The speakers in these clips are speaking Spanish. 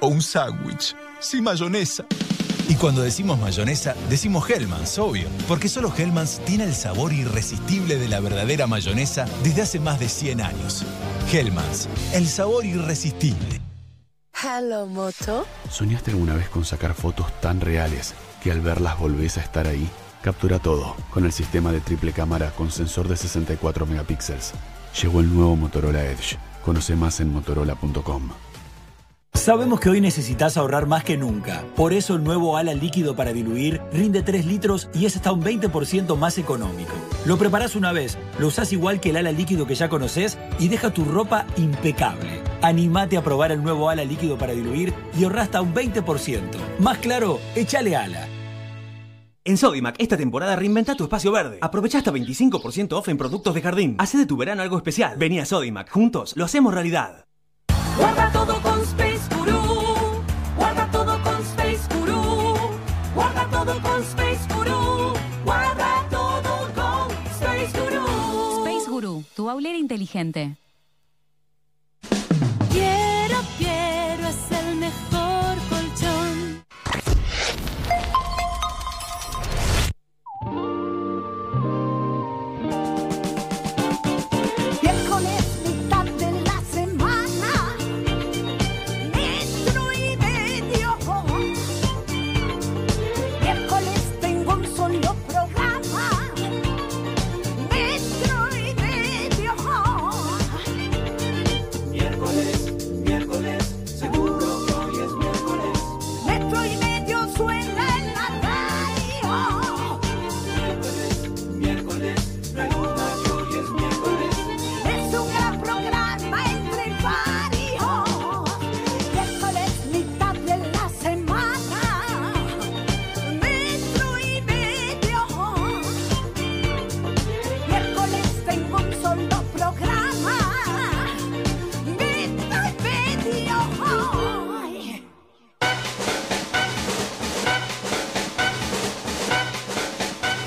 o un sándwich. Sin mayonesa. Y cuando decimos mayonesa, decimos Hellmann's, obvio. Porque solo Hellmann's tiene el sabor irresistible de la verdadera mayonesa desde hace más de 100 años. Hellmann's, el sabor irresistible. Hello, Moto. ¿Soñaste alguna vez con sacar fotos tan reales que al verlas volvés a estar ahí? Captura todo con el sistema de triple cámara con sensor de 64 megapíxeles. Llegó el nuevo Motorola Edge. Conoce más en motorola.com. Sabemos que hoy necesitas ahorrar más que nunca. Por eso el nuevo ala líquido para diluir rinde 3 litros y es hasta un 20% más económico. Lo preparás una vez, lo usás igual que el ala líquido que ya conoces y deja tu ropa impecable. Animate a probar el nuevo ala líquido para diluir y ahorra hasta un 20%. Más claro, échale ala. En Sodimac, esta temporada reinventa tu espacio verde. Aprovecha hasta 25% off en productos de jardín. Hace de tu verano algo especial. Vení a Sodimac. Juntos lo hacemos realidad. Guarda todo con Guru, tu aulera inteligente. Quiero, quiero,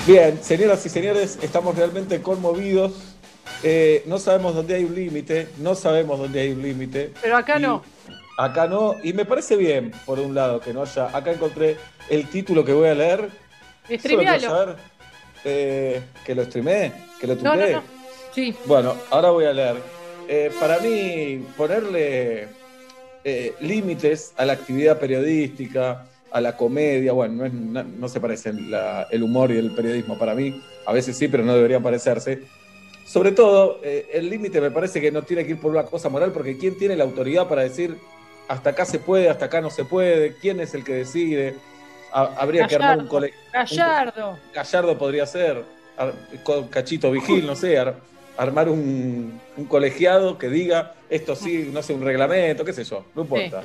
Bien, señoras y señores, estamos realmente conmovidos. Eh, no sabemos dónde hay un límite, no sabemos dónde hay un límite. Pero acá no. Acá no, y me parece bien, por un lado, que no haya. Acá encontré el título que voy a leer. Streamealo. eh, que lo streamé, que lo No, no, no. Sí. Bueno, ahora voy a leer. Eh, para mí, ponerle eh, límites a la actividad periodística, a la comedia, bueno, no, es- no- no se parecen la- el humor y el periodismo para mí. A veces sí, pero no deberían parecerse. Sobre todo, eh, el límite me parece que no tiene que ir por una cosa moral, porque ¿quién tiene la autoridad para decir hasta acá se puede, hasta acá no se puede? ¿Quién es el que decide? Ha- habría que armar un colegio. Gallardo. Gallardo podría ser, ar- con Cachito Vigil, no sé, ar- armar un, un colegiado que diga esto sí, no sé, un reglamento, qué sé yo, no importa.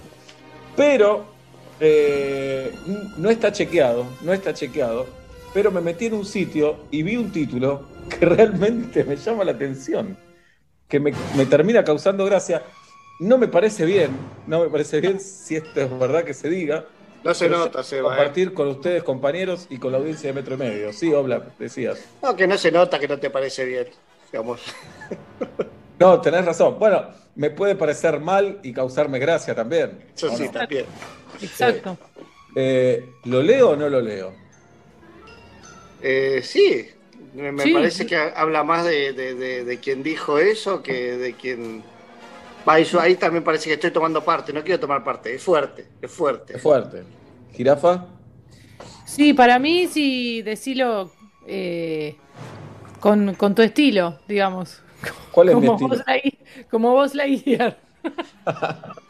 Pero eh, no está chequeado, no está chequeado, pero me metí en un sitio y vi un título que realmente me llama la atención, que me, me termina causando gracia. No me parece bien, no me parece bien si esto es verdad que se diga. No se nota, quiero Seba, ¿eh? Compartir con ustedes, compañeros, y con la audiencia de Metro y Medio. Sí, Obla, decías. No, que no se nota que no te parece bien, digamos. No, tenés razón. Bueno, me puede parecer mal y causarme gracia también. Eso ¿o sí, no? también. Exacto. Eh, ¿Lo leo o no lo leo? Eh, sí, me, me Sí. parece que habla más de, de, de- de quien dijo eso que de quien... Va, eso ahí también parece que estoy tomando parte, no quiero tomar parte, es fuerte, es fuerte. Es fuerte. ¿Jirafa? Sí, para mí sí, decilo eh, con, con tu estilo, digamos. ¿Cuál es mi como estilo? Vos Lightyear- como vos Lightyear.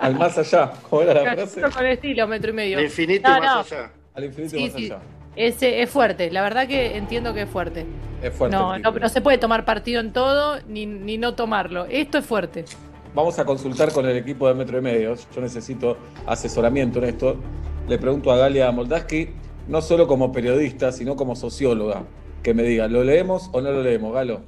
Al más allá. ¿Cómo era la frase? Con estilo, metro y medio. Al infinito No, y más no. allá. Al infinito y Sí, más sí. allá. Ese es fuerte, la verdad que entiendo que es fuerte. Es fuerte. No, no se puede tomar partido en todo ni, ni no tomarlo. Esto es fuerte. Vamos a consultar con el equipo de Metro y Medio. Yo necesito asesoramiento en esto. Le pregunto a Galia Moldaski, no solo como periodista, sino como socióloga, que me diga, ¿lo leemos o no lo leemos, Galo?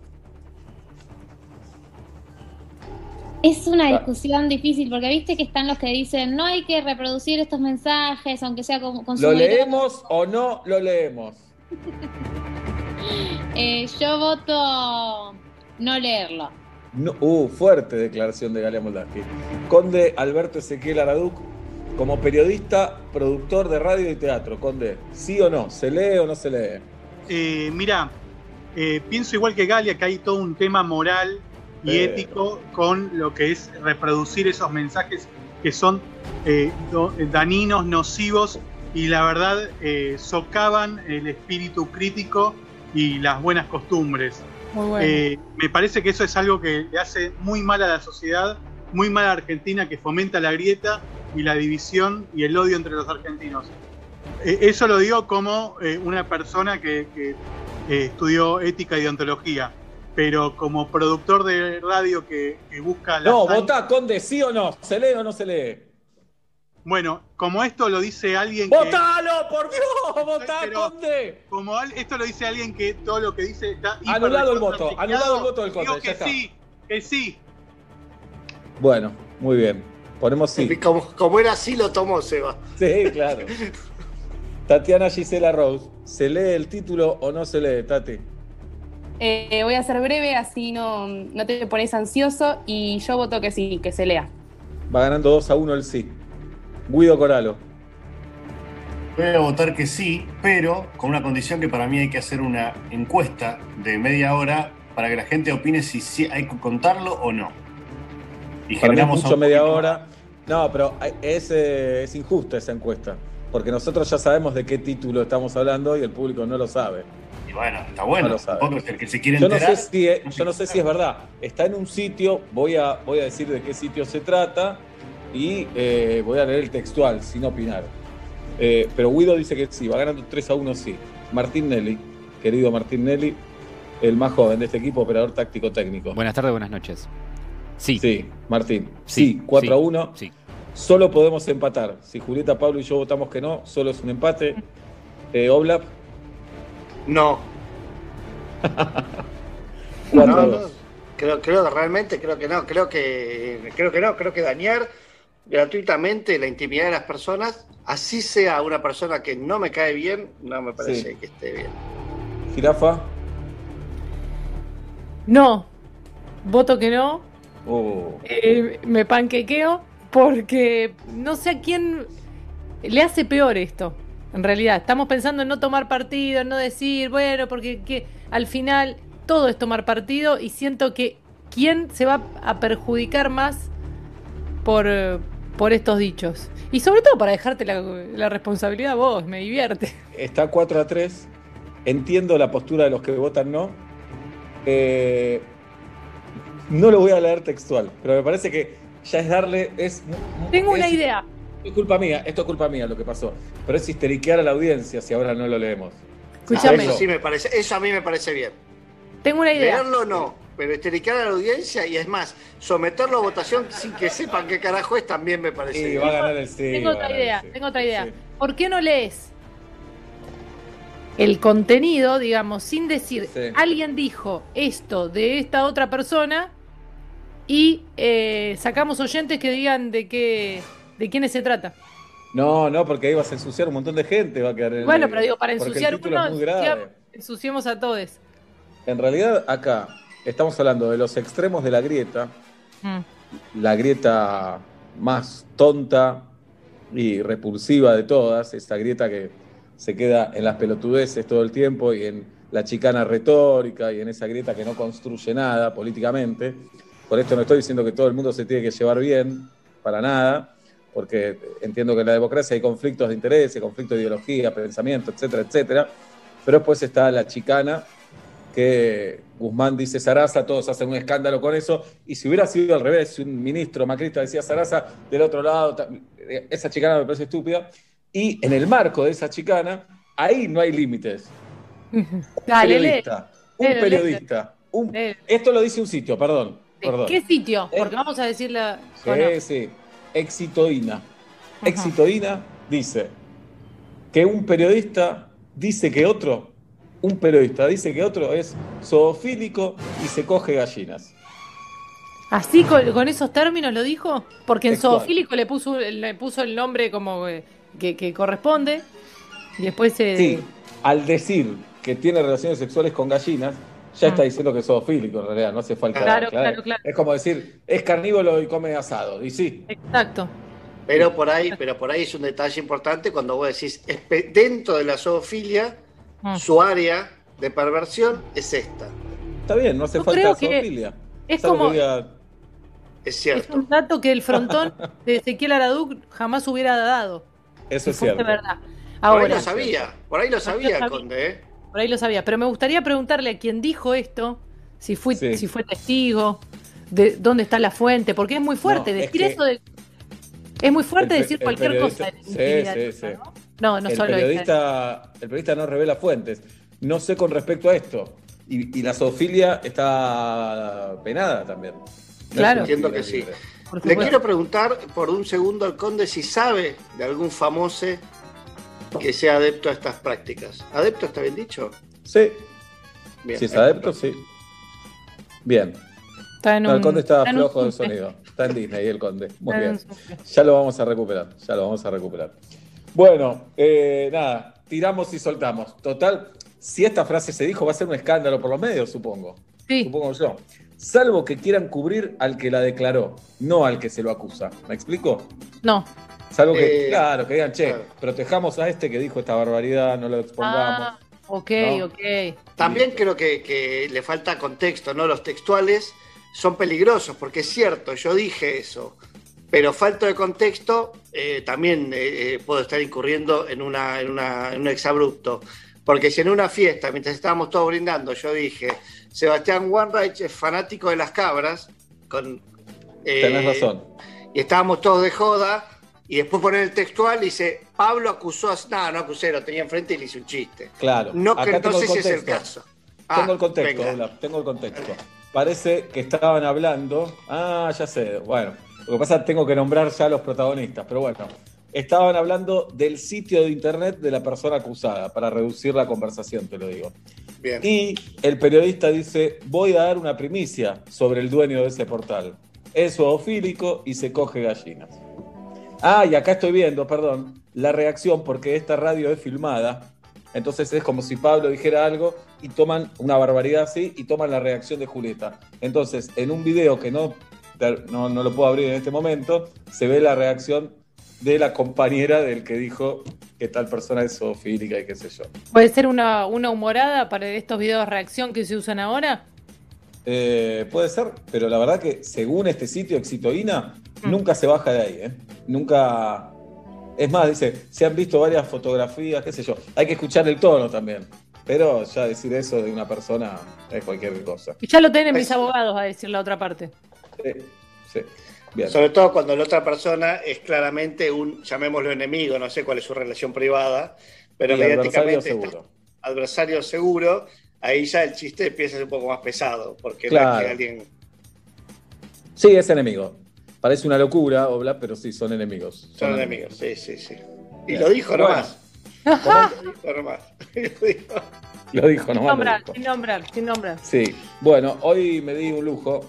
Es una discusión difícil porque viste que están los que dicen no hay que reproducir estos mensajes, aunque sea como ¿Lo consumo leemos o no lo leemos? Eh, yo voto no leerlo. No- uh, fuerte declaración de Galia Moldaski. Conde Alberto Ezequiel Araduc, como periodista, productor de radio y teatro, Conde, ¿sí o no? ¿Se lee o no se lee? Eh, mira, eh, pienso igual que Galia que hay todo un tema moral y Pero- ético con lo que es reproducir esos mensajes que son eh, do- dañinos, nocivos y la verdad eh, socavan el espíritu crítico y las buenas costumbres. Muy bueno. Eh, me parece que eso es algo que le hace muy mal a la sociedad, muy mal a Argentina, que fomenta la grieta y la división y el odio entre los argentinos. Eh, eso lo digo como eh, una persona que, que, eh, estudió ética y deontología, pero como productor de radio que, que busca la No, votá, Conde, ¿sí o no? ¿Se lee o no se lee? Bueno, como esto lo dice alguien que... ¡Votalo, por Dios! ¡Votá, Pero- Conde! Como esto lo dice alguien que todo lo que dice está Anulado el voto, anulado el voto del Conde, Digo ya que está. sí, que sí. Bueno, muy bien. Ponemos sí. Como, como era así, lo tomó Seba. Sí, claro. Tatiana Gisela Rose, ¿se lee el título o no se lee, Tati? Eh, voy a ser breve, así no, no te pones ansioso. Y yo voto que sí, que se lea. Va ganando 2 a 1 el sí. Guido Coralo. Voy a votar que sí, pero con una condición que para mí hay que hacer una encuesta de media hora para que la gente opine si, sí hay que contarlo o no. Y Para mí es generamos mucho un media poquito hora. No, pero es, eh, es injusta esa encuesta. Porque nosotros ya sabemos de qué título estamos hablando y el público no lo sabe. Y bueno, está bueno. No lo sabe. Tampoco es el que se quiere Yo no, sé si es, yo no sé si es verdad. Está en un sitio, voy a, voy a decir de qué sitio se trata y eh, voy a leer el textual, sin opinar. Eh, pero Guido dice que sí, va ganando 3 a 1 sí. Martín Nelly, querido Martín Nelly, el más joven de este equipo, operador táctico técnico. Buenas tardes, buenas noches. Sí. Sí, Martín. Sí, Sí, 4 sí, a 1. sí. Solo podemos empatar. Si Julieta, Pablo y yo votamos que no, solo es un empate. Eh, Oblap, No. 4 No, no. 2. Creo, creo que realmente, creo que no, creo que, creo que no, creo que dañar gratuitamente la intimidad de las personas, así sea una persona que no me cae bien, no me parece Sí. que esté bien. Jirafa. No. Voto que no. Oh. Eh, me panquequeo porque no sé a quién le hace peor esto. En realidad, estamos pensando en no tomar partido, en no decir, bueno, porque que, al final todo es tomar partido y siento que quién se va a perjudicar más por, eh, por estos dichos. Y sobre todo para dejarte la, la responsabilidad a vos, me divierte. Está 4 a 3. Entiendo la postura de los que votan no. Eh, no lo voy a leer textual, pero me parece que ya es darle. Es, Tengo una es- idea. Es culpa mía, esto es culpa mía lo que pasó. Pero es histeriquear a la audiencia si ahora no lo leemos. Escúchame. Eso sí me parece, eso a mí me parece bien. Tengo una idea. Leerlo no, pero estericar a la audiencia y es más, someterlo a votación sin que sepan qué carajo es también me parece Sí, bien. va a ganar el sí. Tengo va a otra ganar el idea, sí. tengo otra idea. Sí. ¿Por qué no lees el contenido, digamos, sin decir Sí. alguien dijo esto de esta otra persona y eh, sacamos oyentes que digan de qué de quiénes se trata? No, no, porque ahí vas a ensuciar un montón de gente. Va a quedar en el Bueno, medio. pero digo, para el ensuciar uno, ensuciamos, ensuciemos a todos. En realidad, acá estamos hablando de los extremos de la grieta. Mm. la grieta más tonta y repulsiva de todas, esa grieta que se queda en las pelotudeces todo el tiempo y en la chicana retórica y en esa grieta que no construye nada políticamente. Por esto no estoy diciendo que todo el mundo se tiene que llevar bien, para nada, porque entiendo que en la democracia hay conflictos de interés, conflictos de ideología, pensamiento, etcétera, etcétera. Pero después está la chicana que Guzmán dice Sarasa, todos hacen un escándalo con eso, y si hubiera sido al revés, si un ministro macrista decía Sarasa, del otro lado, ta- esa chicana me parece estúpida, y en el marco de esa chicana, ahí no hay límites. Un periodista, un periodista, un- esto lo dice un sitio, perdón, perdón. ¿Qué sitio? Porque vamos a decir la... Sí, sí. Exitoína. Exitoína dice que un periodista dice que otro, un periodista dice que otro es zoofílico y se coge gallinas. ¿Así con, con esos términos lo dijo? Porque en Textual. zoofílico le puso, le puso el nombre como eh, que, que corresponde y después se... Sí, al decir que tiene relaciones sexuales con gallinas, ya está diciendo que es zoofílico en realidad, no hace falta Claro, aclarar. claro, claro. Es como decir, es carnívoro y come asado. Y sí, Exacto. Pero por ahí, pero por ahí es un detalle importante cuando vos decís, dentro de la zoofilia, Ah. su área de perversión es esta. Está bien, no hace Yo falta zoofilia. es como- Es Es cierto. un dato que el frontón de Ezequiel Araduc jamás hubiera dado. Eso es cierto. verdad. Por ahí Ahora, lo sabía, por ahí lo sabía, sabía. Conde, ¿eh? Por ahí lo sabía. Pero me gustaría preguntarle a quien dijo esto, si Sí. si fue testigo, de dónde está la fuente, porque es muy fuerte No, es decir que- eso de. Es muy fuerte El decir el cualquier cosa. en Sí, intimidad, sí, sí. ¿no? No, no el solo periodista, el periodista no revela fuentes. No sé con respecto a esto. Y, y la zoofilia está penada también. No es Claro. Entiendo que sí. Le quiero preguntar por un segundo al Conde si sabe de algún famoso que sea adepto a estas prácticas. ¿Adepto está bien dicho? Sí, Bien. si es adepto, sí. Bien. Está en No, el un- conde está flojo de subte. sonido. Está en Disney el conde. Muy Está bien. Ya lo vamos a recuperar. Ya lo vamos a recuperar. Bueno, eh, nada, tiramos y soltamos. Total, si esta frase se dijo, va a ser un escándalo por los medios, supongo. Sí. Supongo yo. Salvo que quieran cubrir al que la declaró, no al que se lo acusa. ¿Me explico? No. Salvo que, Eh, claro, que digan, che, claro. protejamos a este que dijo esta barbaridad, no lo expongamos. Ah, ok, No. ok. También creo que, que le falta contexto, ¿no? Los textuales son peligrosos, porque es cierto, yo dije eso, pero falta de contexto, eh, también eh, eh, puedo estar incurriendo en, una, en, una- en un exabrupto. Porque si en una fiesta, mientras estábamos todos brindando, yo dije, Sebastián Wanreich es fanático de las cabras, con, eh, Tenés razón. y estábamos todos de joda, y después poner el textual y dice, Pablo acusó a... No, no acusé, lo tenía enfrente y le hice un chiste. Claro. No, que no sé si es el caso. Ah, tengo el contexto. Olaf, tengo el contexto. Parece que estaban hablando. Ah, ya sé. Bueno, lo que pasa es que tengo que nombrar ya a los protagonistas, pero bueno. Estaban hablando del sitio de internet de la persona acusada, para reducir la conversación, te lo digo. Bien. Y el periodista dice: Voy a dar una primicia sobre el dueño de ese portal. Es zoofílico y se coge gallinas. Ah, y acá estoy viendo, perdón, la reacción, porque esta radio es filmada. Entonces es como si Pablo dijera algo y toman una barbaridad así y toman la reacción de Julieta. Entonces, en un video que no, no, no lo puedo abrir en este momento, se ve la reacción de la compañera del que dijo que tal persona es zoofílica y qué sé yo. ¿Puede ser una, una humorada para estos videos de reacción que se usan ahora? Eh, puede ser, pero la verdad que según este sitio, Exitoína, nunca se baja de ahí, ¿eh? Nunca. Es más, dice, se han visto varias fotografías, qué sé yo. Hay que escuchar el tono también. Pero ya decir eso de una persona es cualquier cosa. Y ya lo tienen mis abogados a decir la otra parte. Sí, sí. Bien. Sobre todo cuando la otra persona es claramente un, llamémoslo enemigo, no sé cuál es su relación privada, pero Y adversario mediáticamente está- seguro. adversario seguro, ahí ya el chiste empieza a ser un poco más pesado, porque no es que alguien... Sí, es enemigo. Parece una locura, Obla, pero sí, son enemigos. Son enemigos, sí, sí, sí. Y Bien. lo dijo Bueno. nomás. Lo dijo nomás. Lo dijo. Lo dijo Sin nomás. nombrar, sin nombrar, sin nombrar. Sí, bueno, hoy me di un lujo,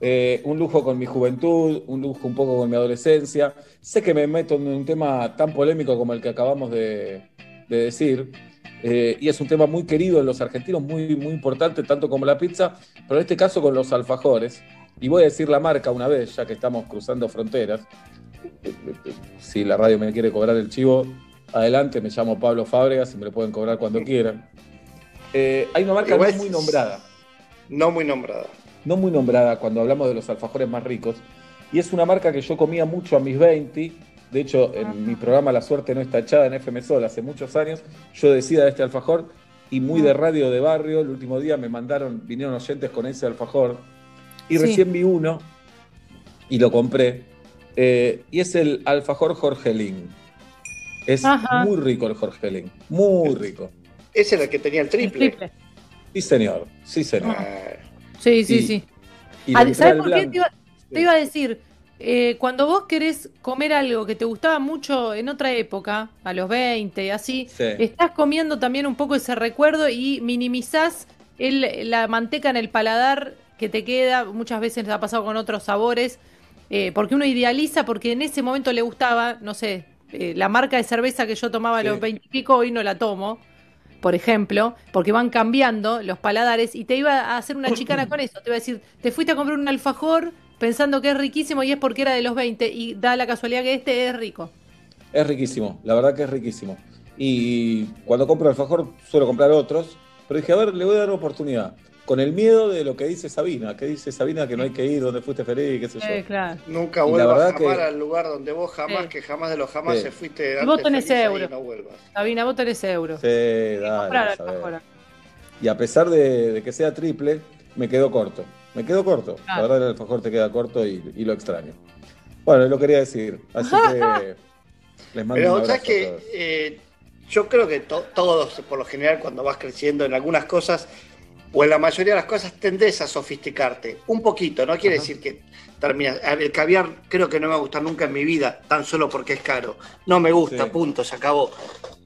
eh, un lujo con mi juventud, un lujo un poco con mi adolescencia. Sé que me meto en un tema tan polémico como el que acabamos de, de decir, eh, y es un tema muy querido en los argentinos, muy, muy importante, tanto como la pizza, pero en este caso con los alfajores. Y voy a decir la marca una vez, ya que estamos cruzando fronteras. Si la radio me quiere cobrar el chivo, adelante, me llamo Pablo Fábregas y me lo pueden cobrar cuando quieran. Eh, hay una marca no es- muy nombrada No muy nombrada. no muy nombrada cuando hablamos de los alfajores más ricos. Y es una marca que yo comía mucho a mis 20. De hecho, en mi programa La Suerte no está echada en FM Sol hace muchos años, yo decía de este alfajor y muy de radio de barrio. El último día me mandaron, vinieron oyentes con ese alfajor y Sí. recién vi uno y lo compré. Eh, y es el alfajor Jorgelín. Es Ajá. muy rico el Jorgelín, muy rico. Ese era el que tenía el El triple. Sí, señor, sí, señor. Ah, Sí, sí, Y- sí. Y Ah, ¿Sabes por qué? Te iba, te iba a decir, eh, cuando vos querés comer algo que te gustaba mucho en otra época, a los 20 y así, Sí. estás comiendo también un poco ese recuerdo y minimizás el- la manteca en el paladar que te queda, muchas veces ha pasado con otros sabores, eh, porque uno idealiza, porque en ese momento le gustaba, no sé, eh, la marca de cerveza que yo tomaba a los 20 y pico, hoy no la tomo por ejemplo, porque van cambiando los paladares y te iba a hacer una chicana con eso. Te iba a decir, te fuiste a comprar un alfajor, pensando que es riquísimo y es porque era de los 20 y da la casualidad que este es rico. Es riquísimo, la verdad que es riquísimo. Y cuando compro alfajor suelo comprar otros, pero dije, a ver, le voy a dar una oportunidad. Con el miedo de lo que dice Sabina, que dice Sabina que no hay que ir donde fuiste feliz, qué sé yo. Eh, claro. Nunca vuelvas jamás que- al lugar donde vos jamás, Sí. que jamás de los jamás Sí. se fuiste Y antes vos tenés feliz, euro. no vuelvas. Sabina, vos tenés euro. Sí, dale, a. Y a pesar de, de que sea triple, me quedó corto. Me quedó corto. La verdad, el alfajor te queda corto y, y lo extraño. Bueno, lo quería decir. Así que les mando Pero un abrazo que eh, yo creo que to- todos, por lo general, cuando vas creciendo en algunas cosas, o en la mayoría de las cosas, tendés a sofisticarte. Un poquito, no quiere decir que terminas. El caviar creo que no me va a gustar nunca en mi vida, tan solo porque es caro. No me gusta, Sí. punto, se acabó.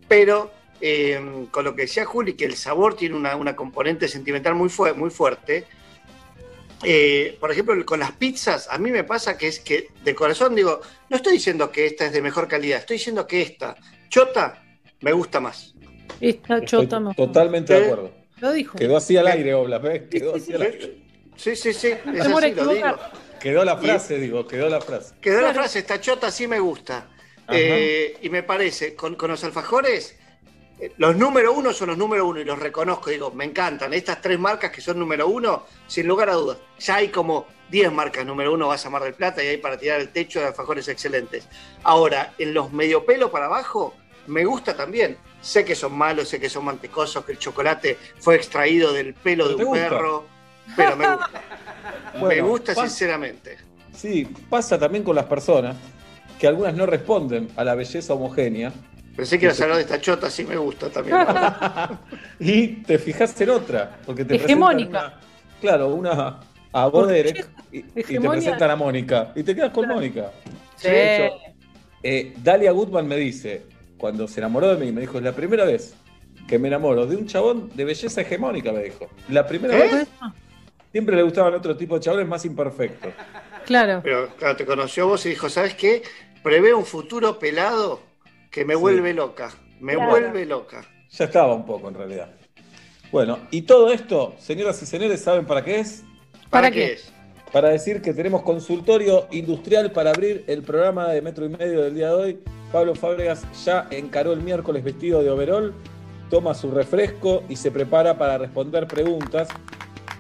Pero eh, con lo que decía Juli, que el sabor tiene una, una componente sentimental muy, fue- muy fuerte. Eh, por ejemplo, con las pizzas, a mí me pasa que es que de corazón digo, no estoy diciendo que esta es de mejor calidad, estoy diciendo que esta, chota, me gusta más. Esta Estoy chota no. totalmente de acuerdo. Lo dijo. Quedó así al aire, Obla, ¿ves? Quedó así al aire. Sí, sí, sí, es así, lo digo. Quedó la frase, digo, quedó la frase. Quedó la frase, esta chota sí me gusta. Eh, y me parece, con, con los alfajores, eh, los número uno son los número uno y los reconozco, digo, me encantan. Estas tres marcas que son número uno, sin lugar a dudas. Ya hay como 10 marcas número uno, vas a Mar del Plata y hay para tirar el techo de alfajores excelentes. Ahora, en los medio pelo para abajo, me gusta también. Sé que son malos, sé que son mantecosos, que el chocolate fue extraído del pelo ¿Pero de un gusta? perro, pero me gusta. me gusta sinceramente. Sí, pasa también con las personas que algunas no responden a la belleza homogénea Pensé que ibas a hablar de esta chota, sí me gusta también. y te fijas en otra. Porque te Hegemónica. presentan una- claro, una a vos, Derek, y, y te presentan a Mónica. Y te quedas con Mónica. Sí. De hecho, eh, Dalia Goodman me dice, cuando se enamoró de mí, me dijo, es la primera vez que me enamoro de un chabón de belleza hegemónica, me dijo. La primera ¿Eh? vez. Siempre le gustaban otro tipo de chabones más imperfectos. Claro. Pero claro, te conoció vos y dijo, ¿sabes qué? Prevé un futuro pelado que me Sí. vuelve loca. Me Claro. vuelve loca. Ya estaba un poco en realidad. Bueno, y todo esto, señoras y señores, ¿saben para qué es? ¿Para qué qué? es? Para decir que tenemos consultorio industrial para abrir el programa de metro y medio del día de hoy. Pablo Fábregas ya encaró el miércoles vestido de overol, toma su refresco y se prepara para responder preguntas.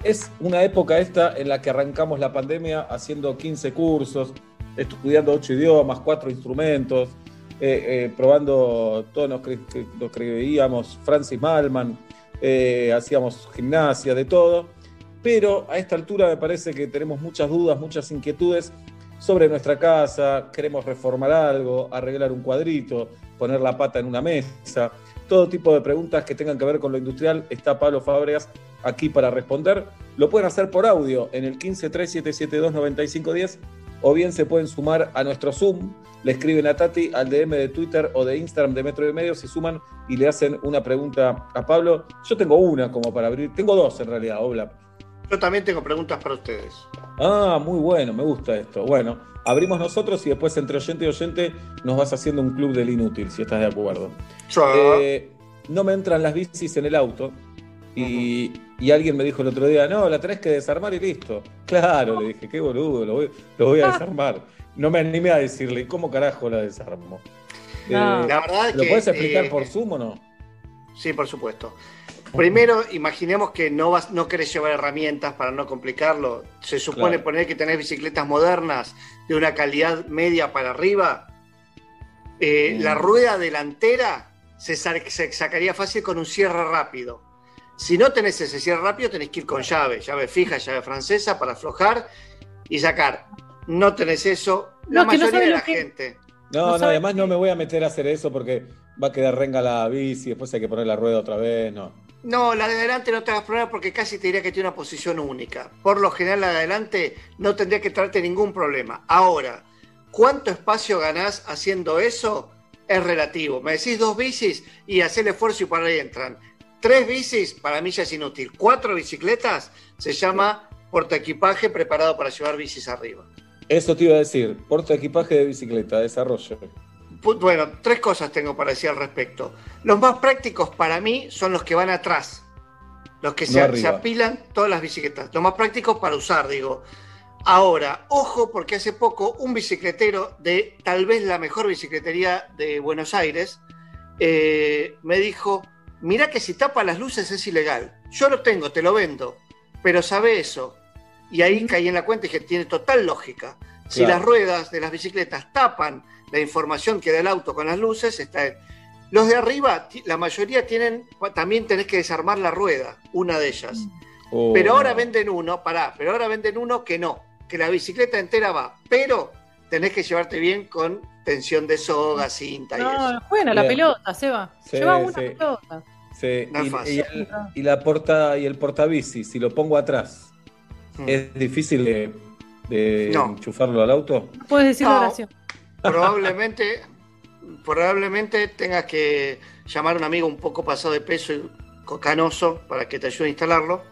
Es una época esta en la que arrancamos la pandemia haciendo 15 cursos, estudiando 8 idiomas, 4 instrumentos, eh, eh, probando todos los que, veíamos, Francis Malman, eh, hacíamos gimnasia, de todo. Pero a esta altura me parece que tenemos muchas dudas, muchas inquietudes sobre nuestra casa, queremos reformar algo, arreglar un cuadrito, poner la pata en una mesa, todo tipo de preguntas que tengan que ver con lo industrial, está Pablo Fábregas aquí para responder. Lo pueden hacer por audio en el 1537729510 o bien se pueden sumar a nuestro Zoom, le escriben a Tati al DM de Twitter o de Instagram de Metro y Medio, se suman y le hacen una pregunta a Pablo. Yo tengo una como para abrir, tengo dos en realidad, Obla. Yo también tengo preguntas para ustedes. Ah, muy bueno, me gusta esto. Bueno, abrimos nosotros y después entre oyente y oyente nos vas haciendo un club del inútil, si estás de acuerdo. Eh, no me entran las bicis en el auto y, y alguien me dijo el otro día, no, la tenés que desarmar y listo. Claro, le dije, qué boludo, lo voy, lo voy a desarmar. No me animé a decirle, ¿y cómo carajo la desarmo? No. La verdad es ¿Lo que, puedes explicar eh, por Zoom o no? Sí, por supuesto. Primero, imaginemos que no vas, no querés llevar herramientas para no complicarlo. Se supone Claro. poner que tenés bicicletas modernas de una calidad media para arriba. Eh, Mm. La rueda delantera se, sa- se sacaría fácil con un cierre rápido. Si no tenés ese cierre rápido, tenés que ir con llave, llave fija, llave francesa para aflojar y sacar. No tenés eso. La No, que no mayoría de la que- gente. No, no además no me voy a meter a hacer eso porque va a quedar renga la bici, después hay que poner la rueda otra vez, no. No, la de adelante no te hagas problema porque casi te diría que tiene una posición única. Por lo general, la de adelante no tendría que traerte ningún problema. Ahora, ¿cuánto espacio ganás haciendo eso? Es relativo. Me decís dos bicis y hacer el esfuerzo y por ahí entran. Tres bicis, para mí ya es inútil. Cuatro bicicletas, se llama portaequipaje preparado para llevar bicis arriba. Eso te iba a decir, porta equipaje de bicicleta, desarrollo. Bueno, tres cosas tengo para decir al respecto. Los más prácticos para mí son los que van atrás. Los que se, apilan todas las bicicletas. Los más prácticos para usar, digo. Ahora, ojo, porque hace poco un bicicletero de tal vez la mejor bicicletería de Buenos Aires eh, me dijo: Mira que si tapa las luces es ilegal. Yo lo tengo, te lo vendo, pero sabe eso. Y ahí caí en la cuenta y que tiene total lógica. Si Claro. las ruedas de las bicicletas tapan la información que da el auto con las luces, está en- Los de arriba, la mayoría tienen, también tenés que desarmar la rueda, una de ellas. Oh, pero ahora no. venden uno, pará, pero ahora venden uno que no, que la bicicleta entera va, pero tenés que llevarte bien con tensión de soga, cinta y eso. No, jueguen a la Bien. pelota, Seba. Sí, Lleva una sí. pelota. Sí, No y, fácil. y el, y la porta y el portabici, si lo pongo atrás, ¿es difícil de, de Mm. No. enchufarlo al auto? No puedes decir No. oración. Probablemente, probablemente tengas que llamar a un amigo un poco pasado de peso y canoso para que te ayude a instalarlo.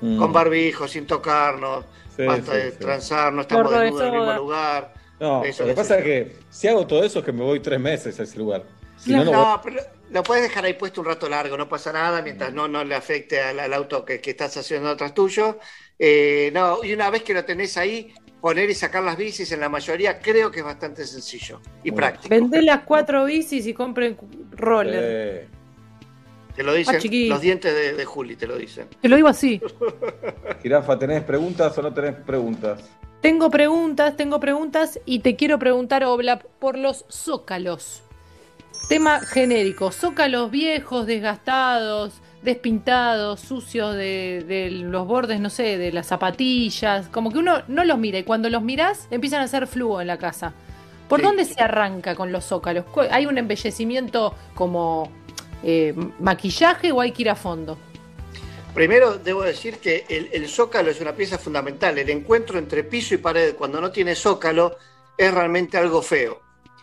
Mm. Con barbijo, sin tocarnos, Sí, basta sí, de sí. transar, no estamos desnudos en el mismo lugar. No, Eso, lo que pasa es que si hago todo eso es que me voy tres meses a ese lugar. Si no, No, no voy- pero lo puedes dejar ahí puesto un rato largo, no pasa nada mientras no, no le afecte al, al auto que, que estás haciendo atrás tuyo. Eh, no, y una vez que lo tenés ahí, poner y sacar las bicis en la mayoría creo que es bastante sencillo y práctico. Vendé las cuatro bicis y compren roller. Eh, Te lo dicen Ah, los dientes de, de Juli, te lo dicen. Te lo digo así. Jirafa, ¿tenés preguntas o no tenés preguntas? Tengo preguntas, tengo preguntas y te quiero preguntar, Oblap, por los zócalos. Tema genérico, zócalos viejos, desgastados, despintados, sucios de, de los bordes, no sé, de las zapatillas, como que uno no los mira y cuando los mirás empiezan a hacer flujo en la casa. ¿Por Sí. dónde se arranca con los zócalos? ¿Cu- ¿Hay un embellecimiento como eh, maquillaje o hay que ir a fondo? Primero, debo decir que el, el zócalo es una pieza fundamental. El encuentro entre piso y pared, cuando no tiene zócalo, es realmente algo feo.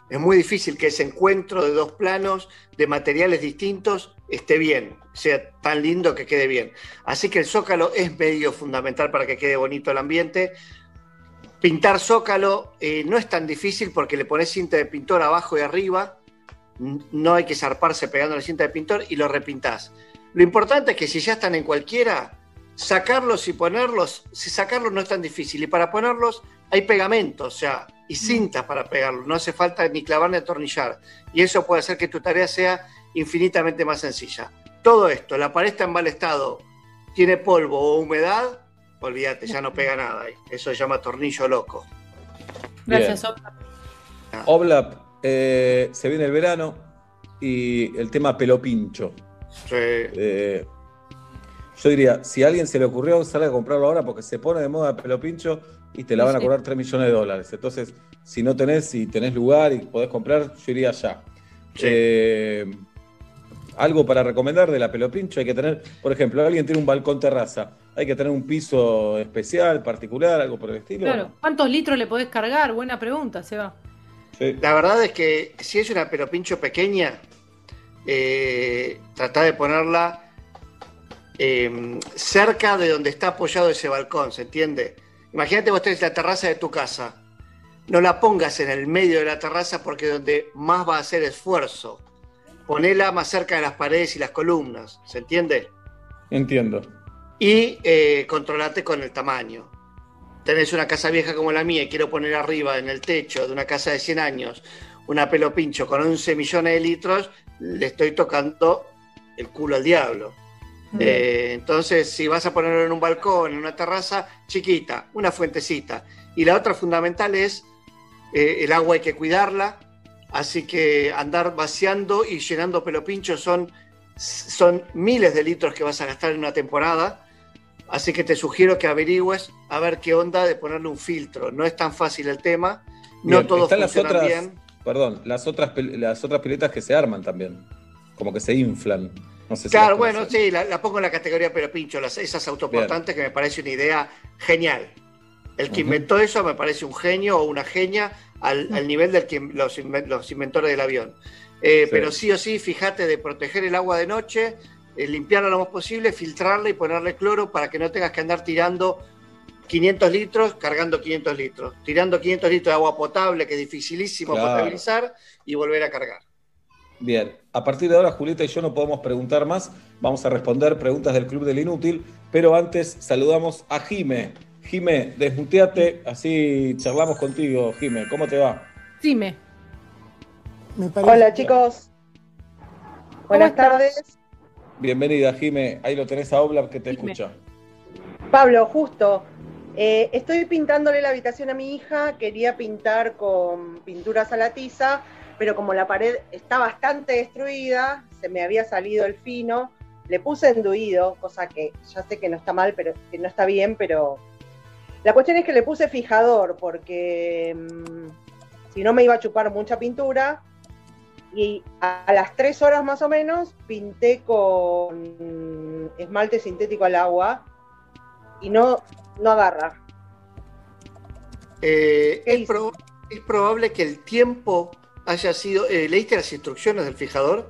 Es muy difícil que ese encuentro de dos planos, de materiales distintos, esté bien, sea tan lindo que quede bien. Así que el zócalo es medio fundamental para que quede bonito el ambiente. Pintar zócalo eh, no es tan difícil porque le pones cinta de pintor abajo y arriba. No hay que zarparse pegando la cinta de pintor y lo repintás. Lo importante es que si ya están en cualquiera, sacarlos y ponerlos, si sacarlos no es tan difícil. Y para ponerlos hay pegamentos, o sea, y cintas para pegarlos. No hace falta ni clavar ni atornillar. Y eso puede hacer que tu tarea sea infinitamente más sencilla. Todo esto, la pared está en mal estado, tiene polvo o humedad, olvídate, ya no pega nada. Eso se llama tornillo loco. Gracias. Oblap. Oblap, eh, se viene el verano y el tema pelo pincho. Sí. Eh, yo diría, si a alguien se le ocurrió, sale a comprarlo ahora porque se pone de moda pelo pincho y te la van a cobrar 3 millones de dólares. Entonces, si no tenés, si tenés lugar y podés comprar, yo iría ya. Eh, algo para recomendar de la pelo pincho, hay que tener, por ejemplo, alguien tiene un balcón terraza, hay que tener un piso especial, particular, algo por el estilo. Claro. ¿Cuántos litros le podés cargar? Buena pregunta, Seba. Sí. La verdad es que si es una pelopincho pequeña, eh, tratá de ponerla eh, cerca de donde está apoyado ese balcón, ¿se entiende? Imagínate vos tenés la terraza de tu casa. No la pongas en el medio de la terraza porque es donde más va a hacer esfuerzo. Ponela más cerca de las paredes y las columnas, ¿se entiende? Entiendo. y eh, controlate con el tamaño. Tenés una casa vieja como la mía y quiero poner arriba en el techo de una casa de 100 años una pelo pincho con 11 millones de litros, le estoy tocando el culo al diablo. Eh, entonces, si vas a ponerlo en un balcón, en una terraza chiquita, una fuentecita. Y la otra fundamental es eh, el agua hay que cuidarla, así que andar vaciando y llenando pelo pincho son, son miles de litros que vas a gastar en una temporada. Así que te sugiero que averigües a ver qué onda de ponerle un filtro. No es tan fácil el tema, no Bien, todos las funcionan otras, bien. perdón, las otras, las otras piletas que se arman también, como que se inflan. No sé si Claro, las bueno, sí, la, la pongo en la categoría pero pincho, las, esas autoportantes que me parece una idea genial. El que inventó eso me parece un genio o una genia al, al nivel del que los, inven- los inventores del avión. Eh, Sí. Pero sí o sí, fíjate de proteger el agua de noche, eh, limpiarla lo más posible, filtrarla y ponerle cloro para que no tengas que andar tirando 500 litros, cargando 500 litros, tirando 500 litros de agua potable, que es dificilísimo Claro. potabilizar, y volver a cargar. Bien, a partir de ahora Julieta y yo no podemos preguntar más, vamos a responder preguntas del Club del Inútil, pero antes saludamos a Jime. Jime, desmuteate, así charlamos contigo, Jime. ¿Cómo te va? Dime. Hola chicos. Buenas tardes. Bienvenida, Jime. Ahí lo tenés a Oblap que te escucha. Pablo, justo. eh, estoy pintándole la habitación a mi hija. Quería pintar con pinturas a la tiza, pero como la pared está bastante destruida, se me había salido el fino. Le puse enduido, cosa que ya sé que no está mal, pero que no está bien, pero la cuestión es que le puse fijador porque mm, si no me iba a chupar mucha pintura. Y a, a las tres horas más o menos pinté con esmalte sintético al agua y no, no agarra. Eh, es, prob- es probable que el tiempo haya sido. eh, ¿Leíste las instrucciones del fijador?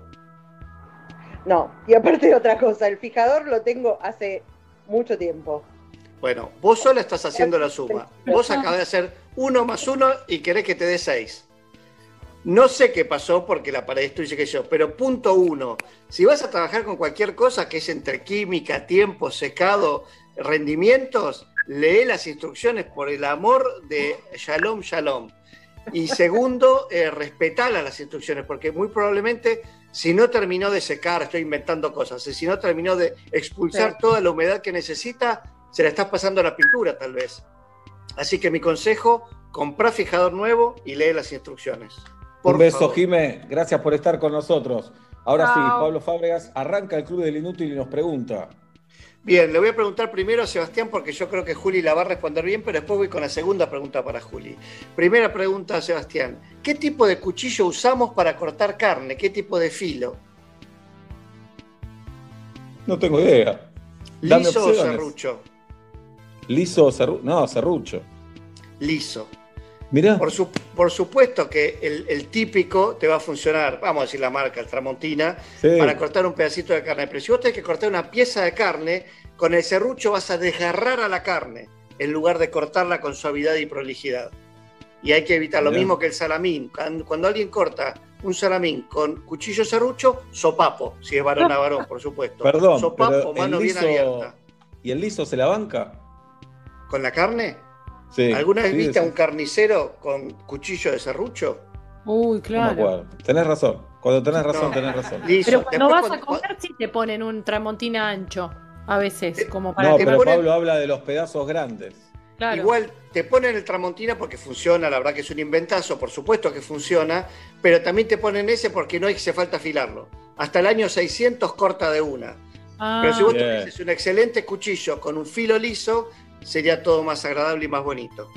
No, y aparte de otra cosa, el fijador lo tengo hace mucho tiempo. Bueno, vos sola estás haciendo la suma. Vos acabás de hacer uno más uno y querés que te dé seis. No sé qué pasó porque la pared dice que yo, pero punto uno. Si vas a trabajar con cualquier cosa que es entre química, tiempo, secado, rendimientos, lee las instrucciones por el amor de Shalom, Shalom. Y segundo, eh, respetala las instrucciones, porque muy probablemente si no terminó de secar, estoy inventando cosas, y si no terminó de expulsar Sí. toda la humedad que necesita, se la estás pasando a la pintura tal vez. Así que mi consejo, comprá fijador nuevo y lee las instrucciones. Por Un beso, favor. Jime. Gracias por estar con nosotros. Ahora sí. Pablo Fábregas arranca el Club del Inútil y nos pregunta. Bien, le voy a preguntar primero a Sebastián porque yo creo que Juli la va a responder bien, pero después voy con la segunda pregunta para Juli. Primera pregunta a Sebastián. ¿Qué tipo de cuchillo usamos para cortar carne? ¿Qué tipo de filo? No tengo idea. ¿Liso o serrucho? ¿Liso o serrucho? No, serrucho. Liso. Mirá. Por, su- por supuesto que el, el típico te va a funcionar, vamos a decir la marca, el Tramontina, Sí. para cortar un pedacito de carne. Pero si vos tenés que cortar una pieza de carne, con el serrucho vas a desgarrar a la carne, en lugar de cortarla con suavidad y prolijidad. Y hay que evitar lo mismo que el salamín. Cuando, alguien corta un salamín con cuchillo serrucho, sopapo, si es varón a varón, por supuesto. Perdón, Sopapo, pero mano bien abierta. ¿Y el liso se la banca? ¿Con la carne? Sí. ¿Alguna vez sí, viste a un carnicero con cuchillo de serrucho? Uy, No claro. acuerdo. Tenés razón. Cuando tenés razón, No. tenés razón. Liso. Pero cuando Después vas a cuando- comer, sí te ponen un tramontina ancho. A veces, como para No, que pero ponen- Pablo habla de los pedazos grandes. Claro. Igual te ponen el Tramontina porque funciona, la verdad que es un inventazo, por supuesto que funciona, pero también te ponen ese porque no hace falta afilarlo. Hasta el año 600 corta de una. Ah, pero si vos tuvieses un excelente cuchillo con un filo liso, sería todo más agradable y más bonito.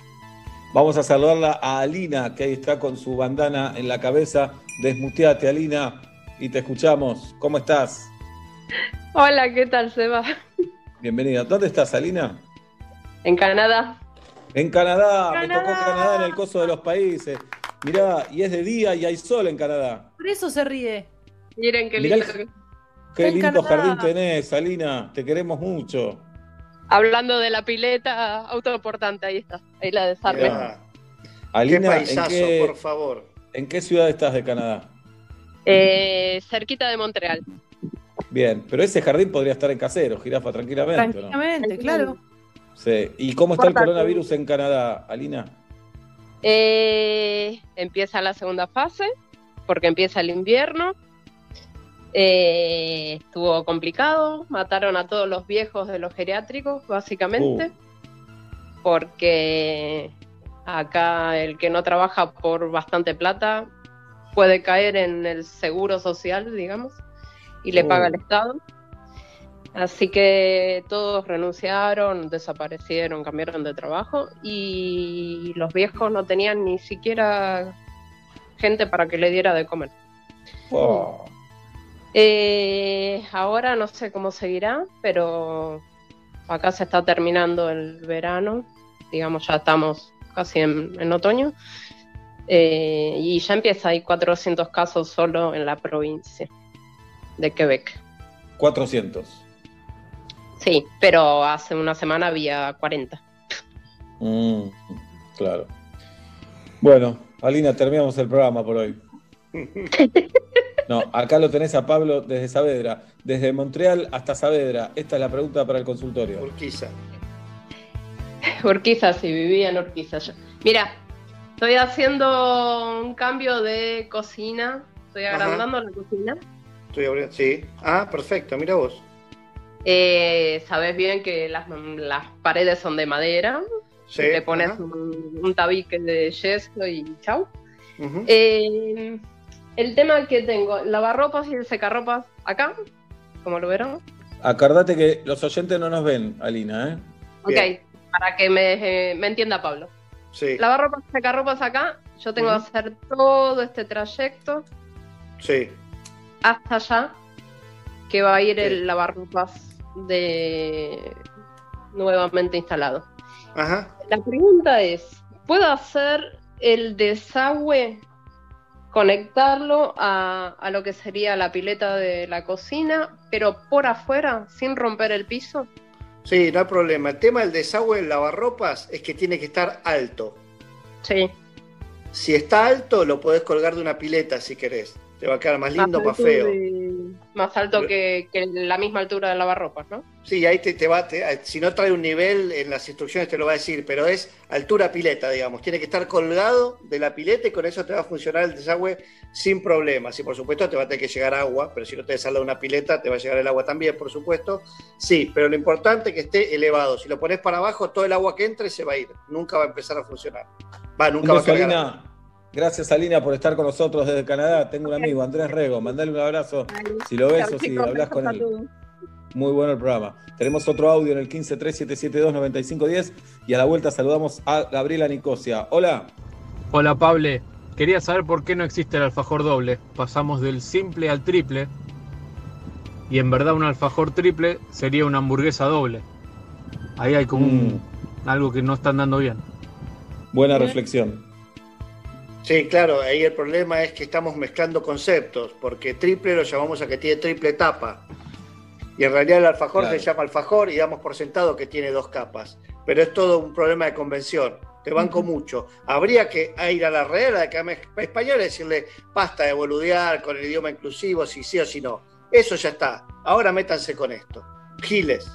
Vamos a saludarla a Alina, que ahí está con su bandana en la cabeza. Desmuteate, Alina, y te escuchamos. ¿Cómo estás? Hola, ¿qué tal, Seba? Bienvenida. ¿Dónde estás, Alina? En Canadá. En Canadá. Me tocó Canadá en el coso de los países. Mirá, y es de día y hay sol en Canadá. Por eso se ríe. Miren qué Mirá lindo. el- que- Qué lindo Canadá. jardín tenés, Alina. Te queremos mucho. Hablando de la pileta autoportante, ahí está. Ahí la. Qué Alina, ¿en qué, por favor. ¿en qué ciudad estás de Canadá? Eh, cerquita de Montreal. Bien, pero ese jardín podría estar en casero, jirafa, tranquilamente. ¿no? Tranquilamente, claro. Sí. ¿Y cómo está el coronavirus en Canadá, Alina? Eh, empieza la segunda fase, porque empieza el invierno. Eh, estuvo complicado, mataron a todos los viejos de los geriátricos, básicamente, porque acá el que no trabaja por bastante plata puede caer en el seguro social, digamos, y le Oh. paga el Estado. Así que todos renunciaron, desaparecieron, cambiaron de trabajo y los viejos no tenían ni siquiera gente para que le diera de comer. Oh. Eh, ahora no sé cómo seguirá, pero acá se está terminando el verano, digamos ya estamos casi en, en otoño, eh, y ya empieza, hay 400 casos solo en la provincia de Quebec. 400. Sí, pero hace una semana había 40. Mm, claro. Bueno, Alina, terminamos el programa por hoy. No, acá lo tenés a Pablo desde Saavedra, desde Montreal hasta Saavedra. Esta es la pregunta para el consultorio. Urquiza. Urquiza, sí, vivía en Urquiza yo. Mira, estoy haciendo un cambio de cocina. Estoy Ajá. agrandando la cocina. Estoy abriendo- Sí. Ah, perfecto, mira vos. Eh, Sabes bien que las, las paredes son de madera. Sí, Le pones un, un tabique de yeso y chau. Eh, el tema que tengo, lavarropas y el secarropas acá, como lo verán. Acordate que los oyentes no nos ven, Alina, ¿eh? Ok, para que me, eh, me entienda Pablo. Sí. Lavarropas, secarropas acá, yo tengo Ujú. que hacer todo este trayecto Sí. hasta allá, que va a ir el lavarropas de nuevamente instalado. Ajá. La pregunta es, ¿puedo hacer el desagüe, conectarlo a, a lo que sería la pileta de la cocina, pero por afuera, sin romper el piso? Sí, no hay problema. El tema del desagüe del lavarropas es que tiene que estar alto. Sí. Si está alto, lo podés colgar de una pileta si querés. Te va a quedar más lindo, más alto feo. de- más alto que, que la misma altura del lavarropas, ¿no? Sí, ahí te, te va, te- si no trae un nivel en las instrucciones te lo va a decir, pero es altura pileta, digamos. Tiene que estar colgado de la pileta y con eso te va a funcionar el desagüe sin problemas. Y por supuesto te va a tener que llegar agua, pero si no te sale de una pileta te va a llegar el agua también, por supuesto. Sí, pero lo importante es que esté elevado. Si lo pones para abajo, todo el agua que entre se va a ir. Nunca va a empezar a funcionar. Va, Un nunca va a cargar. Gracias, Alina, por estar con nosotros desde Canadá. Tengo un amigo, Andrés Rego. Mandale un abrazo. Si lo ves o si hablas con él. Muy bueno el programa. Tenemos otro audio en el 1537729510 y a la vuelta saludamos a Gabriela Nicosia. Hola. Hola Pable, quería saber por qué no existe el alfajor doble. Pasamos del simple al triple y en verdad un alfajor triple sería una hamburguesa doble. Ahí hay como un- algo que no están dando bien. Buena reflexión. Sí, claro, ahí el problema es que estamos mezclando conceptos, porque triple lo llamamos a que tiene triple tapa. Y en realidad el alfajor Claro. se llama alfajor y damos por sentado que tiene dos capas. Pero es todo un problema de convención. Te banco mucho. Habría que ir a la Real Academia Española y decirle basta de boludear con el idioma inclusivo, si sí o si no. Eso ya está. Ahora métanse con esto. Giles.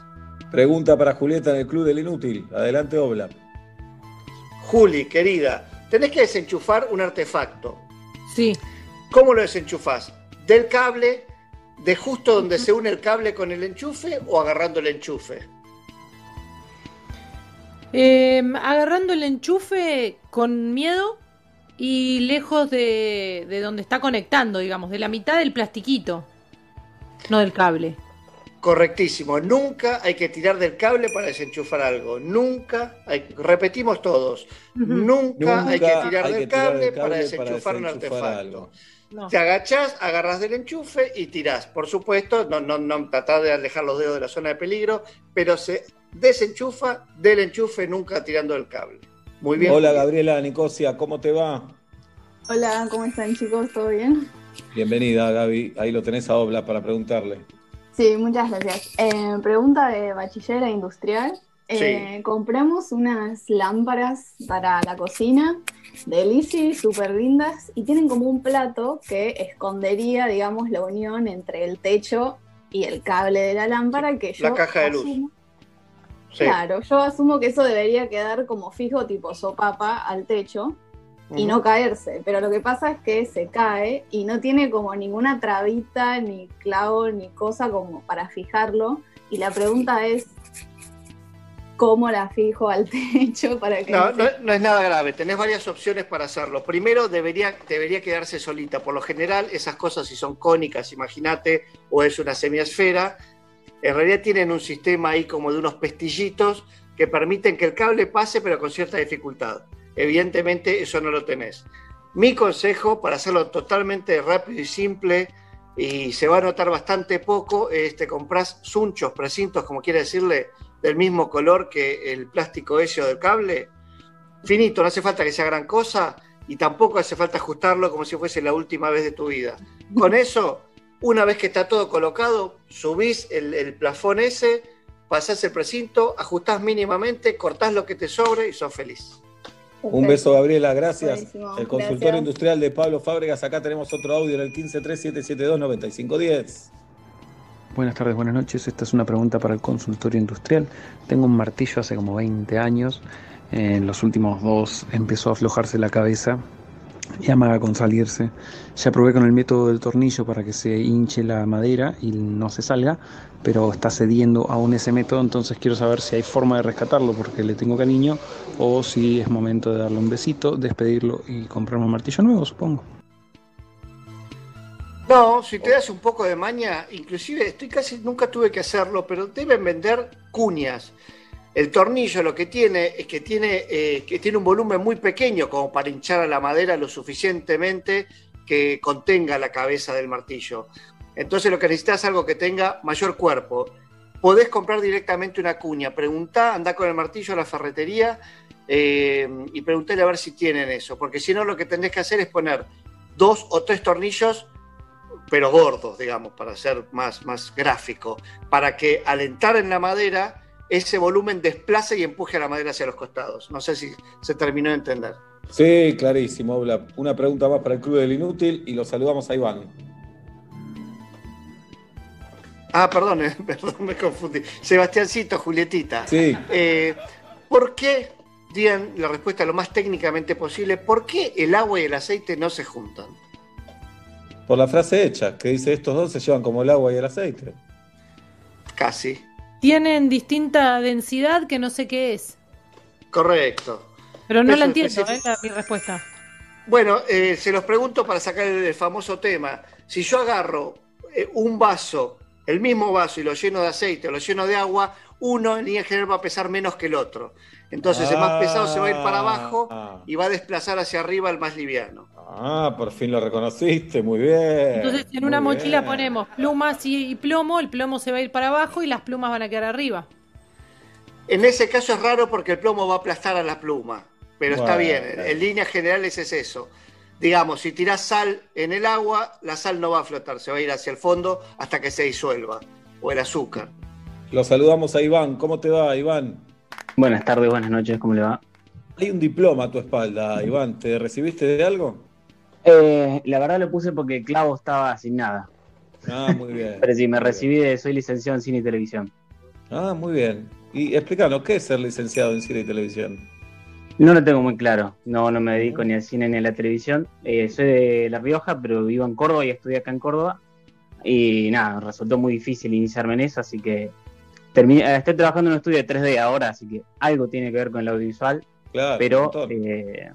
Pregunta para Julieta en el Club del Inútil. Adelante, Obla. Juli, querida, tenés que desenchufar un artefacto. Sí. ¿Cómo lo desenchufás? ¿Del cable? ¿De justo donde se une el cable con el enchufe o agarrando el enchufe? Eh, agarrando el enchufe con miedo y lejos de, de donde está conectando, digamos, de la mitad del plastiquito, no del cable. Correctísimo. Nunca hay que tirar del cable para desenchufar algo. Nunca, hay- repetimos todos, nunca, Nunca hay que tirar hay del que tirar cable, del para desenchufar para un desenchufar artefacto. algo. No. Te agachás, agarras del enchufe y tirás. Por supuesto, no, no, no tratar de alejar los dedos de la zona de peligro, pero se desenchufa del enchufe, nunca tirando del cable. Muy bien. Hola, Gabriela Nicosia. ¿Cómo te va? Hola, ¿cómo están chicos? ¿Todo bien? Bienvenida, Gaby. Ahí lo tenés a Obla para preguntarle. Sí, muchas gracias. Eh, pregunta de bachillera industrial. Eh, Compramos unas lámparas para la cocina de Lisi, súper lindas, y tienen como un plato que escondería, digamos, la unión entre el techo y el cable de la lámpara que yo La caja de luz. Sí. Claro, yo asumo que eso debería quedar como fijo tipo sopapa al techo y no caerse, pero lo que pasa es que se cae y no tiene como ninguna trabita, ni clavo, ni cosa como para fijarlo. Y la pregunta es, ¿cómo la fijo al techo para que No, no es nada grave, tenés varias opciones para hacerlo. Primero, debería, debería quedarse solita. Por lo general, esas cosas, si son cónicas, imagínate, o es una semiesfera, en realidad tienen un sistema ahí como de unos pestillitos que permiten que el cable pase, pero con cierta dificultad. Evidentemente, eso no lo tenés. Mi consejo para hacerlo totalmente rápido y simple, y se va a notar bastante poco, es te compras sunchos, precintos, como quiere decirle, del mismo color que el plástico ese o del cable. Finito, no hace falta que sea gran cosa y tampoco hace falta ajustarlo como si fuese la última vez de tu vida. Con eso, una vez que está todo colocado, subís el, el plafón ese, pasás el precinto, ajustás mínimamente, cortás lo que te sobre y sos feliz. Un beso, Gabriela, gracias. Buenísimo, El consultor gracias. industrial de Pablo Fábregas. Acá tenemos otro audio en el 1537729510. Buenas tardes, buenas noches. Esta es una pregunta para el consultorio industrial. Tengo un martillo hace como 20 años. En los últimos dos empezó a aflojarse la cabeza y amaga con salirse. Ya probé con el método del tornillo para que se hinche la madera y no se salga, pero está cediendo aún ese método, entonces quiero saber si hay forma de rescatarlo porque le tengo cariño o si es momento de darle un besito, despedirlo y comprarme un martillo nuevo, supongo. No, si te das un poco de maña, inclusive estoy casi nunca tuve que hacerlo, pero deben vender cuñas. El tornillo lo que tiene es que tiene, eh, que tiene un volumen muy pequeño como para hinchar a la madera lo suficientemente que contenga la cabeza del martillo. Entonces lo que necesitas es algo que tenga mayor cuerpo. Podés comprar directamente una cuña, preguntá, andá con el martillo a la ferretería eh, y preguntale a ver si tienen eso, porque si no lo que tenés que hacer es poner dos o tres tornillos pero gordos, digamos, para ser más, más gráfico, para que al entrar en la madera, ese volumen desplace y empuje la madera hacia los costados. No sé si se terminó de entender. Sí, clarísimo. Una pregunta más para el Club del Inútil y lo saludamos a Iván. Ah, perdón, eh, perdón, me confundí. Sebastiancito, Julietita. Sí. Eh, ¿Por qué, digan la respuesta lo más técnicamente posible, por qué el agua y el aceite no se juntan? Por la frase hecha, que dice estos dos se llevan como el agua y el aceite. Casi. Tienen distinta densidad que no sé qué es. Correcto. Pero no Eso la entiendo, eh, mi respuesta. Bueno, eh, se los pregunto para sacar el, el famoso tema. Si yo agarro eh, un vaso, el mismo vaso, y lo lleno de aceite o lo lleno de agua, uno en línea general va a pesar menos que el otro. Entonces el más pesado se va a ir para abajo Ah. y va a desplazar hacia arriba el más liviano. Ah, por fin lo reconociste, muy bien. Entonces, en una mochila bien. ponemos plumas y, y plomo, el plomo se va a ir para abajo y las plumas van a quedar arriba. En ese caso es raro porque el plomo va a aplastar a la pluma, pero está bien. En, en líneas generales es eso. Digamos, si tirás sal en el agua, la sal no va a flotar, se va a ir hacia el fondo hasta que se disuelva. O el azúcar. Lo saludamos a Iván. ¿Cómo te va, Iván? Buenas tardes, buenas noches, ¿cómo le va? Hay un diploma a tu espalda, Iván. ¿Te recibiste de algo? Eh, la verdad lo puse porque Clavo estaba sin nada. Ah, muy bien. Pero sí, me recibí de, soy licenciado en cine y televisión. Ah, muy bien. Y explícanos, ¿qué es ser licenciado en cine y televisión? No lo tengo muy claro, no, no me dedico ni al cine ni a la televisión. Eh, soy de La Rioja, pero vivo en Córdoba y estudié acá en Córdoba. Y nada, resultó muy difícil iniciarme en eso, así que terminé, eh, estoy trabajando en un estudio de 3D ahora, así que algo tiene que ver con el audiovisual. Claro, pero eh,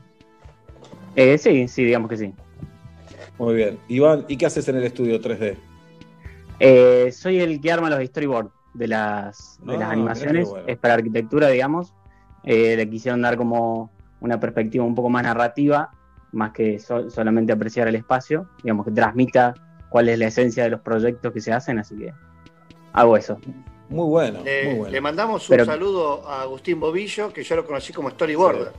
eh, sí, sí, digamos que sí. Muy bien. Iván, ¿y qué haces en el estudio 3D? Eh, soy el que arma los storyboards de las, de Ah, las mirá animaciones. bueno. Es para arquitectura, digamos. Eh, le quisieron dar como una perspectiva un poco más narrativa, más que so- solamente apreciar el espacio. Digamos que transmita cuál es la esencia de los proyectos que se hacen, así que hago eso. Muy bueno, Le, muy bueno. le mandamos un Pero- saludo a Agustín Bobillo, que yo lo conocí como storyboarder.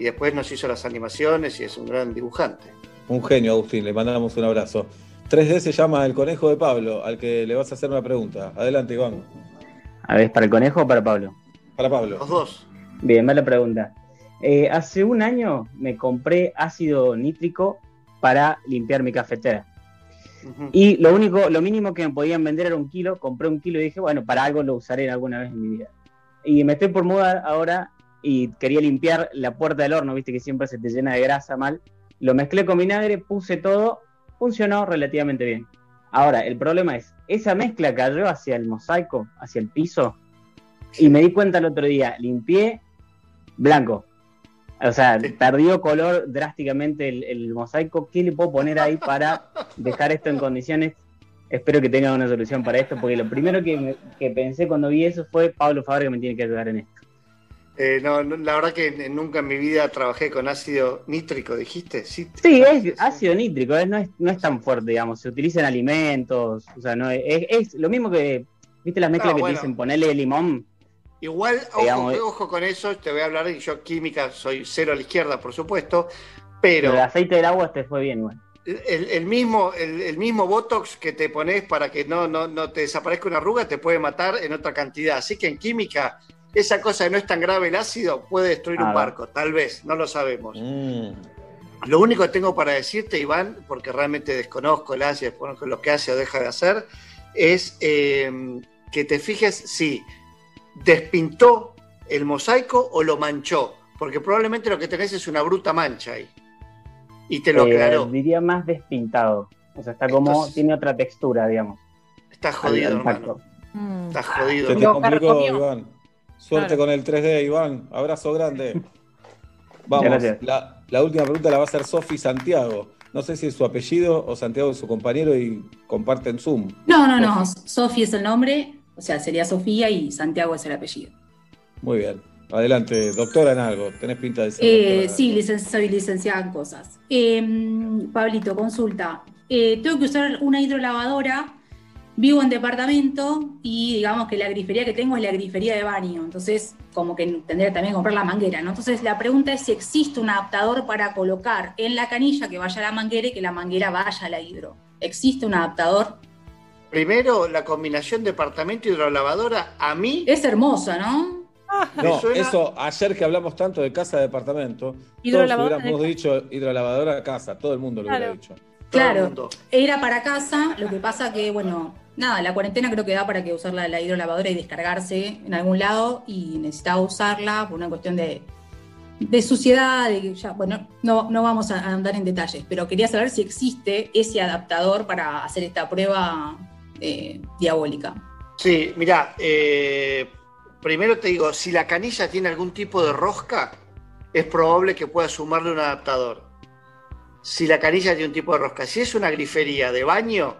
Y después nos hizo las animaciones y es un gran dibujante. Un genio, Agustín. Le mandamos un abrazo. 3D se llama El Conejo de Pablo, al que le vas a hacer una pregunta. Adelante, Iván. A ver, ¿para el conejo o para Pablo? Para Pablo. Los dos. Bien, mala pregunta. Eh, hace un año me compré ácido nítrico para limpiar mi cafetera. Y lo único, lo mínimo que me podían vender era un kilo. Compré un kilo y dije, bueno, para algo lo usaré alguna vez en mi vida. Y me estoy por mudar ahora y quería limpiar la puerta del horno, viste que siempre se te llena de grasa mal. Lo mezclé con vinagre, puse todo, funcionó relativamente bien. Ahora, el problema es, esa mezcla cayó hacia el mosaico, hacia el piso, y me di cuenta el otro día, limpié blanco. O sea, perdió color drásticamente el, el mosaico. ¿Qué le puedo poner ahí para dejar esto en condiciones? Espero que tengan una solución para esto, porque lo primero que, me- que pensé cuando vi eso fue Pablo Fabre que me tiene que ayudar en esto. Eh, no, no, la verdad que nunca en mi vida trabajé con ácido nítrico, dijiste. Sí, Sí, es ácido nítrico, es- no, es, no es tan fuerte, digamos. Se utiliza en alimentos, o sea, no es, es- lo mismo que, ¿viste las mezclas No, que bueno. te dicen ponerle limón? Igual, ojo, Digamos, eh. ojo con eso, te voy a hablar, yo química soy cero a la izquierda, por supuesto, pero el aceite del agua te fue bien, igual. el, el mismo, el, el mismo Botox que te pones para que no, no, no te desaparezca una arruga te puede matar en otra cantidad. Así que en química, esa cosa de no es tan grave el ácido puede destruir Ah, un barco, tal vez, no lo sabemos. Mm. Lo único que tengo para decirte, Iván, porque realmente desconozco el ácido, desconozco lo que hace o deja de hacer, es eh, que te fijes si despintó el mosaico o lo manchó, porque probablemente lo que tenés es una bruta mancha ahí. Y te lo Eh, aclaró. diría más despintado. O sea, está como, Entonces- tiene otra textura, digamos. Estás jodido, al- al hermano. tacto. Estás jodido. Se te complicó, Iván. Suerte Claro. con el 3D, Iván. Abrazo grande. Vamos, la, la última pregunta la va a hacer Sofi Santiago. No sé si es su apellido o Santiago es su compañero y comparten Zoom. No, no, no. Sofi es el nombre, o sea, sería Sofía y Santiago es el apellido. Muy bien. Adelante, doctora en algo. Tenés pinta de ser Eh, sí, licen- soy licenciada en cosas. Eh, Pablito, consulta. Eh, tengo que usar una hidrolavadora, vivo en departamento y digamos que la grifería que tengo es la grifería de baño, entonces como que tendría también que comprar la manguera, ¿no? Entonces la pregunta es si existe un adaptador para colocar en la canilla que vaya a la manguera y que la manguera vaya a la hidro. ¿Existe un adaptador? Primero, la combinación departamento hidrolavadora, a mí. Es hermosa, ¿no? No, suena- eso, ayer que hablamos tanto de casa de departamento, todos hubiéramos de dicho hidrolavadora a casa, todo el mundo lo hubiera Claro. dicho. Claro, era para casa, lo que pasa que, bueno, nada, la cuarentena creo que da para que usar la, la hidrolavadora y descargarse en algún lado y necesitaba usarla por una cuestión de, de suciedad, de bueno, no, no vamos a andar en detalles, pero quería saber si existe ese adaptador para hacer esta prueba eh, diabólica. Sí, mira, primero te digo, si la canilla tiene algún tipo de rosca, es probable que pueda sumarle un adaptador. Si la canilla tiene un tipo de rosca, si es una grifería de baño,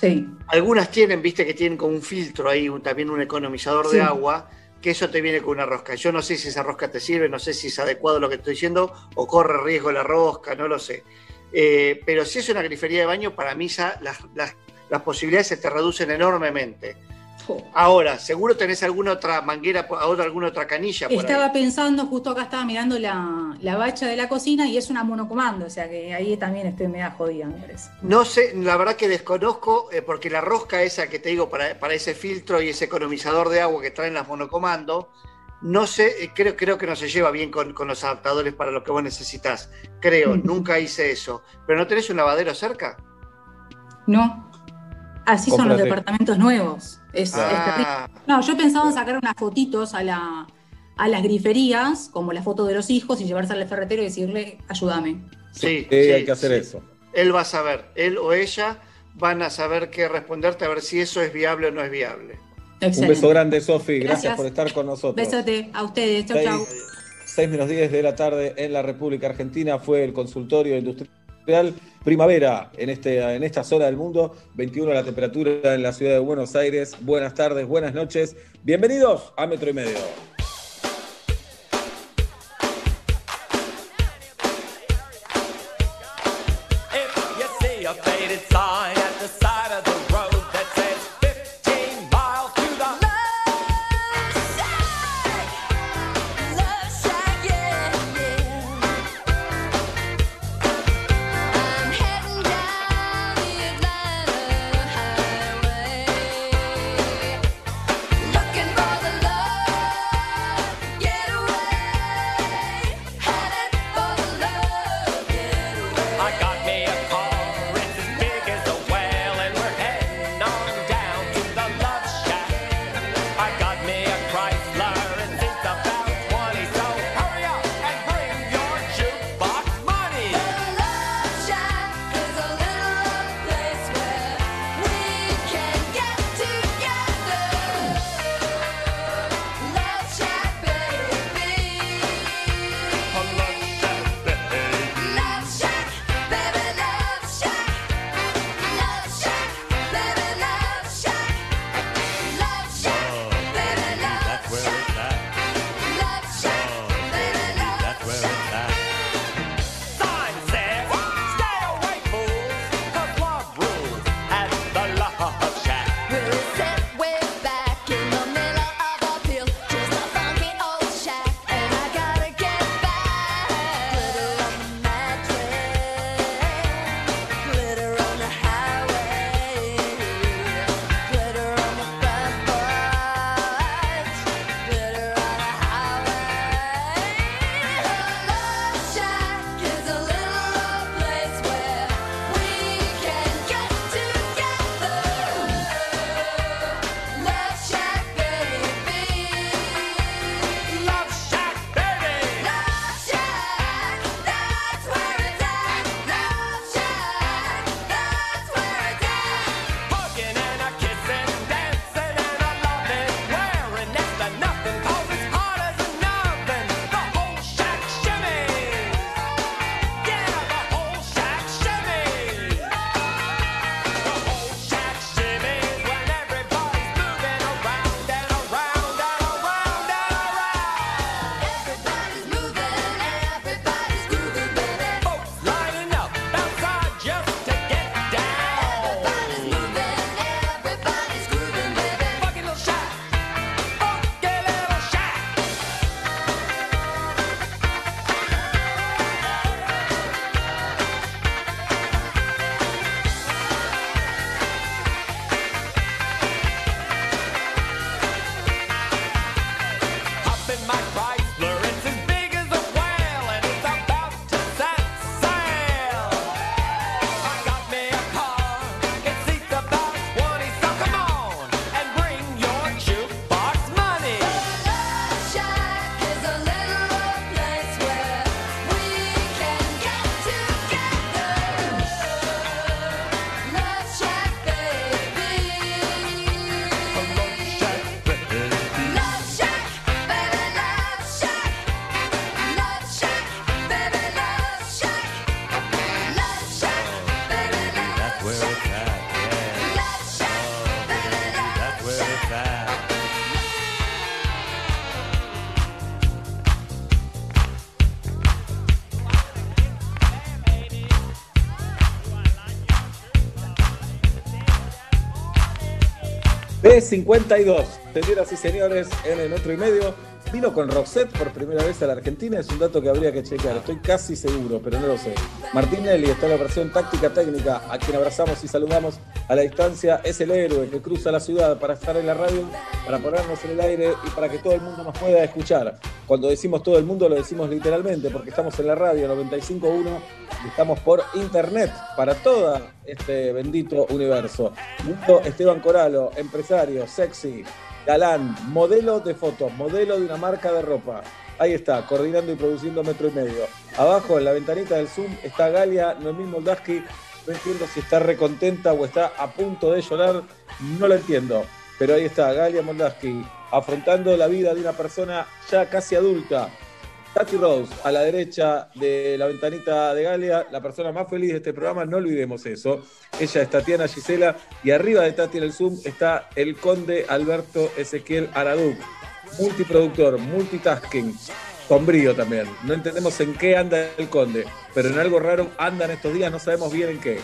Sí. algunas tienen, viste, que tienen como un filtro ahí, un- también un economizador Sí. de agua, que eso te viene con una rosca. Yo no sé si esa rosca te sirve, no sé si es adecuado lo que estoy diciendo o corre riesgo la rosca, no lo sé. Eh, pero si es una grifería de baño, para mí ya las, las- las posibilidades se te reducen enormemente. Ahora, seguro tenés alguna otra manguera, alguna otra canilla por ahí. Estaba pensando, justo acá estaba mirando la, la bacha de la cocina y es una monocomando, o sea que ahí también estoy media jodida, me parece. No sé, la verdad que desconozco, eh, porque la rosca esa que te digo para, para ese filtro y ese economizador de agua que traen las monocomando, no sé, eh, creo, creo que no se lleva bien con, con los adaptadores para lo que vos necesitas. Creo, nunca hice eso. ¿Pero no tenés un lavadero cerca? No. Así son los departamentos nuevos. Es, Ah. No, yo pensaba en sacar unas fotitos a, la, a las griferías, como la foto de los hijos, y llevarse al ferretero y decirle, ayúdame. Sí, Sí, hay que hacer eso. Él va a saber, él o ella van a saber qué responderte a ver si eso es viable o no es viable. Un beso grande, Sofi. Gracias. Gracias. por estar con nosotros. Besote a ustedes. Chau, Seis- chau. 6 menos 10 de la tarde en la República Argentina fue el consultorio industrial primavera en, este, en esta zona del mundo, 21 la temperatura en la ciudad de Buenos Aires. Buenas tardes, buenas noches. Bienvenidos a Metro y Medio. B52, señoras y señores, en el metro y medio. Vino con Roxette por primera vez a la Argentina, es un dato que habría que chequear, estoy casi seguro, pero no lo sé. Martín Nelly está en la operación táctica técnica, a quien abrazamos y saludamos a la distancia, es el héroe que cruza la ciudad para estar en la radio, para ponernos en el aire y para que todo el mundo nos pueda escuchar. Cuando decimos todo el mundo lo decimos literalmente, porque estamos en la radio 95.1 y estamos por internet para todo este bendito universo. Mundo Esteban Coralo, empresario, sexy, galán, modelo de fotos, modelo de una marca de ropa. Ahí está, coordinando y produciendo metro y medio. Abajo, en la ventanita del Zoom, está Galia Noemí Moldaski. No entiendo si está recontenta o está a punto de llorar. No lo entiendo. Pero ahí está, Galia Moldaski, afrontando la vida de una persona ya casi adulta. Tati Rose, a la derecha de la ventanita de Galia, la persona más feliz de este programa, no olvidemos eso. Ella es Tatiana Gisela y arriba de Tati en el Zoom está el conde Alberto Ezequiel Araduc, multiproductor, multitasking, sombrío también. No entendemos en qué anda el conde, pero en algo raro anda en estos días, no sabemos bien en qué.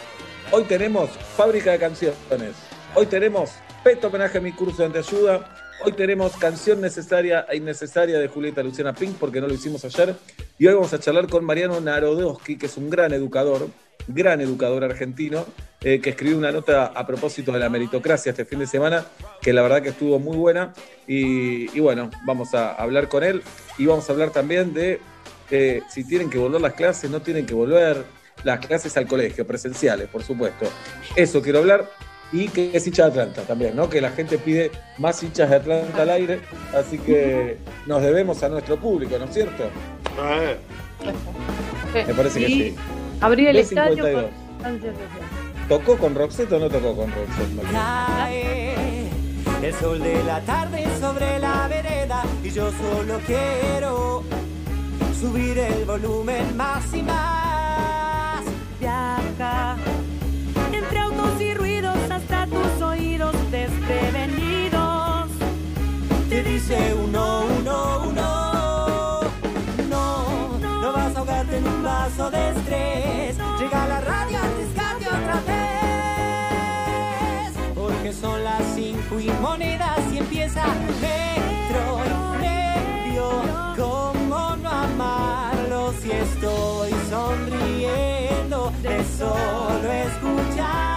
Hoy tenemos fábrica de canciones, hoy tenemos peto homenaje a mi curso de ayuda. Hoy tenemos canción necesaria e innecesaria de Julieta Luciana Pink, porque no lo hicimos ayer. Y hoy vamos a charlar con Mariano Narodowski, que es un gran educador, gran educador argentino, eh, que escribió una nota a propósito de la meritocracia este fin de semana, que la verdad que estuvo muy buena. Y, bueno, vamos a hablar con él. Y vamos a hablar también de eh, si tienen que volver las clases, no tienen que volver las clases al colegio, presenciales, por supuesto. Eso quiero hablar y que es hincha de Atlanta también, ¿no? Que la gente pide más hinchas de Atlanta al aire, así que nos debemos a nuestro público, ¿no es cierto? Me parece que sí. Abrir el B52. estadio con. ¿Tocó con Roxette o no tocó con Roxette? Cae el sol de la tarde sobre la vereda y yo solo quiero subir el volumen más y más. Viaja Te dice uno, uno, uno. No, no vas a ahogarte en un vaso de estrés. Llega la radio al rescate otra vez. Porque son las cinco y monedas y empieza metro medio. ¿Cómo no amarlo si estoy sonriendo de solo escucharlo?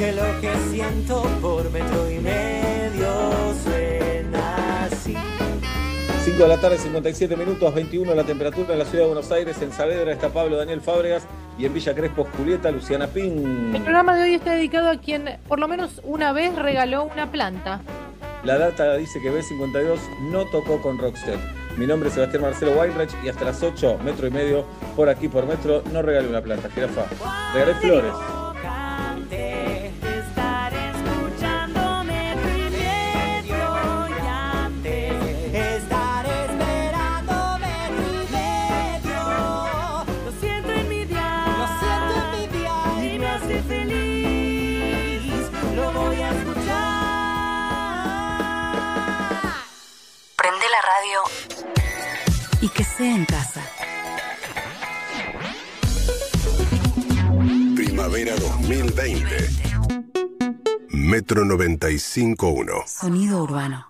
Que lo que siento por metro y medio suena así. 5 de la tarde, 57 minutos, 21 la temperatura en la ciudad de Buenos Aires. En Saavedra está Pablo Daniel Fábregas y en Villa Crespo Julieta Luciana Pin. El programa de hoy está dedicado a quien por lo menos una vez regaló una planta. La data dice que B52 no tocó con Rockstead. Mi nombre es Sebastián Marcelo Weinreich y hasta las 8, metro y medio, por aquí por metro, no regalé una planta, jirafa. Regalé flores. Y que sea en casa. Primavera 2020. Metro 95.1. Sonido urbano.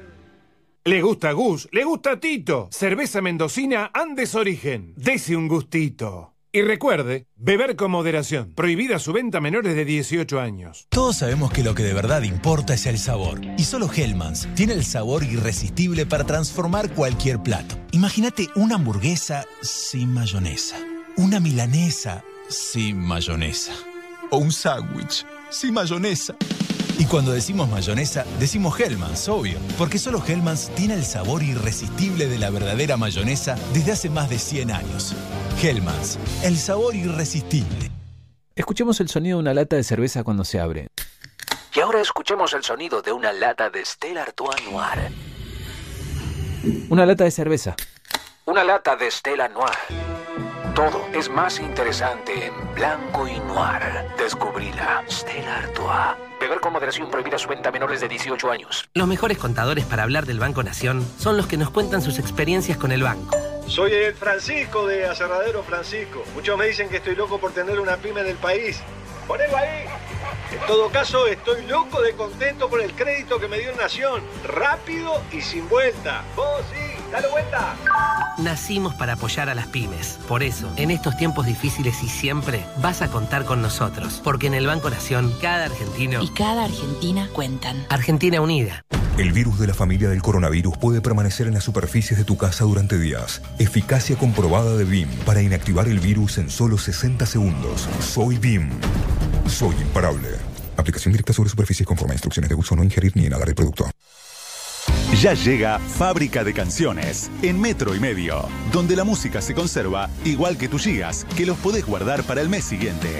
Le gusta Gus, le gusta Tito. Cerveza mendocina Andes Origen. Dese un gustito. Y recuerde, beber con moderación. Prohibida su venta a menores de 18 años. Todos sabemos que lo que de verdad importa es el sabor. Y solo Hellmann's tiene el sabor irresistible para transformar cualquier plato. Imagínate una hamburguesa sin mayonesa. Una milanesa sin mayonesa. O un sándwich sin mayonesa. Y cuando decimos mayonesa, decimos Hellmann's, obvio. Porque solo Hellmann's tiene el sabor irresistible de la verdadera mayonesa desde hace más de 100 años. Hellmann's, el sabor irresistible. Escuchemos el sonido de una lata de cerveza cuando se abre. Y ahora escuchemos el sonido de una lata de Stella Artois Noir. Una lata de cerveza. Una lata de Stella Noir. Todo es más interesante en blanco y noir. Descubrila. Stella Artois. Beber con moderación prohibida su venta a menores de 18 años. Los mejores contadores para hablar del Banco Nación son los que nos cuentan sus experiencias con el banco. Soy el Francisco de Aserradero Francisco. Muchos me dicen que estoy loco por tener una pyme en el país. Ponelo ahí. En todo caso, estoy loco de contento por el crédito que me dio Nación. Rápido y sin vuelta. Vos sí, dale vuelta. Nacimos para apoyar a las pymes. Por eso, en estos tiempos difíciles y siempre, vas a contar con nosotros. Porque en el Banco Nación, cada argentino Y cada Argentina cuentan. Argentina Unida. El virus de la familia del coronavirus puede permanecer en las superficies de tu casa durante días. Eficacia comprobada de BIM para inactivar el virus en solo 60 segundos. Soy BIM. Soy imparable. Aplicación directa sobre superficies conforme a instrucciones de uso, no ingerir ni inhalar el producto. Ya llega Fábrica de Canciones en metro y medio, donde la música se conserva igual que tus gigas, que los podés guardar para el mes siguiente.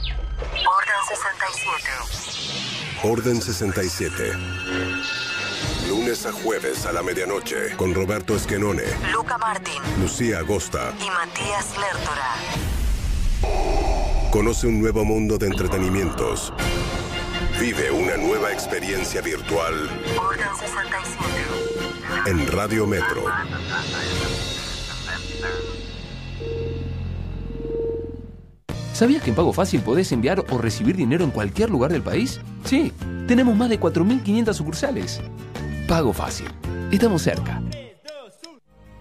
67. Orden 67. Lunes a jueves a la medianoche con Roberto Esquenone, Luca Martín Lucía Agosta. y Matías Lertora. Conoce un nuevo mundo de entretenimientos. Vive una nueva experiencia virtual Orden 67. en Radio Metro. ¿Sabías que en Pago Fácil podés enviar o recibir dinero en cualquier lugar del país? Sí, tenemos más de 4.500 sucursales. Pago Fácil. Estamos cerca.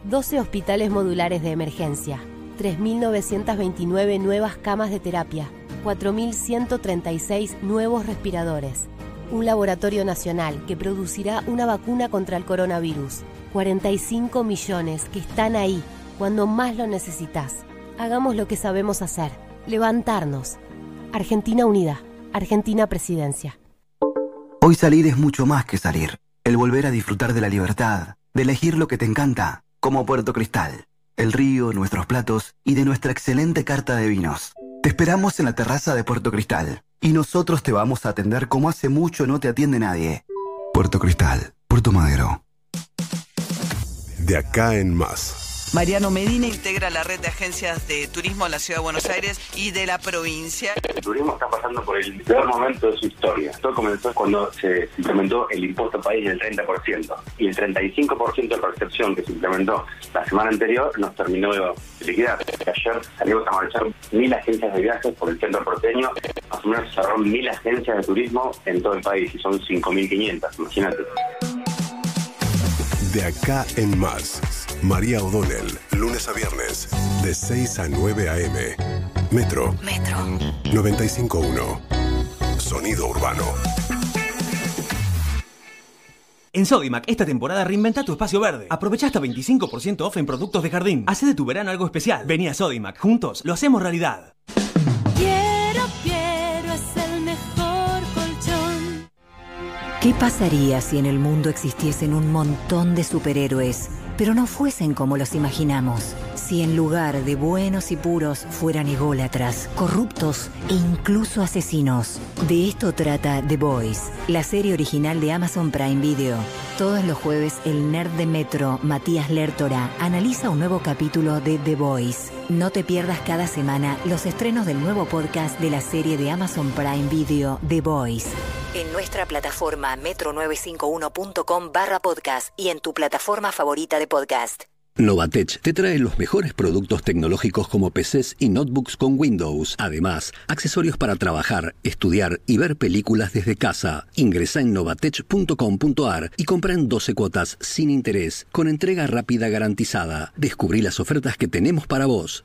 12 hospitales modulares de emergencia, 3.929 nuevas camas de terapia, 4.136 nuevos respiradores, un laboratorio nacional que producirá una vacuna contra el coronavirus, 45 millones que están ahí cuando más lo necesitas. Hagamos lo que sabemos hacer, levantarnos. Argentina Unida, Argentina Presidencia. Hoy salir es mucho más que salir. El volver a disfrutar de la libertad, de elegir lo que te encanta, como Puerto Cristal, el río, nuestros platos y de nuestra excelente carta de vinos. Te esperamos en la terraza de Puerto Cristal y nosotros te vamos a atender como hace mucho no te atiende nadie. Puerto Cristal, Puerto Madero. De acá en más. Mariano Medina integra la red de agencias de turismo de la Ciudad de Buenos Aires y de la provincia. El turismo está pasando por el peor momento de su historia. Todo comenzó cuando se implementó el impuesto país del 30% y el 35% de percepción que se implementó la semana anterior nos terminó de liquidar. Ayer salimos a marchar mil agencias de viajes por el centro porteño, más o menos se cerraron mil agencias de turismo en todo el país y son 5.500, imagínate. De acá en más. María O'Donnell, lunes a viernes, de 6 a 9 a.m. Metro. Metro. 95.1. Sonido urbano. En Sodimac, esta temporada reinventa tu espacio verde. Aprovecha hasta 25% off en productos de jardín. Hacé de tu verano algo especial. Vení a Sodimac. Juntos lo hacemos realidad. Quiero, quiero, es el mejor colchón. ¿Qué pasaría si en el mundo existiesen un montón de superhéroes, pero no fuesen como los imaginamos? Si en lugar de buenos y puros fueran ególatras, corruptos e incluso asesinos. De esto trata The Boys, la serie original de Amazon Prime Video. Todos los jueves, el nerd de Metro, Matías Lertora, analiza un nuevo capítulo de The Voice. No te pierdas cada semana los estrenos del nuevo podcast de la serie de Amazon Prime Video, The Voice. En nuestra plataforma metro951.com barra podcast y en tu plataforma favorita de podcast. Novatech te trae los mejores productos tecnológicos como PCs y notebooks con Windows. Además, accesorios para trabajar, estudiar y ver películas desde casa. Ingresa en novatech.com.ar y compra en 12 cuotas sin interés, con entrega rápida garantizada. Descubrí las ofertas que tenemos para vos.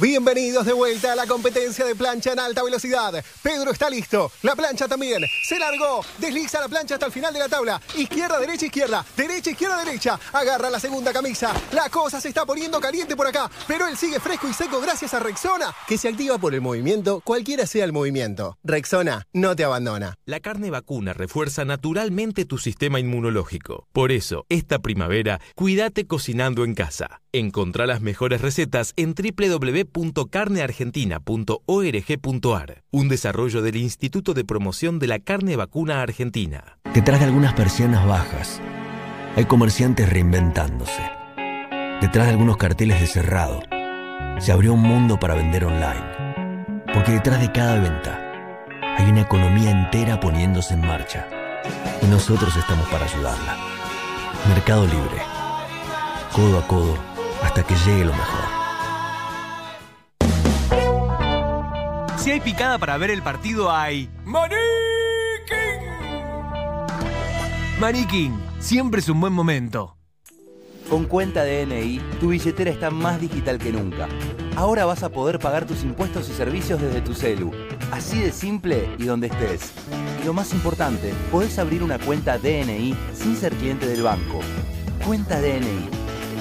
Bienvenidos de vuelta a la competencia de plancha en alta velocidad. Pedro está listo, la plancha también. Se largó, desliza la plancha hasta el final de la tabla. Izquierda, derecha, izquierda, derecha, izquierda, derecha. Agarra la segunda camisa. La cosa se está poniendo caliente por acá, pero él sigue fresco y seco gracias a Rexona, que se activa por el movimiento, cualquiera sea el movimiento. Rexona no te abandona. La carne vacuna refuerza naturalmente tu sistema inmunológico. Por eso, esta primavera, cuídate cocinando en casa. Encontrá las mejores recetas en www.carneargentina.org.ar, un desarrollo del Instituto de Promoción de la Carne Vacuna Argentina. Detrás de algunas persianas bajas, hay comerciantes reinventándose. Detrás de algunos carteles de cerrado, se abrió un mundo para vender online. Porque detrás de cada venta, hay una economía entera poniéndose en marcha. Y nosotros estamos para ayudarla. Mercado Libre. Codo a codo hasta que llegue lo mejor. Si hay picada para ver el partido, hay. Maniquín, siempre es un buen momento. Con cuenta DNI, tu billetera está más digital que nunca. Ahora vas a poder pagar tus impuestos y servicios desde tu celu. Así de simple y donde estés. Y lo más importante, podés abrir una cuenta DNI sin ser cliente del banco. Cuenta DNI,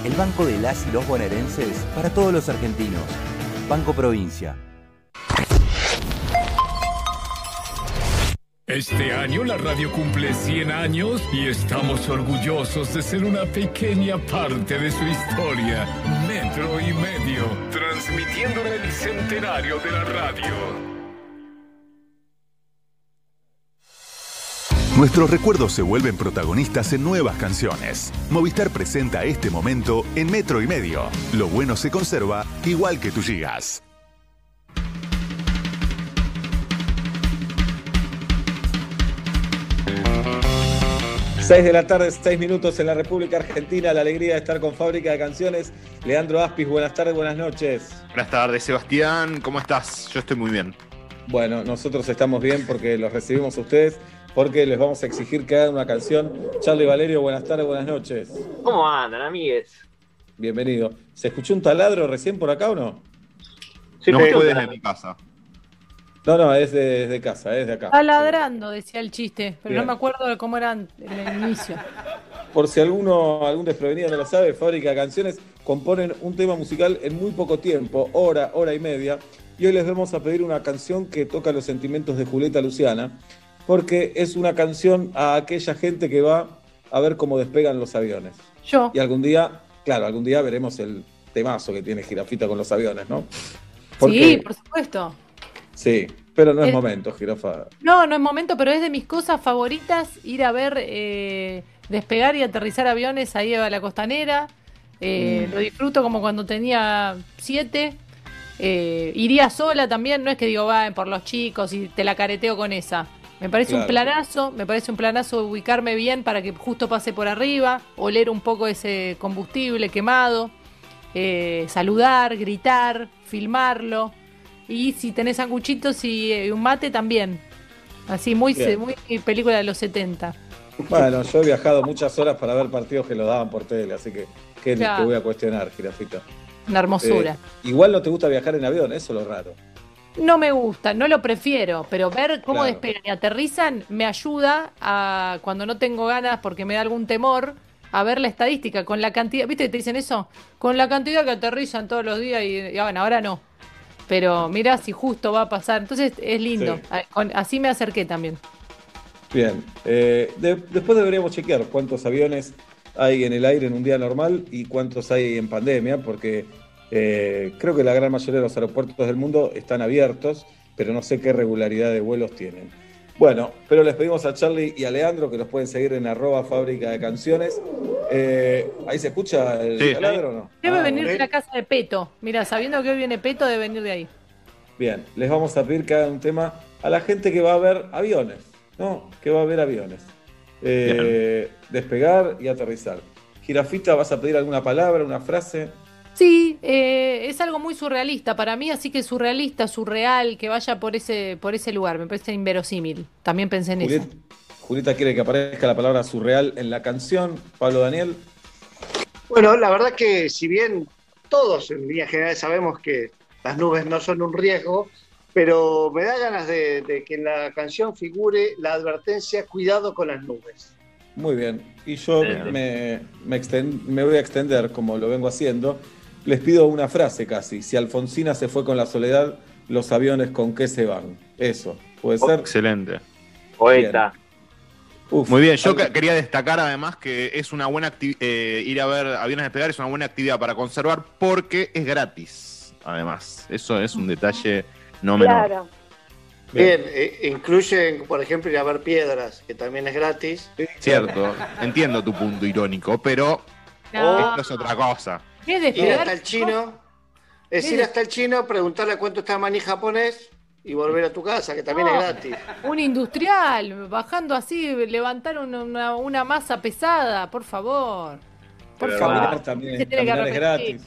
el banco de las y los bonaerenses para todos los argentinos. Banco Provincia. Este año la radio cumple 100 años y estamos orgullosos de ser una pequeña parte de su historia. Metro y medio, transmitiendo el centenario de la radio. Nuestros recuerdos se vuelven protagonistas en nuevas canciones. Movistar presenta este momento en metro y medio. Lo bueno se conserva igual que tú gigas. 6 de la tarde, 6 minutos en la República Argentina. La alegría de estar con Fábrica de Canciones. Leandro Aspis, buenas tardes, buenas noches. Buenas tardes, Sebastián. ¿Cómo estás? Yo estoy muy bien. Bueno, nosotros estamos bien porque los recibimos a ustedes, porque les vamos a exigir que hagan una canción. Charlie Valerio, buenas tardes, buenas noches. ¿Cómo andan, amigues? Bienvenido. ¿Se escuchó un taladro recién por acá o no? Sí, no fue desde mi casa. No, no, es de, es de casa, es de acá. Está ladrando, decía el chiste, pero Bien. no me acuerdo de cómo era en el inicio. Por si alguno, algún desprevenido no lo sabe, Fábrica de Canciones componen un tema musical en muy poco tiempo, hora, hora y media. Y hoy les vamos a pedir una canción que toca los sentimientos de Julieta Luciana, porque es una canción a aquella gente que va a ver cómo despegan los aviones. Yo. Y algún día, claro, algún día veremos el temazo que tiene Girafita con los aviones, ¿no? Porque- Sí, por supuesto. Sí, pero no es momento, Jirafa. No, no es momento, pero es de mis cosas favoritas ir a ver eh, despegar y aterrizar aviones ahí a la costanera. Eh, Mm. Lo disfruto como cuando tenía siete. Eh, iría sola también, no es que digo, va por los chicos y te la careteo con esa. Me parece un planazo, me parece un planazo ubicarme bien para que justo pase por arriba, oler un poco ese combustible quemado, eh, saludar, gritar, filmarlo. Y si tenés sanguchitos y eh, un mate también. Así, muy, Bien. muy película de los 70. Bueno, yo he viajado muchas horas para ver partidos que lo daban por tele, así que ¿qué te voy a cuestionar, Girafita? Una hermosura. Eh, igual no te gusta viajar en avión, eso es lo raro. No me gusta, no lo prefiero, pero ver cómo Claro. despegan y aterrizan me ayuda a, cuando no tengo ganas porque me da algún temor, a ver la estadística, con la cantidad, ¿viste que te dicen eso? Con la cantidad que aterrizan todos los días y, y, bueno, ahora no. Pero mira si justo va a pasar. Entonces es lindo. Sí. A- con- Así me acerqué también. Bien. Eh, de- después deberíamos chequear cuántos aviones hay en el aire en un día normal y cuántos hay en pandemia, porque eh, creo que la gran mayoría de los aeropuertos del mundo están abiertos, pero no sé qué regularidad de vuelos tienen. Bueno, pero les pedimos a Charlie y a Leandro que los pueden seguir en arroba fábrica de canciones. Eh, ¿Ahí se escucha el Sí. taladro o no? Debe Ah, venir de la casa de Peto. Mira, sabiendo que hoy viene Peto, debe venir de ahí. Bien, les vamos a pedir que hagan un tema a la gente que va a ver aviones, ¿no? Que va a ver aviones. Eh, despegar y aterrizar. Girafita, ¿vas a pedir alguna palabra, una frase? Sí, eh, es algo muy surrealista para mí, así que surrealista, surreal, que vaya por ese, por ese lugar. Me parece inverosímil. También pensé en eso. Juliet- Julieta quiere que aparezca la palabra surreal en la canción. Pablo Daniel. Bueno, la verdad que si bien todos en líneas generales sabemos que las nubes no son un riesgo, pero me da ganas de, de que en la canción figure la advertencia cuidado con las nubes. Muy bien. Y yo me, me voy a extender, como lo vengo haciendo. Les pido una frase casi. Si Alfonsina se fue con la soledad, los aviones con qué se van. Eso, puede ser. Excelente. Poeta. Muy bien, yo algo- quería destacar además que es una buena actividad, ir a ver aviones despegar es una buena actividad para conservar porque es gratis. Además, eso es un detalle no menor. Bien, eh, incluyen, por ejemplo, ir a ver piedras, que también es gratis. Cierto, entiendo tu punto irónico, pero No. esto es otra cosa. ¿Qué Ir hasta el chino, es ¿Qué ir de- hasta el chino, preguntarle cuánto está maní japonés y volver a tu casa, que también No. es gratis. Un industrial, bajando así, levantar una, masa pesada, por favor. Por Pero favor. caminar también, caminar es gratis.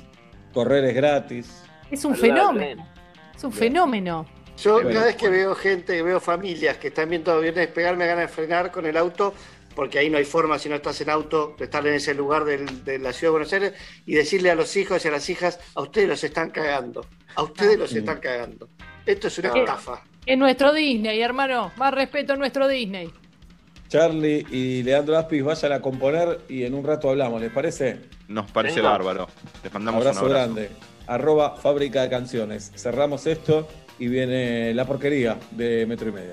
Correr es gratis. Es un fenómeno. Es un fenómeno. Yo cada vez que veo gente, veo familias que están viendo aviones despegar, me ganas de frenar con el auto, porque ahí no hay forma, si no estás en auto, de estar en ese lugar del- de la ciudad de Buenos Aires y decirle a los hijos y a las hijas, a ustedes los están cagando, a ustedes los están cagando. Esto es una ¿Qué? estafa. Es nuestro Disney, hermano. Más respeto a nuestro Disney. Charlie y Leandro Aspis vayan a componer y en un rato hablamos, ¿les parece? Nos parece Venga. bárbaro. Les mandamos abrazo, un abrazo. grande. Arroba fábrica de canciones. Cerramos esto y viene la porquería de metro y medio.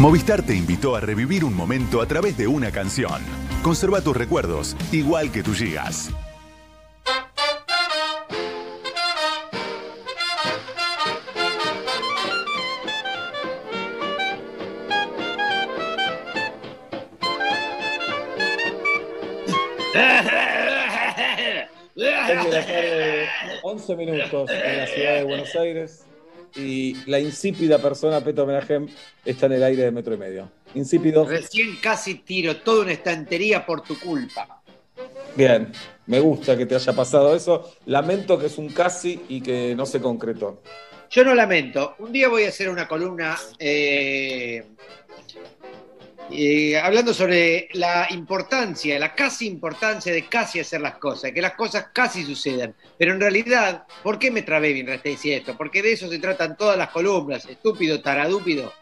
Movistar te invitó a revivir un momento a través de una canción. Conserva tus recuerdos, igual que tus gigas. Tarde, 11 minutos en la ciudad de Buenos Aires y la insípida persona Peto Menajem está en el aire de metro y medio. Insípido. Recién casi tiro toda una estantería por tu culpa. Bien, me gusta que te haya pasado eso. Lamento que es un casi y que no se concretó. Yo no lamento. Un día voy a hacer una columna eh, eh, hablando sobre la importancia, la casi importancia de casi hacer las cosas, que las cosas casi sucedan. Pero en realidad, ¿por qué me trabé mientras te decía esto? Porque de eso se tratan todas las columnas, estúpido, taradúpido,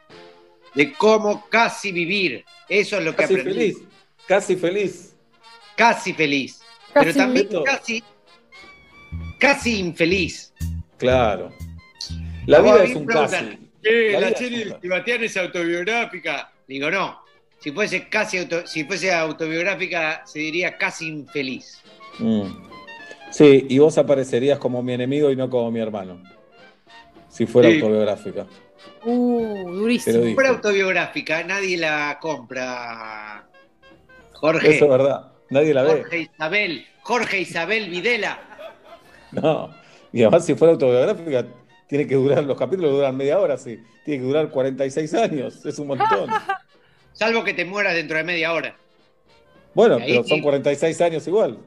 de cómo casi vivir. Eso es lo que Casi aprendí. feliz, casi feliz. Casi feliz. Casi pero también casi, casi infeliz. Claro. La vida es un casi. "Eh, La la, casi. Sebastián es autobiográfica. Digo, no. Si fuese casi auto- si fuese autobiográfica, se diría casi infeliz. Mm. Sí, y vos aparecerías como mi enemigo y no como mi hermano. Si fuera Sí. autobiográfica. Uh, durísimo. Si fuera autobiográfica, nadie la compra. Jorge. Eso es verdad. Nadie la ve. Jorge Isabel. Jorge Isabel Videla. No. Y además, si fuera autobiográfica, tiene que durar, los capítulos duran media hora, sí. Tiene que durar 46 años. Es un montón. Salvo que te mueras dentro de media hora. Bueno, pero sí. son 46 años igual.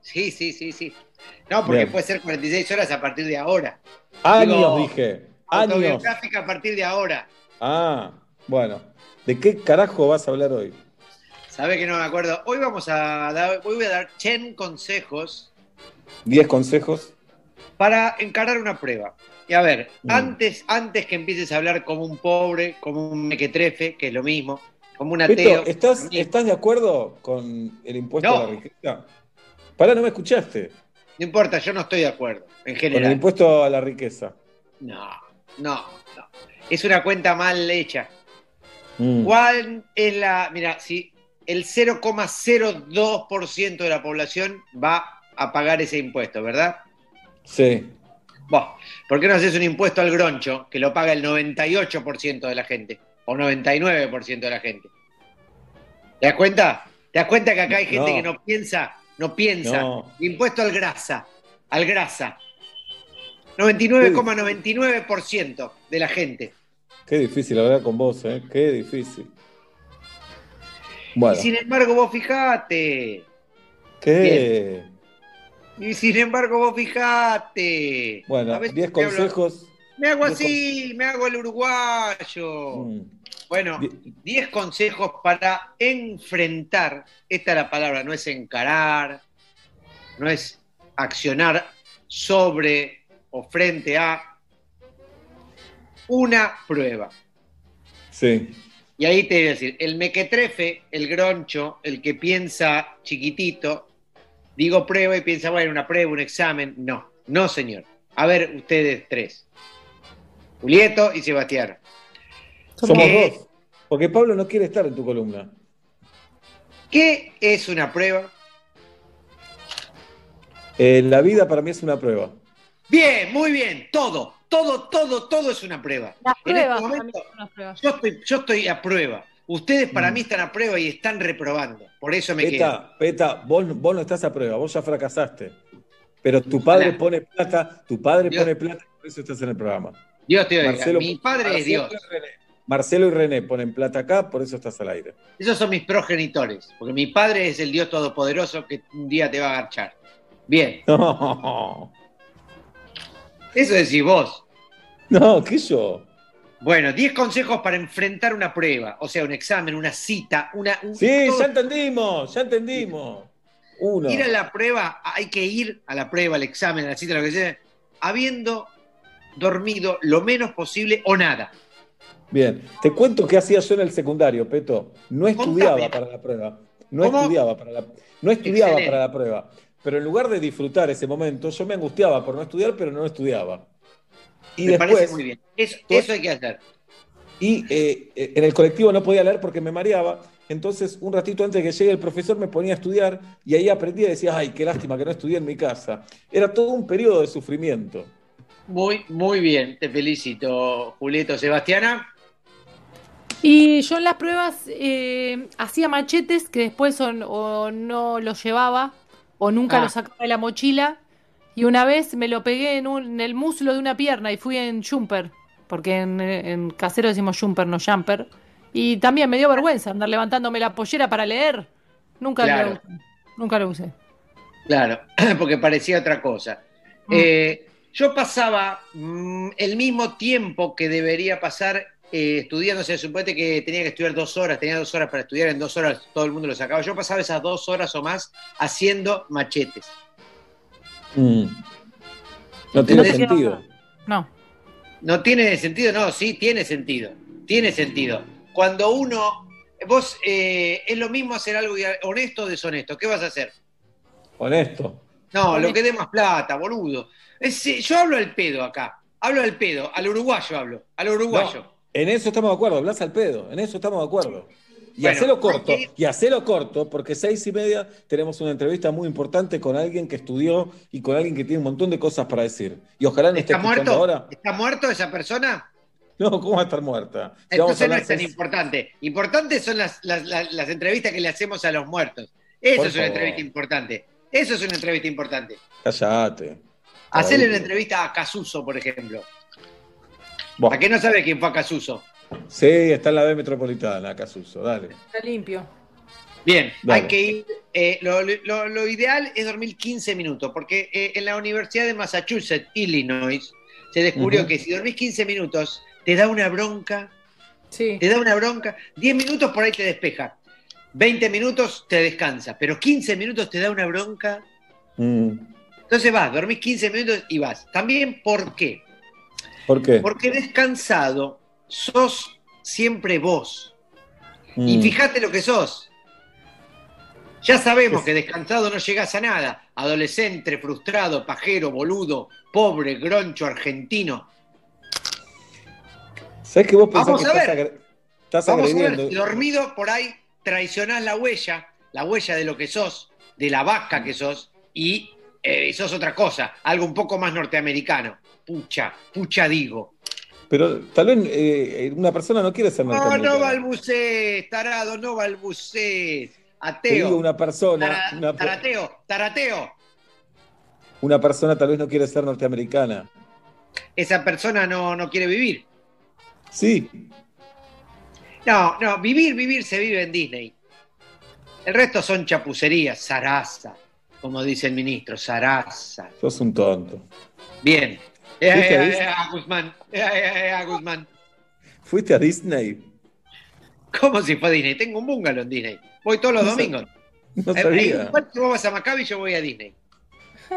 Sí, sí, sí, sí. No, porque Bien. puede ser 46 horas a partir de ahora. Años, Digo, dije. Años. Autobiográfica a partir de ahora. Ah, bueno. ¿De qué carajo vas a hablar hoy? Sabe que no me acuerdo. Hoy vamos a dar, hoy voy a dar 10 consejos ¿10 consejos? para encarar una prueba. Y a ver, Mm. antes, antes que empieces a hablar como un pobre, como un mequetrefe, que es lo mismo, como un Beto, ateo. ¿estás, ¿estás de acuerdo con el impuesto No. a la riqueza? Pará, no me escuchaste. No importa, yo no estoy de acuerdo, en Con el general. impuesto a la riqueza. No, no, no. Es una cuenta mal hecha. Mm. ¿Cuál es la. Mira, si el 0,02% de la población va a pagar ese impuesto, ¿verdad? Sí. Bueno, ¿por qué no haces un impuesto al groncho que lo paga el 98% de la gente? O 99% de la gente. ¿Te das cuenta? ¿Te das cuenta que acá hay gente No. que no piensa? No piensa. No. Impuesto al grasa. Al grasa. 99,99% de la gente. Qué difícil hablar con vos, ¿eh? Qué difícil. Bueno, Y sin embargo, vos fijate. ¿qué? Y sin embargo, vos fijate. Bueno, A veces 10 te hablo- consejos. Me hago así, me hago el uruguayo. Mm. Bueno, 10 consejos para enfrentar. Esta es la palabra, no es encarar, no es accionar sobre o frente a una prueba. Sí. Y ahí te voy a decir, el mequetrefe, el groncho, el que piensa chiquitito, digo prueba y piensa, bueno, una prueba, un examen. No, no, señor. A ver, ustedes tres. Julieto y Sebastián. Somos ¿Qué- dos. Porque Pablo no quiere estar en tu columna. ¿Qué es una prueba? Eh, la vida para mí es una prueba. Bien, muy bien, todo, todo, todo, todo es una prueba. Las En este momento, pruebas. yo estoy, yo estoy a prueba. Ustedes para Mm. mí están a prueba y están reprobando. Por eso me quedo. Peta, Peta, vos, vos no estás a prueba, vos ya fracasaste. Pero tu padre pone plata, tu padre Dios. pone plata, por eso estás en el programa. Dios te oiga. Marcelo- Mi padre es Dios. y René. Marcelo y René ponen plata acá, por eso estás al aire. Esos son mis progenitores. Porque mi padre es el Dios todopoderoso que un día te va a agachar. Bien, No, eso decís vos. no, ¿qué yo? Bueno, 10 consejos para enfrentar una prueba. O sea, un examen, una cita, una. un- Sí, todo. ya entendimos, ya entendimos. Uno. Ir a la prueba, hay que ir a la prueba, al examen, a la cita, lo que sea, habiendo dormido lo menos posible o nada. Bien, te cuento qué hacía yo en el secundario, Peto. No estudiaba Contame. para la prueba. No ¿Cómo? estudiaba para la, no estudiaba Excelente. para la prueba. Pero en lugar de disfrutar ese momento, yo me angustiaba por no estudiar, pero no estudiaba. Y Me después, parece muy bien. Eso, eso hay que hacer. y eh, en el colectivo no podía leer porque me mareaba. Entonces, un ratito antes de que llegue el profesor, me ponía a estudiar y ahí aprendía y decía, ay, qué lástima que no estudié en mi casa. Era todo un periodo de sufrimiento. Muy, muy bien. Te felicito, Julieto. Sebastiana. Y yo en las pruebas eh, hacía machetes que después son- o no los llevaba o nunca Ah. los sacaba de la mochila. Y una vez me lo pegué en, un- en el muslo de una pierna y fui en jumper, porque en, en casero decimos jumper, no jumper. Y también me dio vergüenza andar levantándome la pollera para leer. Nunca Claro. lo usé. Nunca lo usé. Claro, porque parecía otra cosa. Mm. Eh, yo pasaba mm, el mismo tiempo que debería pasar eh, estudiando. O sea, suponete que tenía que estudiar dos horas, tenía dos horas para estudiar, en dos horas todo el mundo lo sacaba. Yo pasaba esas dos horas o más haciendo machetes. Mm. No tiene sentido. No. No tiene sentido, no, sí, tiene sentido. Tiene sentido. Cuando uno, vos, eh, es lo mismo hacer algo honesto o deshonesto. ¿Qué vas a hacer? Honesto. No, lo que dé más plata, boludo. Es- eh, yo hablo al pedo acá. Hablo al pedo, al uruguayo hablo, al uruguayo. No, en eso estamos de acuerdo, hablas al pedo, en eso estamos de acuerdo. Y Bueno, hacelo corto, que- y hacelo corto, porque seis y media tenemos una entrevista muy importante con alguien que estudió y con alguien que tiene un montón de cosas para decir. Y ojalá no esté ¿Está escuchando muerto? ahora. ¿Está muerto esa persona? No, ¿cómo va a estar muerta? Si Entonces no es tan importante. Importante son las, las- las- las entrevistas que le hacemos a los muertos. Eso Por es una favor. entrevista importante. Eso es una entrevista importante. Cállate. Hacerle una entrevista a Casuso, por ejemplo. Buah. ¿A qué no sabe quién fue a Casuso? Sí, está en la B Metropolitana, Casuso, dale. Está limpio. Bien, Dale. hay que ir. eh, lo, lo- lo ideal es dormir 15 minutos, porque eh, en la Universidad de Massachusetts, Illinois, se descubrió que si dormís 15 minutos, te da una bronca. Sí. Te da una bronca. 10 minutos por ahí te despeja. 20 minutos te descansa, pero 15 minutos te da una bronca. Mm, Entonces vas, dormís 15 minutos y vas. También, ¿por qué? ¿Por qué? Porque descansado sos siempre vos. Y Mm, fíjate lo que sos. Ya sabemos que descansado no llegas a nada. Adolescente, frustrado, pajero, boludo, pobre, groncho, argentino. ¿Sabes que vos pensás Vamos que a estás, ver. agre- estás Vamos a agrediendo? ver, dormido por ahí traicionás la huella, la huella de lo que sos, de la vaca que sos, y eh, sos otra cosa, algo un poco más norteamericano. Pucha, pucha digo. Pero tal vez eh, una persona no quiere ser No, norteamericana. no balbucees, tarado, no balbucees. Te Ateo. digo, una persona, Tara- una, tarateo, tarateo. una persona tal vez no quiere ser norteamericana. Esa persona no, no quiere vivir. Sí, No, no, vivir, vivir se vive en Disney. El resto son chapucerías, zaraza, como dice el ministro, zaraza. sos un tonto. Bien. Eh, ¿Fuiste a eh, Disney? eh, a Guzmán, eh, eh, eh, a Guzmán. ¿Fuiste a Disney? ¿Cómo si fue a Disney? Tengo un bungalow en Disney. Voy todos los No domingos. No Eh, sabía. igual que vos vas a Maccabi, yo voy a Disney.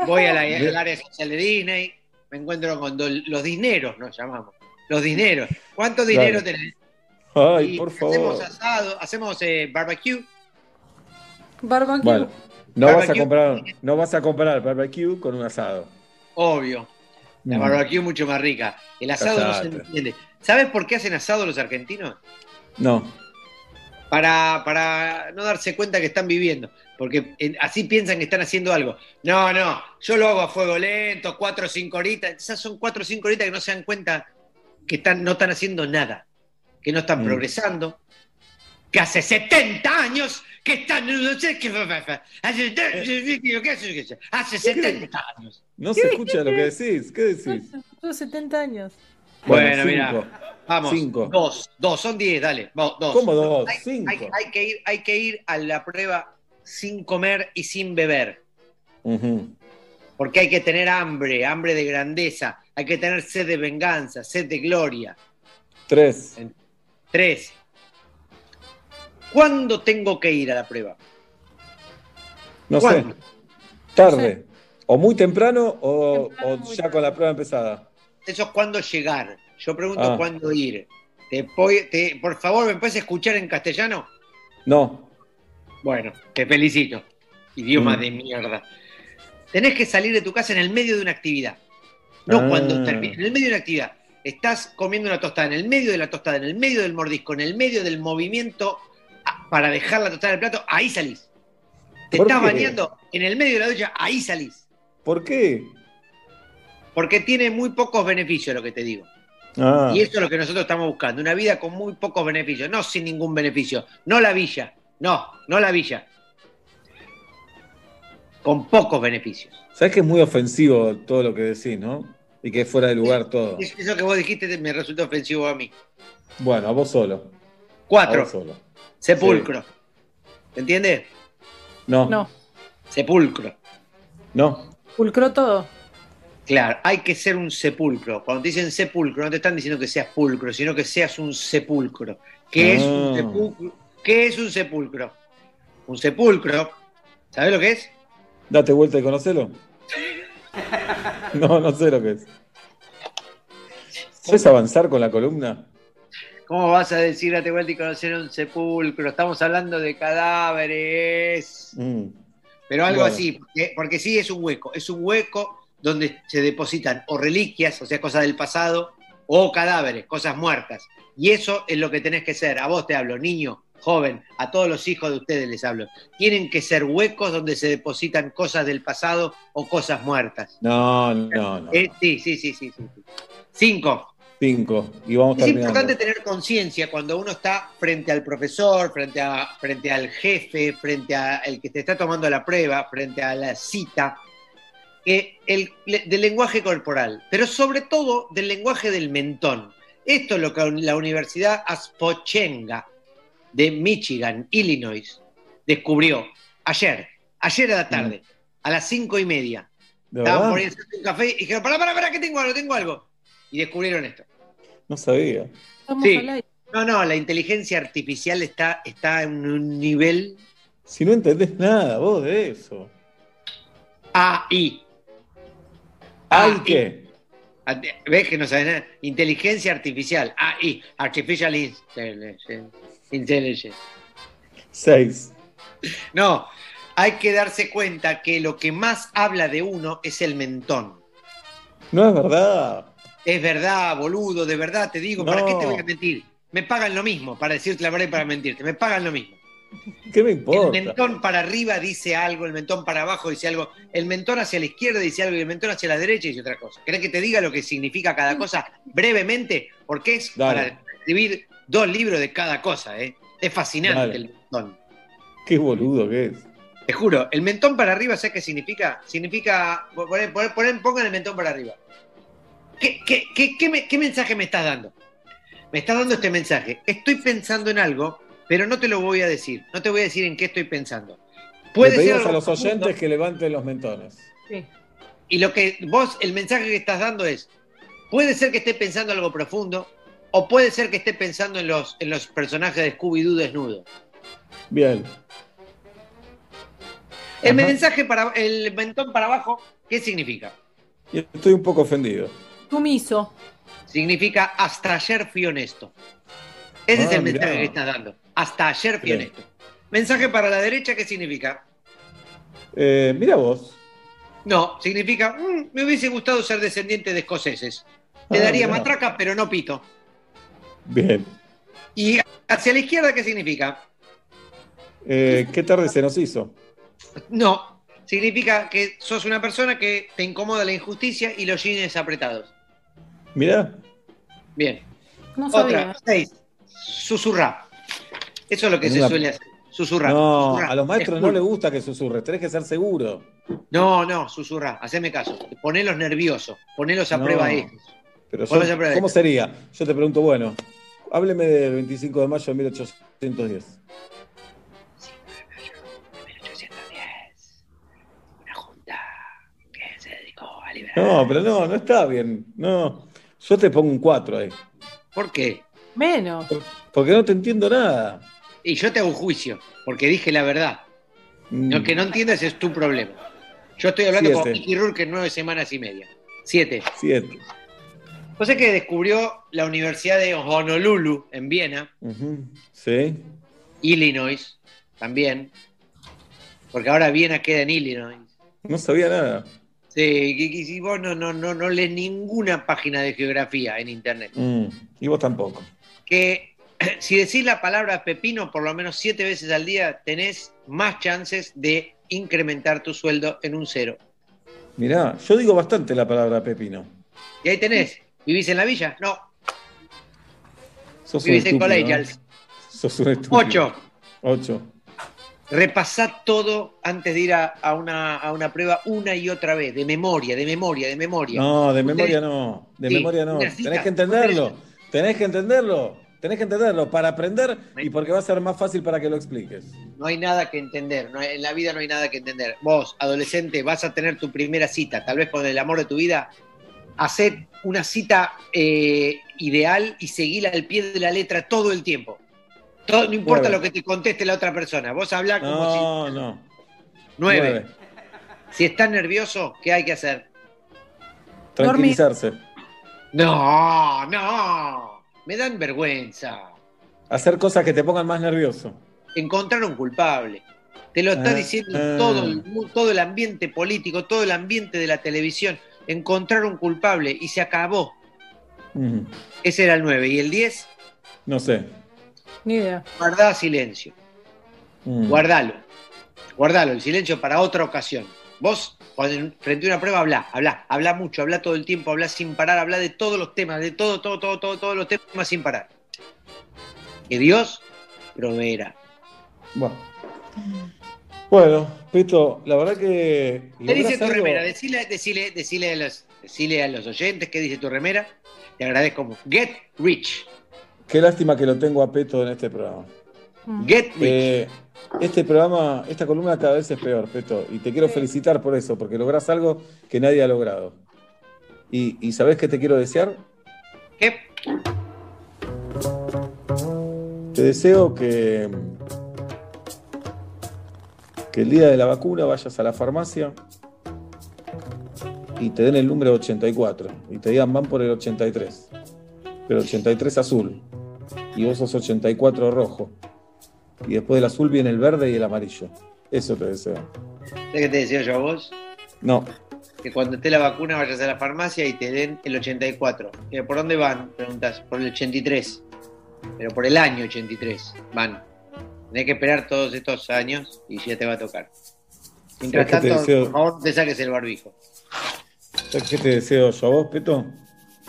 Voy a la- al área social de Disney, me encuentro con do- los dineros, nos llamamos. Los dineros. ¿Cuánto dinero Claro. tenés? Ay, Y por Hacemos favor. asado, hacemos eh, barbecue. Barbecue. Bueno, no vas, a comprar, no vas a comprar barbecue con un asado. Obvio. La Mm. barbecue mucho más rica. El asado no se entiende. ¿Sabes por qué hacen asado los argentinos? No. Para, para no darse cuenta que están viviendo. Porque así piensan que están haciendo algo. No, no, yo lo hago a fuego lento, cuatro o cinco horitas. Esas son cuatro o cinco horitas que no se dan cuenta que están, no están haciendo nada, que no están Mm. progresando, que hace 70 años que están. Hace, ¿qué hace? hace 70 años. No se escucha lo que decís. ¿Qué decís? Tuvo 70 años. Bueno, cinco. mira. Vamos, Cinco. dos, dos, son diez, dale, vamos, dos. ¿Cómo dos? Hay, Cinco. hay- hay que ir, hay que ir a la prueba sin comer y sin beber, porque hay que tener hambre, hambre de grandeza, hay que tener sed de venganza, sed de gloria. Tres. Tres. ¿Cuándo tengo que ir a la prueba? No ¿Cuándo? sé. Tarde. O muy temprano o, o ya con la prueba empezada. Eso es cuándo llegar. Yo pregunto Ah. cuándo ir. ¿Te, po- te- por favor, ¿me puedes escuchar en castellano? No. Bueno, te felicito. Idioma Mm. de mierda. Tenés que salir de tu casa en el medio de una actividad. No Ah. cuando termine. En el medio de una actividad. Estás comiendo una tostada, en el medio de la tostada, en el medio del mordisco, en el medio del movimiento ah, para dejar la tostada en el plato, ahí salís. Te ¿Por estás qué? bañando en el medio de la ducha, ahí salís. ¿Por qué? Porque tiene muy pocos beneficios lo que te digo. Ah. Y eso es lo que nosotros estamos buscando, una vida con muy pocos beneficios, no sin ningún beneficio, no la villa, no, no la villa, con pocos beneficios. Sabes que es muy ofensivo todo lo que decís, ¿no? Y que fuera de lugar todo. Es- Eso que vos dijiste me resulta ofensivo a mí. Bueno, a vos solo. A Cuatro, vos solo. sepulcro. ¿Entiendes? No. No. Sepulcro. No. Pulcró todo. Claro, hay que ser un sepulcro. Cuando te dicen sepulcro, no te están diciendo que seas pulcro, sino que seas un sepulcro. ¿Qué es un Ah. sepulcro? ¿Qué es un sepulcro? Un sepulcro, ¿sabes lo que es? Date vuelta y conocelo. No, no sé lo que es. ¿Sabes avanzar con la columna? ¿Cómo vas a decir date vuelta y conocer un sepulcro? Estamos hablando de cadáveres. Mm. Pero algo Bueno. así, porque, porque sí es un hueco. Es un hueco donde se depositan o reliquias, o sea, cosas del pasado, o cadáveres, cosas muertas. Y eso es lo que tenés que ser. A vos te hablo, niño, joven, a todos los hijos de ustedes les hablo. Tienen que ser huecos donde se depositan cosas del pasado o cosas muertas. No, no, no. Eh, sí, sí, sí, sí, sí. Cinco. Cinco. Y vamos Es terminando. importante tener conciencia cuando uno está frente al profesor, frente, a, frente al jefe, frente al que te está tomando la prueba, frente a la cita, que el, del lenguaje corporal, pero sobre todo del lenguaje del mentón. Esto es lo que la Universidad Aspochenga de Michigan, Illinois, descubrió ayer, ayer a la tarde, a las cinco y media. ¿De Estaban por ahí haciendo un café y dijeron, pará, pará, pará, que tengo algo, tengo algo. Y descubrieron esto. No sabía. Sí. No, no, la inteligencia artificial está, está en un nivel Si no entendés nada vos de eso. AI. ¿Ay qué? ¿Ves que no sabes nada? Inteligencia artificial. AI. Artificial Intelligence. Intelligence. Seis. No, hay que darse cuenta que lo que más habla de uno es el mentón. No es verdad. Es verdad, boludo, de verdad te digo, ¿para qué te voy a mentir? Me pagan lo mismo para decirte la verdad y para mentirte, me pagan lo mismo. ¿Qué me El importa? mentón para arriba dice algo, el mentón para abajo dice algo, el mentón hacia la izquierda dice algo y el mentón hacia la derecha dice otra cosa. ¿Querés que te diga lo que significa cada cosa brevemente? Porque es Dale. para escribir dos libros de cada cosa, ¿eh? Es fascinante Dale. el mentón. Qué boludo que es. Te juro, el mentón para arriba, ¿sabes qué significa? Significa. Poner, poner- poner- pongan el mentón para arriba. ¿Qué, qué- qué- qué me- qué mensaje me estás dando? Me estás dando este mensaje. Estoy pensando en algo, pero no te lo voy a decir. No te voy a decir en qué estoy pensando. Puede ser algo a los profundo, oyentes que levanten los mentones. Y lo que vos, el mensaje que estás dando es: puede ser que esté pensando algo profundo, o puede ser que esté pensando en los, en los personajes de Scooby-Doo desnudo. Bien. El Ajá. mensaje para el mentón para abajo, ¿qué significa? Estoy un poco ofendido. Sumiso. Significa hasta ayer fui honesto. Ese es Ah, el mirá. mensaje que estás dando. Hasta ayer fui Bien. honesto. Mensaje para la derecha, ¿qué significa? Eh, mira vos. No, significa, "Mm, me hubiese gustado ser descendiente de escoceses. Te Ah, daría mirá. matraca, pero no pito. Bien. Y hacia la izquierda, ¿qué significa? Eh, ¿Qué tarde se nos hizo? No, significa que sos una persona que te incomoda la injusticia y los jeans apretados. Mirá. Bien. No sabía. Otra, seis. Susurra. Eso es lo que Es se una- suele hacer. Susurra. No, susurra. a los maestros Es no les gusta que susurres, tenés que ser seguro. No, no, susurra, haceme caso. Ponelos nerviosos, ponelos a No, prueba estos. Pero de ¿cómo sería? Yo te pregunto, bueno, hábleme del 25 de mayo de 1810. que se dedicó a liberar. No, pero no, no está bien. No. Yo te pongo un 4 ahí. ¿Por qué? Menos. Porque no te entiendo nada. Y yo te hago un juicio, porque dije la verdad. Mm. Lo que no entiendas es tu problema. Yo estoy hablando con Siete. Mickey Rourke en nueve semanas y media. Siete. 7. José que descubrió la Universidad de Honolulu en Viena, Sí. Illinois, también. Porque ahora Viena queda en Illinois. No sabía nada. Sí, y, vos no, no, no, no lees ninguna página de geografía en internet. Mm, Y vos tampoco. que si decís la palabra pepino por lo menos siete veces al día, tenés más chances de incrementar tu sueldo en un cero. Mirá, yo digo bastante la palabra pepino. Y ahí tenés. ¿Vivís en la villa? No. Sos Vivís en collegials. Sos un. Ocho. 8. Repasá todo antes de ir a, a una, a una prueba una y otra vez, de memoria, de memoria, de memoria. No, de memoria no. De Sí, memoria no. Tenés que entenderlo. Tenés que entenderlo. Tenés que entenderlo para aprender y porque va a ser más fácil para que lo expliques. No hay nada que entender, no hay- en la vida no hay nada que entender. Vos, adolescente, vas a tener tu primera cita, tal vez con el amor de tu vida. Haced una cita eh, ideal y seguila al pie de la letra todo el tiempo. Todo- no importa Nueve. lo que te conteste la otra persona. Vos hablá como si. No, no. Nueve. Nueve. Si estás nervioso, ¿qué hay que hacer? Tranquilizarse. No, no. Me dan vergüenza. Hacer cosas que te pongan más nervioso. encontrar un culpable. Te lo está Ah, diciendo ah. todo, el, todo el ambiente político, todo el ambiente de la televisión. Encontrar un culpable y se acabó. Ese era el 9. ¿Y el 10? No sé. Ni idea. Guardá silencio. Mm. Guardalo. Guardalo, el silencio para otra ocasión. Vos, cuando frente a una prueba, habla, habla, habla mucho, habla todo el tiempo, habla sin parar, habla de todos los temas, de todo, todo, todo, todo, todos los temas sin parar. Que Dios proveerá. Bueno. Bueno, Pito, la verdad que. ¿Qué dice tu algo- remera? Decile, decile, decile, a los, decile a los oyentes qué dice tu remera. Te agradezco. mucho. Get rich. Qué lástima que lo tengo a Peto en este programa. Get rich. Eh, este programa, esta columna cada vez es peor, Peto. Y te quiero felicitar por eso, porque lográs algo que nadie ha logrado. ¿Y, y sabés qué te quiero desear? ¿Qué? Te deseo que, que el día de la vacuna vayas a la farmacia y te den el número 84 y te digan van por el 83, pero 83 azul y vos sos 84 rojo y después del azul viene el verde y el amarillo Eso te deseo. ¿Sabes qué te decía yo a vos? No. Que cuando esté la vacuna vayas a la farmacia y te den el 84. ¿Y ¿Por dónde van? Preguntas. Por el 83. Pero por el año 83 van. Tenés que esperar todos estos años y ya te va a tocar. Mientras ¿Sabes qué te tanto, deseo? por favor, no te saques el barbijo. ¿Sabes qué te deseo yo a vos, Peto?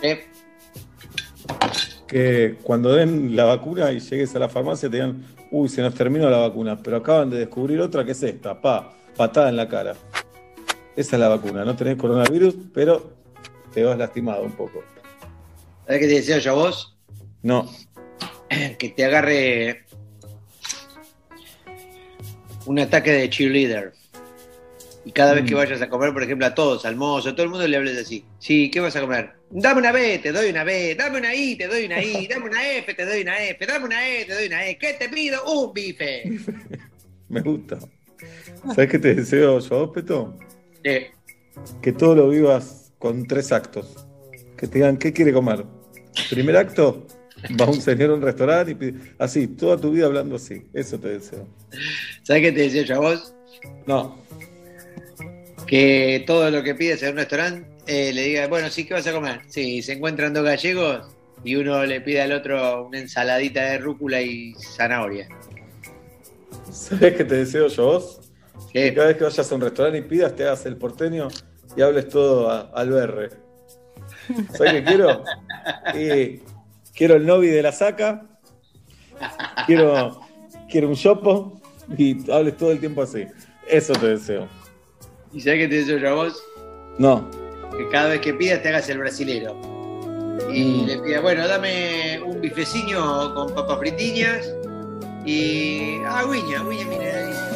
¿Eh? Que cuando den la vacuna y llegues a la farmacia te digan, uy, se nos terminó la vacuna, pero acaban de descubrir otra que es esta, pa, patada en la cara. Esa es la vacuna, no tenés coronavirus, pero te vas lastimado un poco. ¿Sabes qué te deseo yo a vos? No, Que te agarre un ataque de cheerleader. Y cada vez que Mm. vayas a comer, por ejemplo, a todos, al mozo, a todo el mundo le hables así. Sí, ¿qué vas a comer? Dame una B, te doy una B. Dame una I, te doy una I. Dame una F, te doy una F. Dame una E, te doy una E. ¿Qué te pido? Un bife. me gusta. ¿Sabes qué te deseo yo Peto? Eh, Que todo lo vivas con tres actos. Que te digan, ¿qué quiere comer? Primer acto, va un señor a un restaurante y pide, así, toda tu vida hablando así. Eso te deseo. ¿Sabes qué te deseo yo a vos? No, Que todo lo que pides en un restaurante eh, le diga, bueno, sí, ¿qué vas a comer? Sí, se encuentran dos gallegos y uno le pide al otro una ensaladita de rúcula y zanahoria. ¿sabes qué te deseo yo a vos? Que cada vez que vayas a un restaurante y pidas, te hagas el porteño y hables todo al berre. ¿Sabes qué quiero? Y quiero el novi de la saca, quiero, quiero un chopo y hables todo el tiempo así. Eso te deseo. ¿Y sabes qué te deseo yo a vos? No, Que cada vez que pidas te hagas el brasilero. Y le pidas, bueno, dame un bifeciño con papas fritiñas y. Ah, guiña, guiña,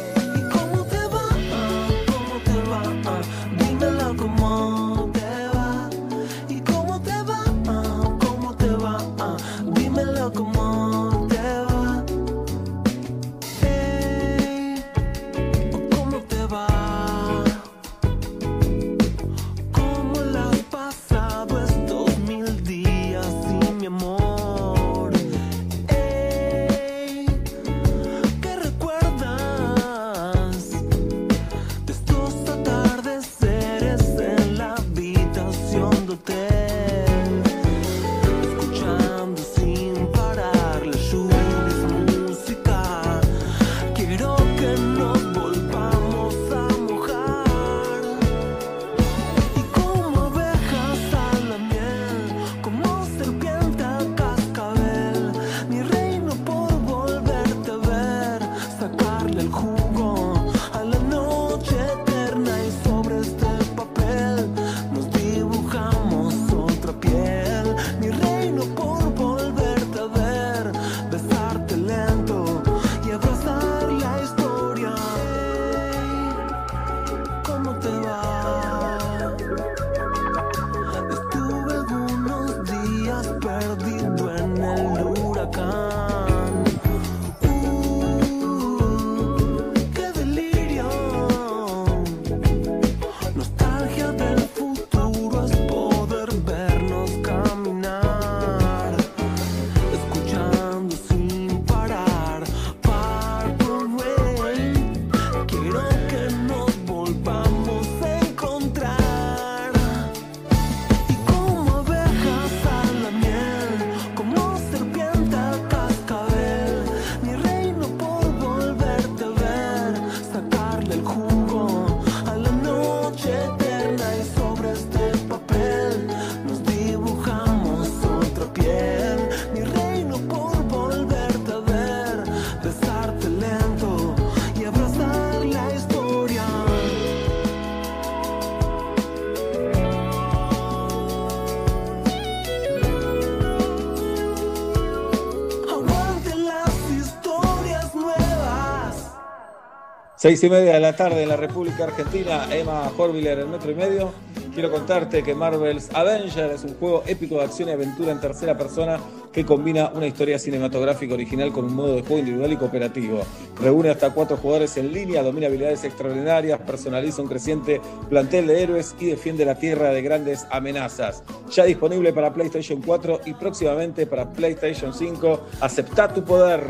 Seis y media de la tarde en la República Argentina, Emma Horviller en metro y medio. Quiero contarte que Marvel's Avenger es un juego épico de acción y aventura en tercera persona que combina una historia cinematográfica original con un modo de juego individual y cooperativo. Reúne hasta cuatro jugadores en línea, domina habilidades extraordinarias, personaliza un creciente plantel de héroes y defiende la tierra de grandes amenazas. Ya disponible para PlayStation 4 y próximamente para PlayStation 5. Acepta tu poder.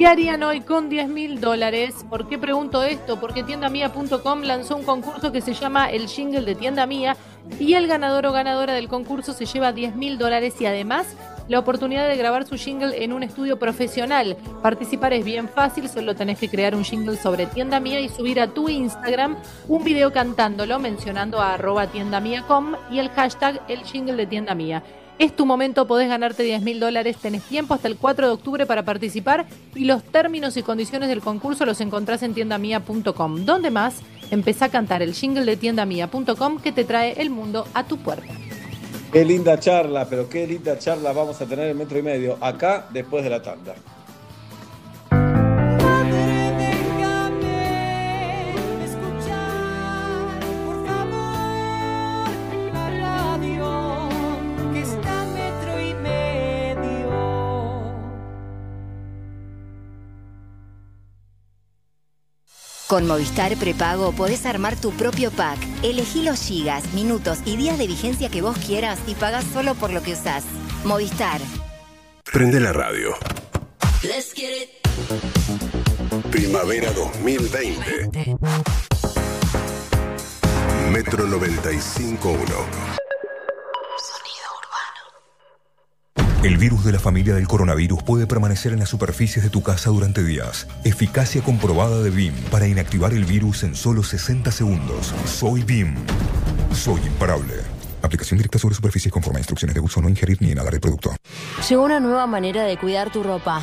¿Qué harían hoy con 10 mil dólares? ¿Por qué pregunto esto? Porque tiendamia.com lanzó un concurso que se llama El Jingle de Tienda Mía y el ganador o ganadora del concurso se lleva 10 mil dólares y además la oportunidad de grabar su jingle en un estudio profesional. Participar es bien fácil, solo tenés que crear un jingle sobre Tienda Mía y subir a tu Instagram un video cantándolo mencionando a arroba tiendamia.com y el hashtag El Jingle de Tienda Mía. Es tu momento, podés ganarte 10 mil dólares, tenés tiempo hasta el 4 de octubre para participar y los términos y condiciones del concurso los encontrás en tiendamia.com. Donde más, empezá a cantar el jingle de tiendamia.com que te trae el mundo a tu puerta. Qué linda charla, pero qué linda charla vamos a tener en metro y medio. Acá, después de la tanda. Con Movistar Prepago podés armar tu propio pack. Elegí los gigas, minutos y días de vigencia que vos quieras y pagás solo por lo que usás. Movistar. Prende la radio. Let's get it. Primavera 2020. Metro 95.1. El virus de la familia del coronavirus puede permanecer en las superficies de tu casa durante días. Eficacia comprobada de BIM para inactivar el virus en solo 60 segundos. Soy BIM. Soy imparable. Aplicación directa sobre superficies conforme a instrucciones de uso, no ingerir ni inhalar el producto. Llegó una nueva manera de cuidar tu ropa.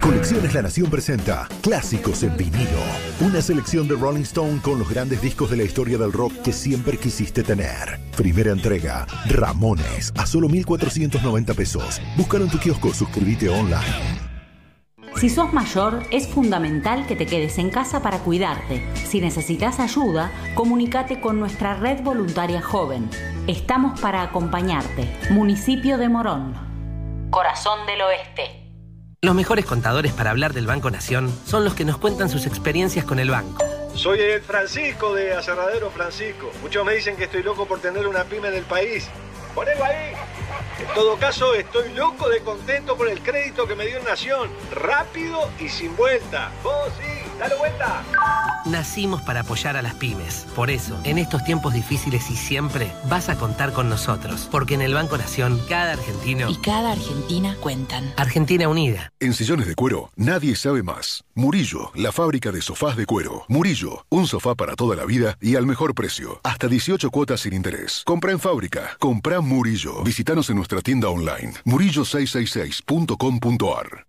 Colecciones La Nación presenta Clásicos en vinilo. Una selección de Rolling Stone con los grandes discos de la historia del rock que siempre quisiste tener. Primera entrega, Ramones, a solo 1.490 pesos. Búscalo en tu kiosco, suscríbete online. Si sos mayor, es fundamental que te quedes en casa para cuidarte. Si necesitas ayuda, comunícate con nuestra red voluntaria joven. Estamos para acompañarte. Municipio de Morón. Corazón del Oeste. Los mejores contadores para hablar del Banco Nación son los que nos cuentan sus experiencias con el banco. Soy el Francisco de Aserradero Francisco. Muchos me dicen que estoy loco por tener una pyme en el país. Ponelo ahí. En todo caso, estoy loco de contento por el crédito que me dio Nación. Rápido y sin vuelta. Vos sí, dale vuelta. Nacimos para apoyar a las pymes. Por eso, en estos tiempos difíciles y siempre, vas a contar con nosotros. Porque en el Banco Nación, cada argentino Y cada Argentina cuentan. Argentina Unida. En sillones de cuero, nadie sabe más. Murillo, la fábrica de sofás de cuero. Murillo, un sofá para toda la vida y al mejor precio. Hasta 18 cuotas sin interés. Compra en fábrica. Compra Murillo. Visítanos en nuestra tienda online. murillo666.com.ar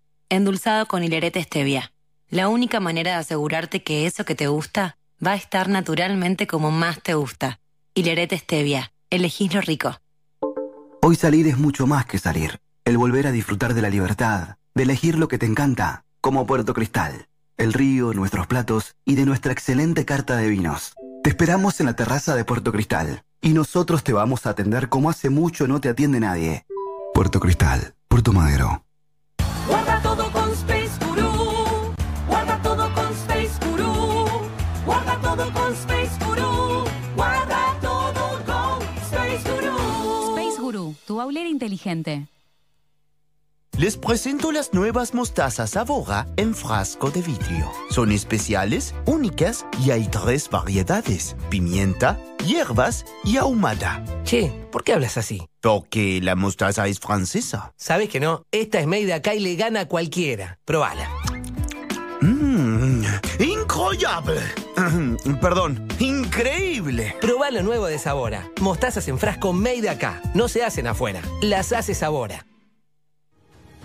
endulzado con hilerete stevia. La única manera de asegurarte que eso que te gusta va a estar naturalmente como más te gusta. Hilerete stevia. Elegís lo rico. Hoy salir es mucho más que salir. El volver a disfrutar de la libertad, de elegir lo que te encanta, como Puerto Cristal, el río, nuestros platos y de nuestra excelente carta de vinos. Te esperamos en la terraza de Puerto Cristal y nosotros te vamos a atender como hace mucho no te atiende nadie. Puerto Cristal, Puerto Madero. Inteligente. Les presento las nuevas mostazas Avora en frasco de vidrio. Son especiales, únicas y hay tres variedades: pimienta, hierbas y ahumada. Che, ¿por qué hablas así? Porque la mostaza es francesa. Sabes que no, esta es made acá y le gana a cualquiera. Probala. Mmm, incroyable. Perdón, increíble. ¡Increíble! Probá lo nuevo de Sabora. Mostazas en frasco made acá. No se hacen afuera. Las hace Sabora.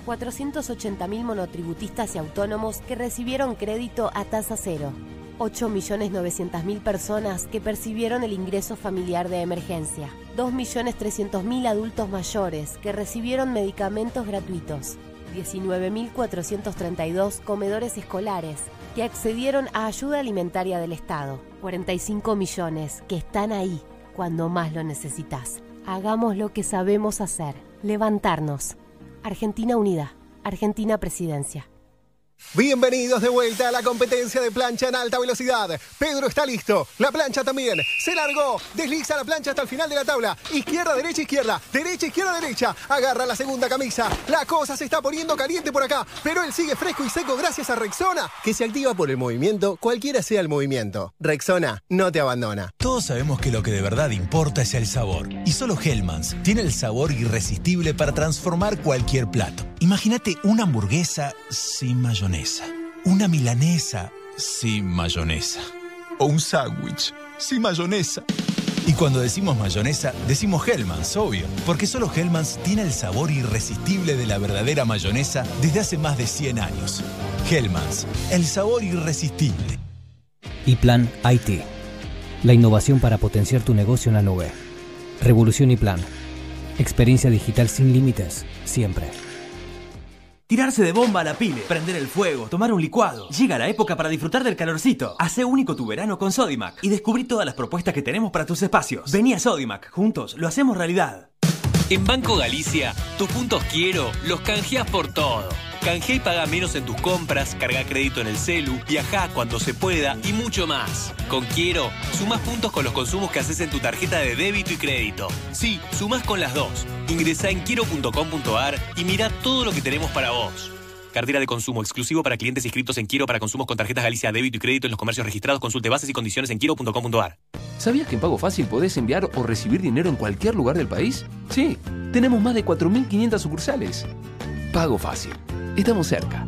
480.000 monotributistas y autónomos que recibieron crédito a tasa cero. 8.900.000 personas que percibieron el ingreso familiar de emergencia. 2.300.000 adultos mayores que recibieron medicamentos gratuitos. 19.432 comedores escolares que accedieron a ayuda alimentaria del Estado. 45 millones que están ahí cuando más lo necesitas. Hagamos lo que sabemos hacer. Levantarnos. Argentina Unida. Argentina Presidencia. Bienvenidos de vuelta a la competencia de plancha en alta velocidad. Pedro está listo, la plancha también. Se largó, desliza la plancha hasta el final de la tabla. Izquierda, derecha, izquierda, derecha, izquierda, derecha. Agarra la segunda camisa. La cosa se está poniendo caliente por acá, pero él sigue fresco y seco gracias a Rexona, que se activa por el movimiento, cualquiera sea el movimiento. Rexona no te abandona. Todos sabemos que lo que de verdad importa es el sabor. Y solo Hellmann's tiene el sabor irresistible para transformar cualquier plato. Imagínate una hamburguesa sin Una milanesa sin mayonesa. O un sándwich sin mayonesa. Y cuando decimos mayonesa, decimos Hellmann's, obvio. Porque solo Hellmann's tiene el sabor irresistible de la verdadera mayonesa desde hace más de 100 años. Hellmann's, el sabor irresistible. Y Plan IT. La innovación para potenciar tu negocio en la nube. Revolución y Plan. Experiencia digital sin límites, siempre. Tirarse de bomba a la pile, prender el fuego, tomar un licuado. Llega la época para disfrutar del calorcito. Hace único tu verano con Sodimac y descubrí todas las propuestas que tenemos para tus espacios. Vení a Sodimac, juntos lo hacemos realidad. En Banco Galicia, tus puntos quiero los canjeás por todo. Canjea y paga menos en tus compras, carga crédito en el celu, viaja cuando se pueda y mucho más. Con Quiero, sumás puntos con los consumos que haces en tu tarjeta de débito y crédito. Sí, sumás con las dos. Ingresá en quiero.com.ar y mira todo lo que tenemos para vos. Cartera de consumo exclusivo para clientes inscritos en Quiero para consumos con tarjetas Galicia débito y crédito en los comercios registrados. Consulte bases y condiciones en quiero.com.ar. ¿Sabías que en Pago Fácil podés enviar o recibir dinero en cualquier lugar del país? Sí, tenemos más de 4.500 sucursales. Pago Fácil. Estamos cerca.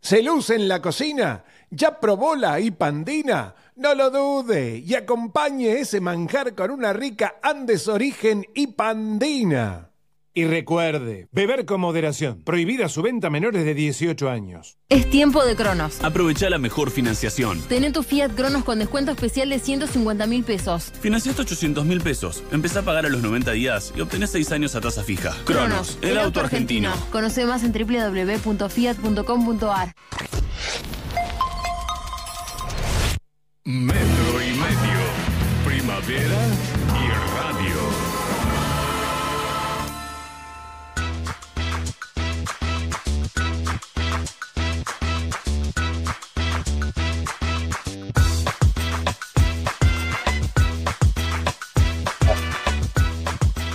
¿Se luce en la cocina? ¿Ya probó la hipandina? No lo dude y acompañe ese manjar con una rica Andes Origen hipandina. Y recuerde, beber con moderación. Prohibida su venta a menores de 18 años. Es tiempo de Cronos. Aprovecha la mejor financiación. Tené tu Fiat Cronos con descuento especial de 150 mil pesos. Financiaste 800 mil pesos. Empezá a pagar a los 90 días y obtenés 6 años a tasa fija. Cronos, el, auto argentino. Conoce más en www.fiat.com.ar. Metro y medio. Primavera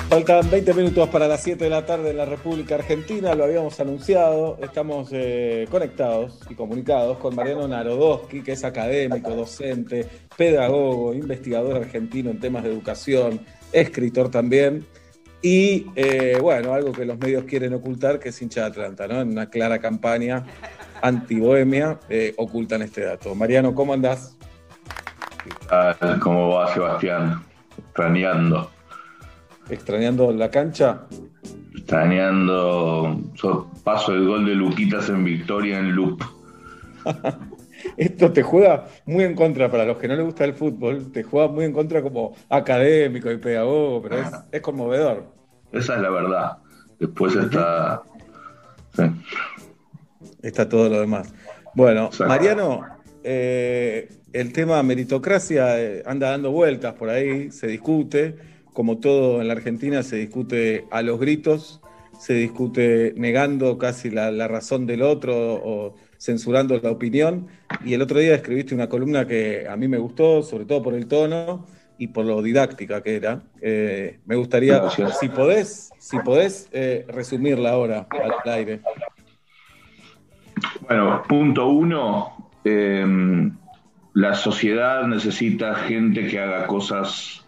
Faltan 20 minutos para las 7 de la tarde en la República Argentina, lo habíamos anunciado, estamos eh, conectados y comunicados con Mariano Narodowski, que es académico, docente, pedagogo, investigador argentino en temas de educación, escritor también, y eh, bueno, algo que los medios quieren ocultar, que es hincha de Atlanta, ¿no? En una clara campaña anti-bohemia, eh, ocultan este dato. Mariano, ¿cómo andás? ¿Cómo va Sebastián? Extrañando. ¿Extrañando la cancha? Extrañando. so- paso el gol de Luquitas en victoria en loop. Esto te juega muy en contra, para los que no les gusta el fútbol, te juega muy en contra como académico y pedagogo, pero es, es conmovedor. Esa es la verdad. Después está. sí. Está todo lo demás. Bueno, Mariano, eh, el tema meritocracia eh, anda dando vueltas por ahí, se discute, como todo en la Argentina, se discute a los gritos, se discute negando casi la, la razón del otro o censurando la opinión. Y el otro día escribiste una columna que a mí me gustó, sobre todo por el tono y por lo didáctica que era. Eh, me gustaría, Gracias. si podés, si podés eh, resumirla ahora al, aire. Bueno, punto uno. eh, la sociedad necesita gente que haga cosas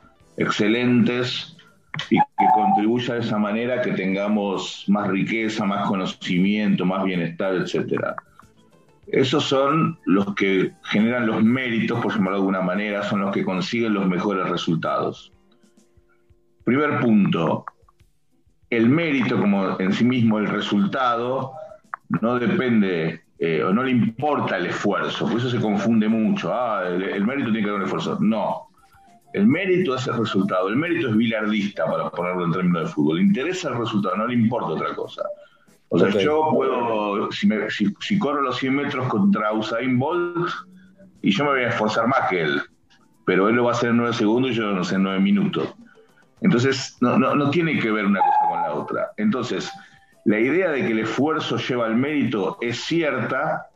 excelentes y que contribuya de esa manera que tengamos más riqueza, más conocimiento, más bienestar, etcétera. Esos son los que generan los méritos, por llamarlo de alguna manera, son los que consiguen los mejores resultados. Primer punto, el mérito como en sí mismo el resultado no depende eh, o no le importa el esfuerzo, por eso se confunde mucho. Ah, el, el mérito tiene que haber un esfuerzo. No. El mérito es el resultado. El mérito es bilardista, para ponerlo en términos de fútbol. Le interesa el resultado, no le importa otra cosa. O sea, yo puedo, si, me- si- si corro los 100 metros contra Usain Bolt, y yo me voy a esforzar más que él, pero él lo va a hacer en 9 segundos y yo no sé, en 9 minutos. Entonces, no, no, no tiene que ver una cosa con la otra. Entonces, la idea de que el esfuerzo lleva al mérito es cierta,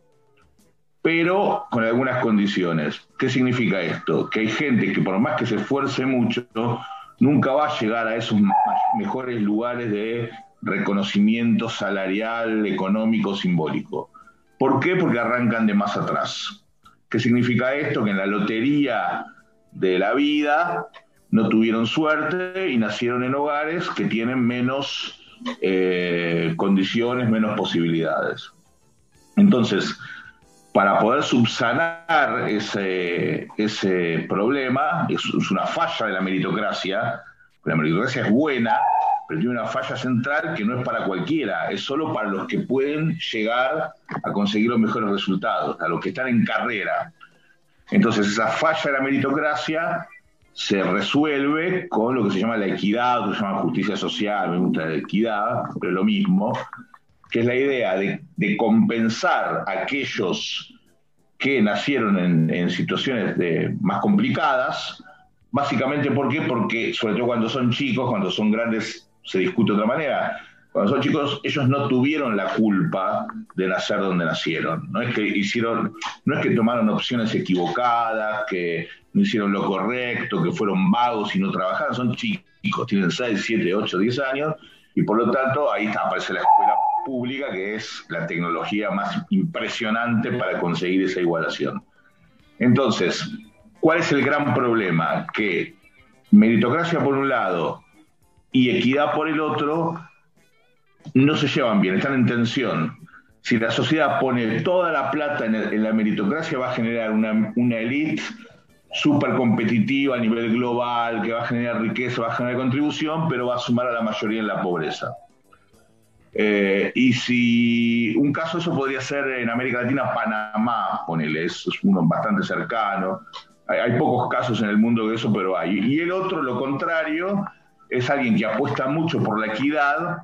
pero con algunas condiciones. ¿Qué significa esto? Que hay gente que por más que se esfuerce mucho, nunca va a llegar a esos mejores lugares de reconocimiento salarial, económico, simbólico. ¿Por qué? Porque arrancan de más atrás. ¿Qué significa esto? Que en la lotería de la vida no tuvieron suerte y nacieron en hogares que tienen menos eh, condiciones, menos posibilidades. Entonces, para poder subsanar ese, ese problema, es, una falla de la meritocracia, la meritocracia es buena, pero tiene una falla central que no es para cualquiera, es solo para los que pueden llegar a conseguir los mejores resultados, a los que están en carrera. Entonces, esa falla de la meritocracia se resuelve con lo que se llama la equidad, lo que se llama justicia social, me gusta la equidad, pero es lo mismo, que es la idea de, de compensar a aquellos que nacieron en, situaciones de- más complicadas, básicamente ¿por qué? Porque sobre todo cuando son chicos, cuando son grandes se discute de otra manera. Cuando son chicos, ellos no tuvieron la culpa de nacer donde nacieron. No es que hicieron, no es que tomaron opciones equivocadas, que no hicieron lo correcto, que fueron vagos y no trabajaron. Son chicos, tienen 6, 7, 8, 10 años, y por lo tanto ahí está, aparece la escuela pública, que es la tecnología más impresionante para conseguir esa igualación. Entonces, ¿cuál es el gran problema? Que meritocracia por un lado y equidad por el otro no se llevan bien, están en tensión. Si la sociedad pone toda la plata en, la meritocracia, va a generar una, una élite súper competitiva a nivel global, que va a generar riqueza, va a generar contribución, pero va a sumar a la mayoría en la pobreza. Eh, y si un caso eso podría ser en América Latina, Panamá, ponele, es, es uno bastante cercano. Hay, hay pocos casos en el mundo de eso, pero hay. Y el otro, lo contrario, es alguien que apuesta mucho por la equidad,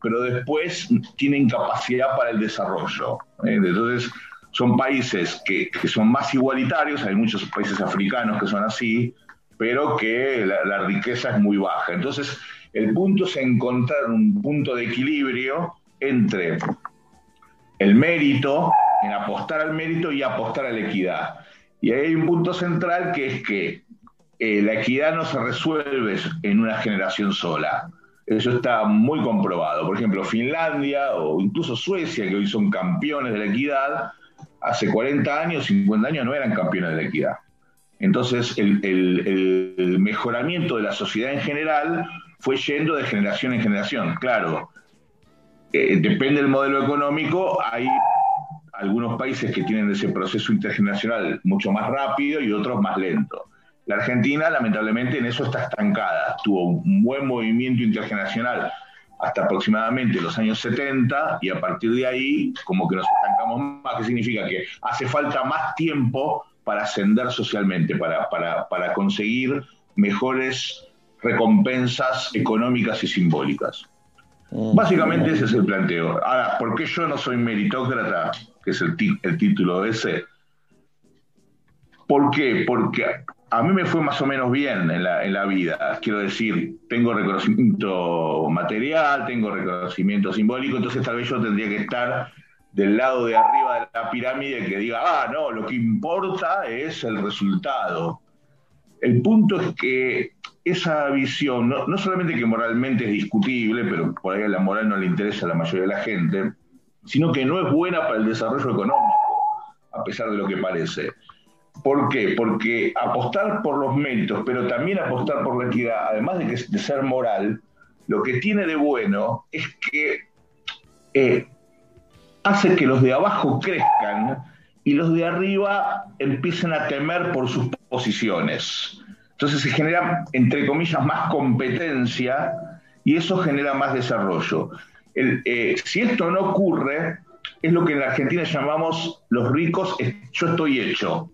pero después tiene incapacidad para el desarrollo. ¿eh? Entonces, son países que, que son más igualitarios, hay muchos países africanos que son así, pero que la, la riqueza es muy baja. Entonces, el punto es encontrar un punto de equilibrio entre el mérito, en apostar al mérito y apostar a la equidad. Y ahí hay un punto central que es que eh, la equidad no se resuelve en una generación sola. Eso está muy comprobado. Por ejemplo, Finlandia o incluso Suecia, que hoy son campeones de la equidad, hace 40 años, 50 años no eran campeones de la equidad. Entonces, el, mejoramiento de la sociedad en general fue yendo de generación en generación. Claro, eh, depende del modelo económico, hay algunos países que tienen ese proceso intergeneracional mucho más rápido y otros más lento. La Argentina, lamentablemente, en eso está estancada. Tuvo un buen movimiento intergeneracional hasta aproximadamente los años 70 y a partir de ahí como que nos estancamos más, que significa que hace falta más tiempo para ascender socialmente, para, para, para conseguir mejores recompensas económicas y simbólicas. Básicamente ese es el planteo. Ahora, ¿por qué yo no soy meritócrata? Que es el, el título ese. ¿Por qué? Porque a mí me fue más o menos bien en la, en la vida. Quiero decir, tengo reconocimiento material, tengo reconocimiento simbólico, entonces tal vez yo tendría que estar del lado de arriba de la pirámide que diga, ah, no, lo que importa es el resultado. El punto es que esa visión, no, no solamente que moralmente es discutible, pero por ahí la moral no le interesa a la mayoría de la gente, sino que no es buena para el desarrollo económico, a pesar de lo que parece. ¿Por qué? Porque apostar por los méritos, pero también apostar por la equidad, además de, que, ser moral, lo que tiene de bueno es que eh, hace que los de abajo crezcan y los de arriba empiezan a temer por sus posiciones. Entonces se genera, entre comillas, más competencia y eso genera más desarrollo. Eh, si esto no ocurre, es lo que en la Argentina llamamos los ricos, yo estoy hecho.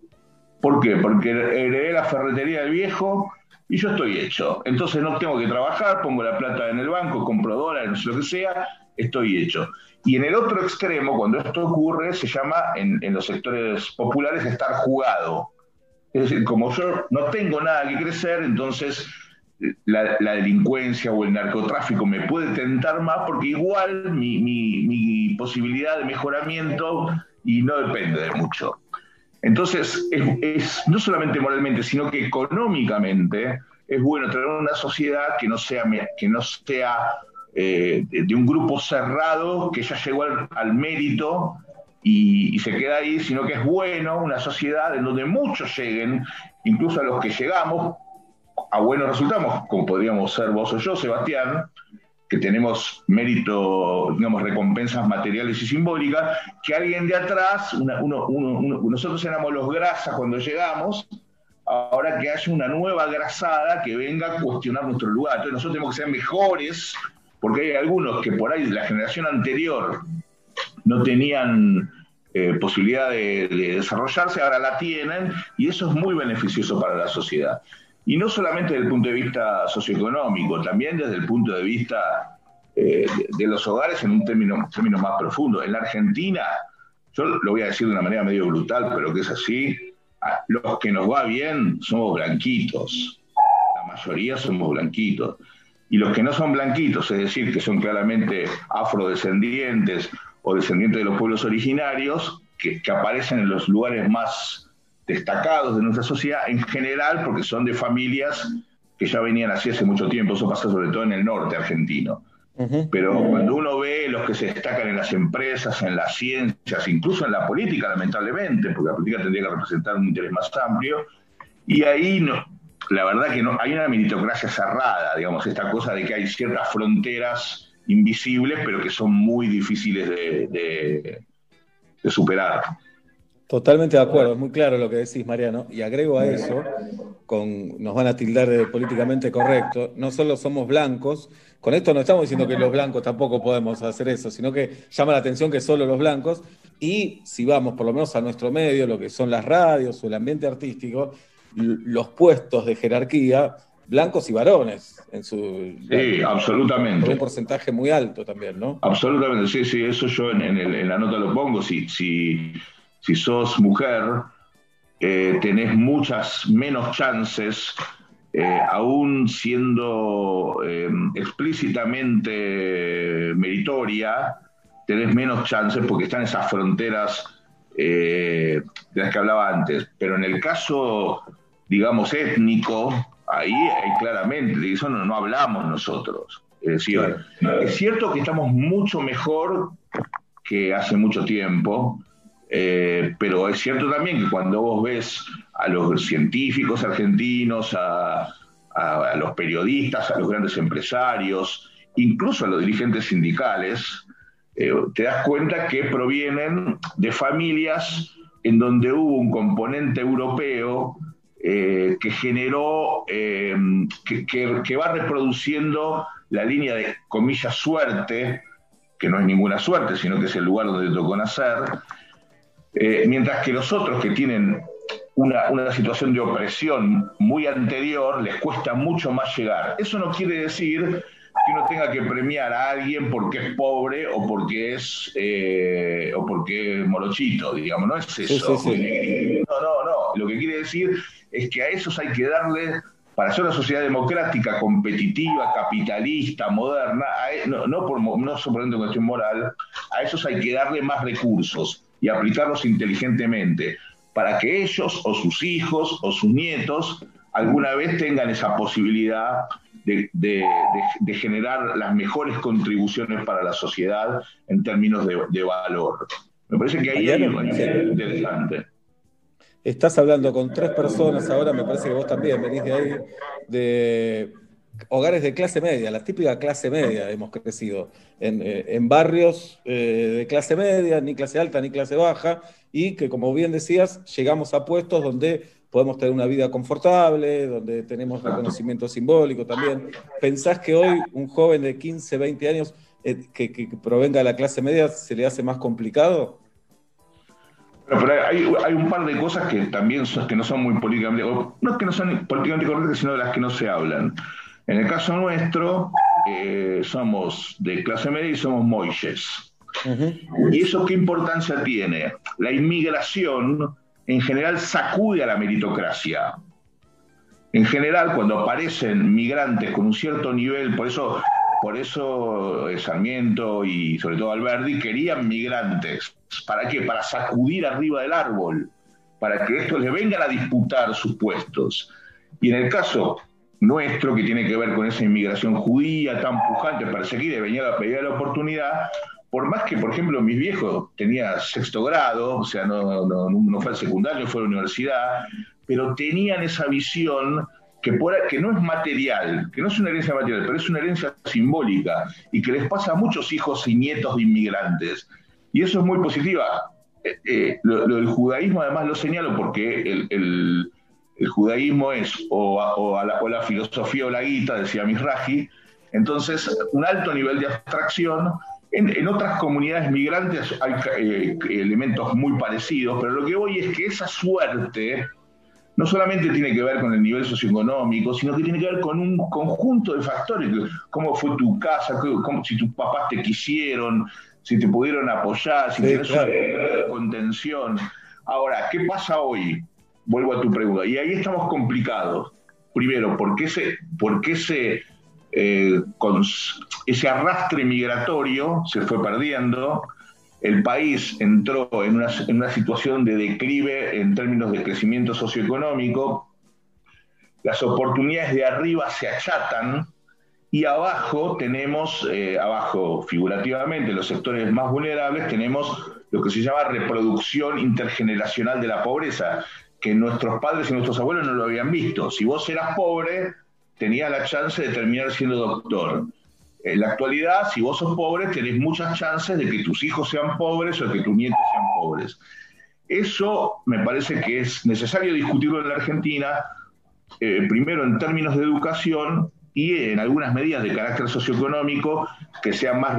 ¿Por qué? Porque heredé la ferretería del viejo y yo estoy hecho. Entonces no tengo que trabajar, pongo la plata en el banco, compro dólares, no sé lo que sea, estoy hecho. Y en el otro extremo, cuando esto ocurre, se llama en, los sectores populares estar jugado. Es decir, como yo no tengo nada que crecer, entonces la, delincuencia o el narcotráfico me puede tentar más porque igual mi, mi posibilidad de mejoramiento y no depende de mucho. Entonces, es, no solamente moralmente, sino que económicamente es bueno tener una sociedad que no sea, que no sea eh, de, un grupo cerrado que ya llegó al, mérito y, se queda ahí, sino que es bueno una sociedad en donde muchos lleguen, incluso a los que llegamos, a buenos resultados, como podríamos ser vos o yo, Sebastián, que tenemos mérito, digamos, recompensas materiales y simbólicas, que alguien de atrás, nosotros éramos los grasas cuando llegamos, ahora que haya una nueva grasada que venga a cuestionar nuestro lugar. Entonces nosotros tenemos que ser mejores, porque hay algunos que por ahí de la generación anterior no tenían eh, posibilidad de desarrollarse, ahora la tienen, y eso es muy beneficioso para la sociedad. Y no solamente desde el punto de vista socioeconómico, también desde el punto de vista eh, de, los hogares en un término, término más profundo. En la Argentina, yo lo voy a decir de una manera medio brutal, pero que es así, los que nos va bien somos blanquitos. La mayoría somos blanquitos. Y los que no son blanquitos, es decir, que son claramente afrodescendientes o descendientes de los pueblos originarios, que, que aparecen en los lugares más destacados de nuestra sociedad en general porque son de familias que ya venían así hace mucho tiempo, eso pasa sobre todo en el norte argentino. Pero cuando uno ve los que se destacan en las empresas, en las ciencias, incluso en la política, lamentablemente, porque la política tendría que representar un interés más amplio, y ahí no, la verdad que no, hay una meritocracia cerrada, digamos, esta cosa de que hay ciertas fronteras invisibles, pero que son muy difíciles de, superar. Totalmente de acuerdo, es muy claro lo que decís, Mariano. Y agrego a eso, con, nos van a tildar de políticamente correcto, no solo somos blancos, con esto no estamos diciendo que los blancos tampoco podemos hacer eso, sino que llama la atención que solo los blancos, y si vamos por lo menos a nuestro medio, lo que son las radios o el ambiente artístico, los puestos de jerarquía, blancos y varones, en su... Sí, absolutamente. un porcentaje muy alto también, ¿no? Absolutamente, sí, sí, eso yo en, en la nota lo pongo, si... si si sos mujer, eh, tenés muchas menos chances, eh, aún siendo eh, explícitamente meritoria, tenés menos chances porque están esas fronteras de las que hablaba antes. Pero en el caso, digamos, étnico, ahí hay claramente, de eso no, no hablamos nosotros. Es decir, es cierto que estamos mucho mejor que hace mucho tiempo, eh, pero es cierto también que cuando vos ves a los científicos argentinos, a, los periodistas, a los grandes empresarios, incluso a los dirigentes sindicales, eh, te das cuenta que provienen de familias en donde hubo un componente europeo eh, que generó, que, que, va reproduciendo la línea de comillas suerte, que no es ninguna suerte, sino que es el lugar donde tocó nacer, eh, mientras que los otros que tienen una, situación de opresión muy anterior, les cuesta mucho más llegar. Eso no quiere decir que uno tenga que premiar a alguien porque es pobre o porque es eh, o porque es morochito, digamos, no es eso. No, no, no. Lo que quiere decir es que a esos hay que darle, para ser una sociedad democrática, competitiva, capitalista, moderna, e, no, no, por, no cuestión moral, a esos hay que darle más recursos y aplicarlos inteligentemente para que ellos o sus hijos o sus nietos alguna vez tengan esa posibilidad de, generar las mejores contribuciones para la sociedad en términos de, valor. Me parece que ahí hay algo interesante. Estás hablando con tres personas ahora, me parece que vos también venís de ahí, de hogares de clase media, la típica clase media hemos crecido, en, eh, barrios eh, de clase media, ni clase alta ni clase baja, y que como bien decías, llegamos a puestos donde podemos tener una vida confortable, donde tenemos reconocimiento simbólico también. ¿Pensás que hoy un joven de 15, 20 años eh, que provenga de la clase media se le hace más complicado? Pero, hay, hay un par de cosas que también son, que no son muy políticamente, no es que no son políticamente correctas, sino de las que no se hablan. En el caso nuestro, eh, somos de clase media y somos moilles. ¿Y eso qué importancia tiene? La inmigración en general sacude a la meritocracia. En general, cuando aparecen migrantes con un cierto nivel, por eso, por eso eh, Sarmiento y sobre todo Alberti querían migrantes. ¿Para qué? Para sacudir arriba del árbol, para que estos le vengan a disputar sus puestos. Y en el caso nuestro, que tiene que ver con esa inmigración judía tan pujante, perseguida, venía la, venía la oportunidad, por más que, por ejemplo, mis viejos tenía sexto grado, o sea, no, no, fue al secundario, fue a la universidad, pero tenían esa visión que, que no es material, que no es una herencia material, pero es una herencia simbólica y que les pasa a muchos hijos y nietos de inmigrantes. Y eso es muy positiva. Eh, eh, lo, lo del judaísmo además lo señalo porque el, el, judaísmo es o, o, la, o, la, filosofía o la guita, decía Misraji, entonces un alto nivel de abstracción. En, en otras comunidades migrantes hay eh, elementos muy parecidos, pero lo que voy es que esa suerte no solamente tiene que ver con el nivel socioeconómico, sino que tiene que ver con un conjunto de factores, cómo fue tu casa, cómo, si tus papás te quisieron, si te pudieron apoyar, si sí, tienes claro. una contención. Ahora, ¿qué pasa hoy? Vuelvo a tu pregunta. Y ahí estamos complicados. Primero, ¿por qué ese, por qué ese, eh, con ese arrastre migratorio se fue perdiendo? El país entró en una, en una situación de declive en términos de crecimiento socioeconómico. Las oportunidades de arriba se achatan, y abajo tenemos, eh, abajo figurativamente, los sectores más vulnerables, tenemos lo que se llama reproducción intergeneracional de la pobreza, que nuestros padres y nuestros abuelos no lo habían visto. Si vos eras pobre, tenías la chance de terminar siendo doctor. En la actualidad, si vos sos pobre, tenés muchas chances de que tus hijos sean pobres o de que tus nietos sean pobres. Eso me parece que es necesario discutirlo en la Argentina, eh, primero en términos de educación y en algunas medidas de carácter socioeconómico que sean más,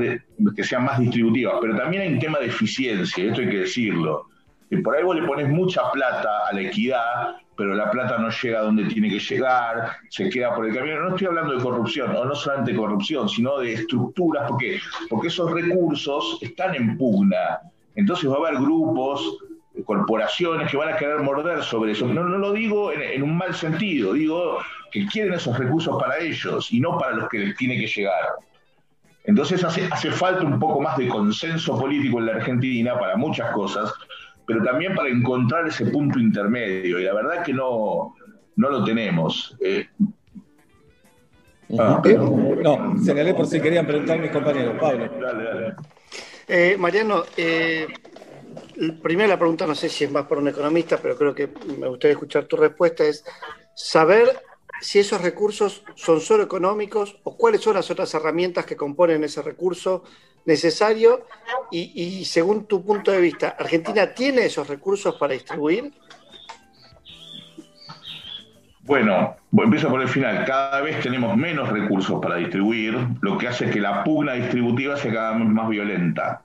que sean más distributivas. Pero también hay un tema de eficiencia, esto hay que decirlo. Y por ahí vos le pones mucha plata a la equidad, pero la plata no llega donde tiene que llegar, se queda por el camino. No estoy hablando de corrupción, o no solamente de corrupción, sino de estructuras, porque, porque esos recursos están en pugna. Entonces va a haber grupos, corporaciones que van a querer morder sobre eso. No, no lo digo en un mal sentido, digo que quieren esos recursos para ellos y no para los que les tiene que llegar. Entonces hace, hace falta un poco más de consenso político en la Argentina para muchas cosas, pero también para encontrar ese punto intermedio. Y la verdad que no, no lo tenemos. Eh, ah, pero, no, señalé por si querían preguntar mis compañeros. Pablo. Dale, dale. Eh, Mariano, eh, primero la pregunta, no sé si es más por un economista, pero creo que me gustaría escuchar tu respuesta, es saber si esos recursos son solo económicos o cuáles son las otras herramientas que componen ese recurso necesario y, según tu punto de vista, ¿Argentina tiene esos recursos para distribuir? Bueno, empiezo por el final. Cada vez tenemos menos recursos para distribuir, lo que hace que la pugna distributiva sea cada vez más violenta.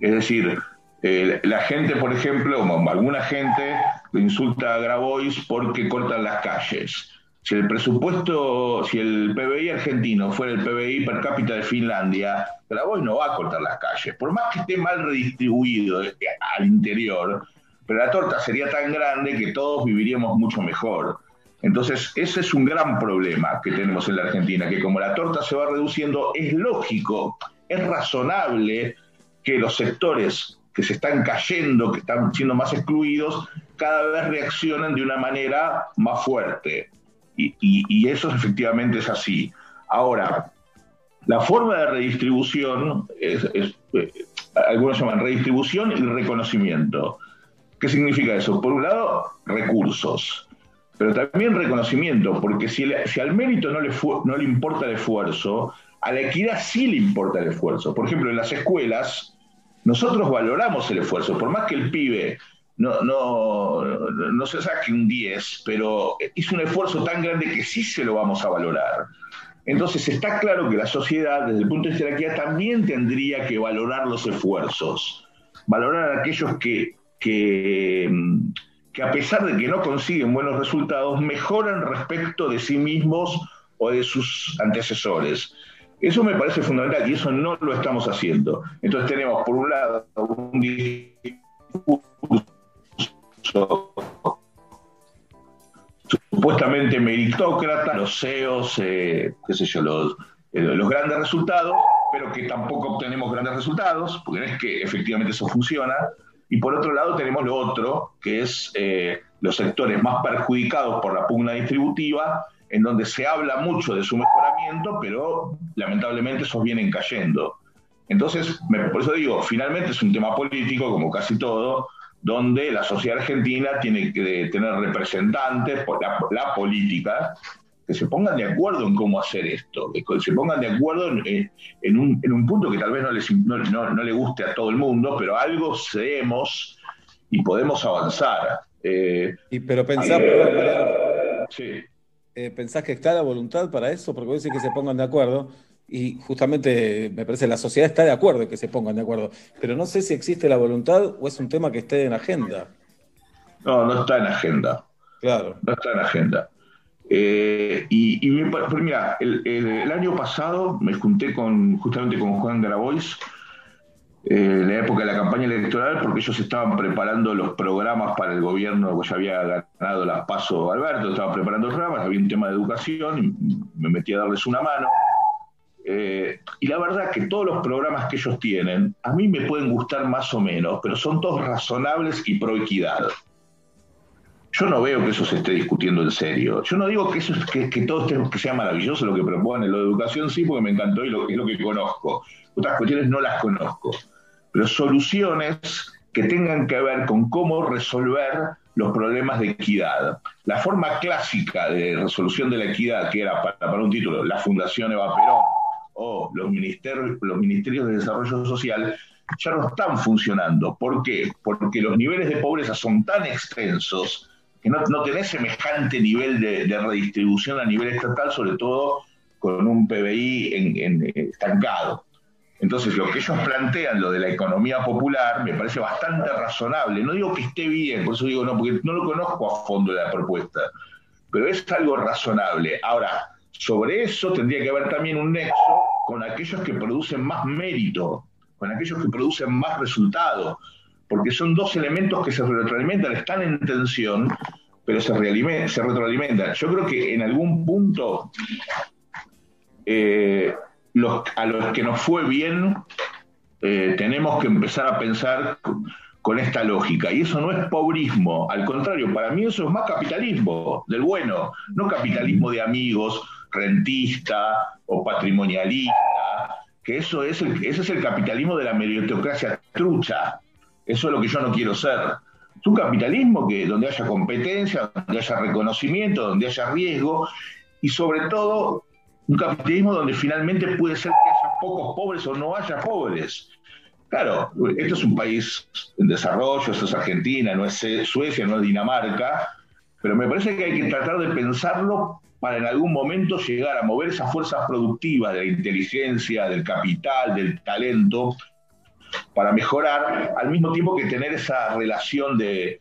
Es decir, eh, la gente, por ejemplo, alguna gente insulta a Grabois porque cortan las calles si el presupuesto, si el PBI argentino fuera el PBI per cápita de Finlandia, Grabois no va a cortar las calles, por más que esté mal redistribuido al interior, pero la torta sería tan grande que todos viviríamos mucho mejor. Entonces, ese es un gran problema que tenemos en la Argentina, que como la torta se va reduciendo, es lógico, es razonable que los sectores que se están cayendo, que están siendo más excluidos, cada vez reaccionen de una manera más fuerte. Y, y, eso efectivamente es así. Ahora, la forma de redistribución, es, eh, algunos llaman redistribución y reconocimiento. ¿Qué significa eso? Por un lado, recursos. pero también reconocimiento, porque si, al mérito no le, no le importa el esfuerzo, a la equidad sí le importa el esfuerzo. Por ejemplo, en las escuelas, nosotros valoramos el esfuerzo, por más que el pibe no, no, no se saque un 10, pero hizo un esfuerzo tan grande que sí se lo vamos a valorar. Entonces está claro que la sociedad, desde el punto de vista de la equidad, también tendría que valorar los esfuerzos, valorar a aquellos que, que, que a pesar de que no consiguen buenos resultados, mejoran respecto de sí mismos o de sus antecesores. Eso me parece fundamental y eso no lo estamos haciendo. Entonces tenemos, por un lado, un discurso supuestamente meritócrata, los CEOs, eh, qué sé yo, los, eh, los grandes resultados, pero que tampoco obtenemos grandes resultados, porque es que efectivamente eso funciona. Y por otro lado tenemos lo otro, que es eh, los sectores más perjudicados por la pugna distributiva, en donde se habla mucho de su mejoramiento, pero lamentablemente esos vienen cayendo. Entonces, me- por eso digo, finalmente es un tema político, como casi todo, donde la sociedad argentina tiene que tener representantes, por la, la política, que se pongan de acuerdo en cómo hacer esto, que se pongan de acuerdo en, en- un, en un punto que tal vez no, les, no, no- no le guste a todo el mundo, pero algo cedemos y podemos avanzar. Eh, Y, pero perdón, Mariano, sí. eh, ¿pensás que está la voluntad para eso? Porque vos decís que se pongan de acuerdo y justamente me parece la sociedad está de acuerdo en que se pongan de acuerdo, pero no sé si existe la voluntad o es un tema que esté en agenda. No, no está en agenda. Claro. No está en agenda. Eh, y, y pero mira, el, el- el año pasado me junté con, justamente con Juan Grabois, eh, en la época de la campaña electoral, porque ellos estaban preparando los programas para el gobierno, pues ya había ganado las paso Alberto, estaba preparando los programas, había un tema de educación, y me metí a darles una mano. Eh, y la verdad que todos los programas que ellos tienen, a mí me pueden gustar más o menos, pero son todos razonables y pro equidad. Yo no veo que eso se esté discutiendo en serio. Yo no digo que eso es- que, que todo que sea maravilloso lo que proponen. Lo de educación sí, porque me encantó y lo, es lo que conozco. Otras cuestiones no las conozco. Pero soluciones que tengan que ver con cómo resolver los problemas de equidad. La forma clásica de resolución de la equidad, que era para, para un título, la Fundación Eva Perón o los ministerios, los ministerios de Desarrollo Social, ya no están funcionando. ¿Por qué? Porque los niveles de pobreza son tan extensos que no, no tenés semejante nivel de, redistribución a nivel estatal, sobre todo con un PBI en, eh, estancado. Entonces, lo que ellos plantean, lo de la economía popular, me parece bastante razonable. No digo que esté bien, por eso digo no, porque no lo conozco a fondo la propuesta, pero es algo razonable. Ahora, sobre eso tendría que haber también un nexo con aquellos que producen más mérito, con aquellos que producen más resultado, porque son dos elementos que se retroalimentan, están en tensión, pero se, retroalimentan. Yo creo que en algún punto eh, a los que nos fue bien, eh, tenemos que empezar a pensar con esta lógica. Y eso no es pobrismo, al contrario, para mí eso es más capitalismo, del bueno, no capitalismo de amigos, rentista o patrimonialista, que eso es el, ese es el capitalismo de la meritocracia trucha. Eso es lo que yo no quiero ser. Es un capitalismo que, donde haya competencia, donde haya reconocimiento, donde haya riesgo y sobre todo un capitalismo donde finalmente puede ser que haya pocos pobres o no haya pobres. Claro, esto es un país en desarrollo, esto es Argentina, no es Suecia, no es Dinamarca, pero me parece que hay que tratar de pensarlo para en algún momento llegar a mover esas fuerzas productivas de la inteligencia, del capital, del talento, para mejorar, al mismo tiempo que tener esa relación de,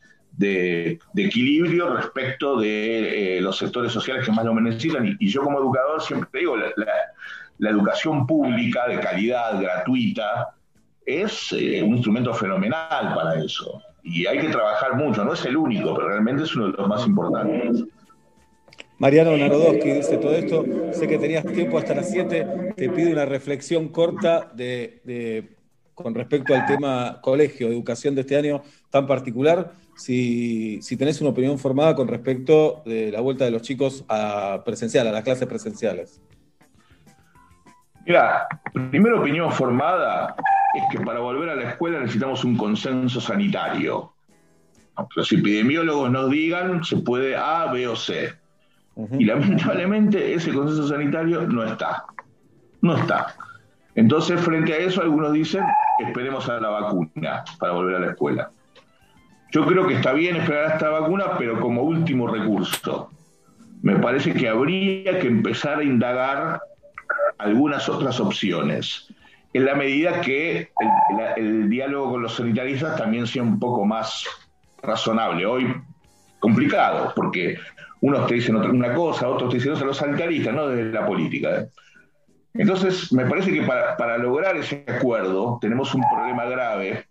equilibrio respecto de eh, los sectores sociales que más lo necesitan. Y, yo como educador siempre digo, la educación pública de calidad, gratuita, es eh, un instrumento fenomenal para eso. Y hay que trabajar mucho, no es el único, pero realmente es uno de los más importantes. Mariano Narodowski dice todo esto. Sé que tenías tiempo hasta las 7. Te pido una reflexión corta de, con respecto al tema colegio, educación de este año tan particular. Si, si tenés una opinión formada con respecto de la vuelta de los chicos a presencial, a las clases presenciales. Mira, primera opinión formada es que para volver a la escuela necesitamos un consenso sanitario. los epidemiólogos nos digan, se puede A, B o C. Y lamentablemente ese consenso sanitario no está. No está. Entonces, frente a eso, algunos dicen, esperemos a la vacuna para volver a la escuela. Yo creo que está bien esperar a esta vacuna, pero como último recurso. Me parece que habría que empezar a indagar algunas otras opciones, en la medida que la- el diálogo con los sanitaristas también sea un poco más razonable. Hoy complicado, porque unos te dicen una cosa, otros te dicen otra, los sanitaristas, no desde la política. ¿eh? Entonces, me parece que para, lograr ese acuerdo tenemos un problema grave,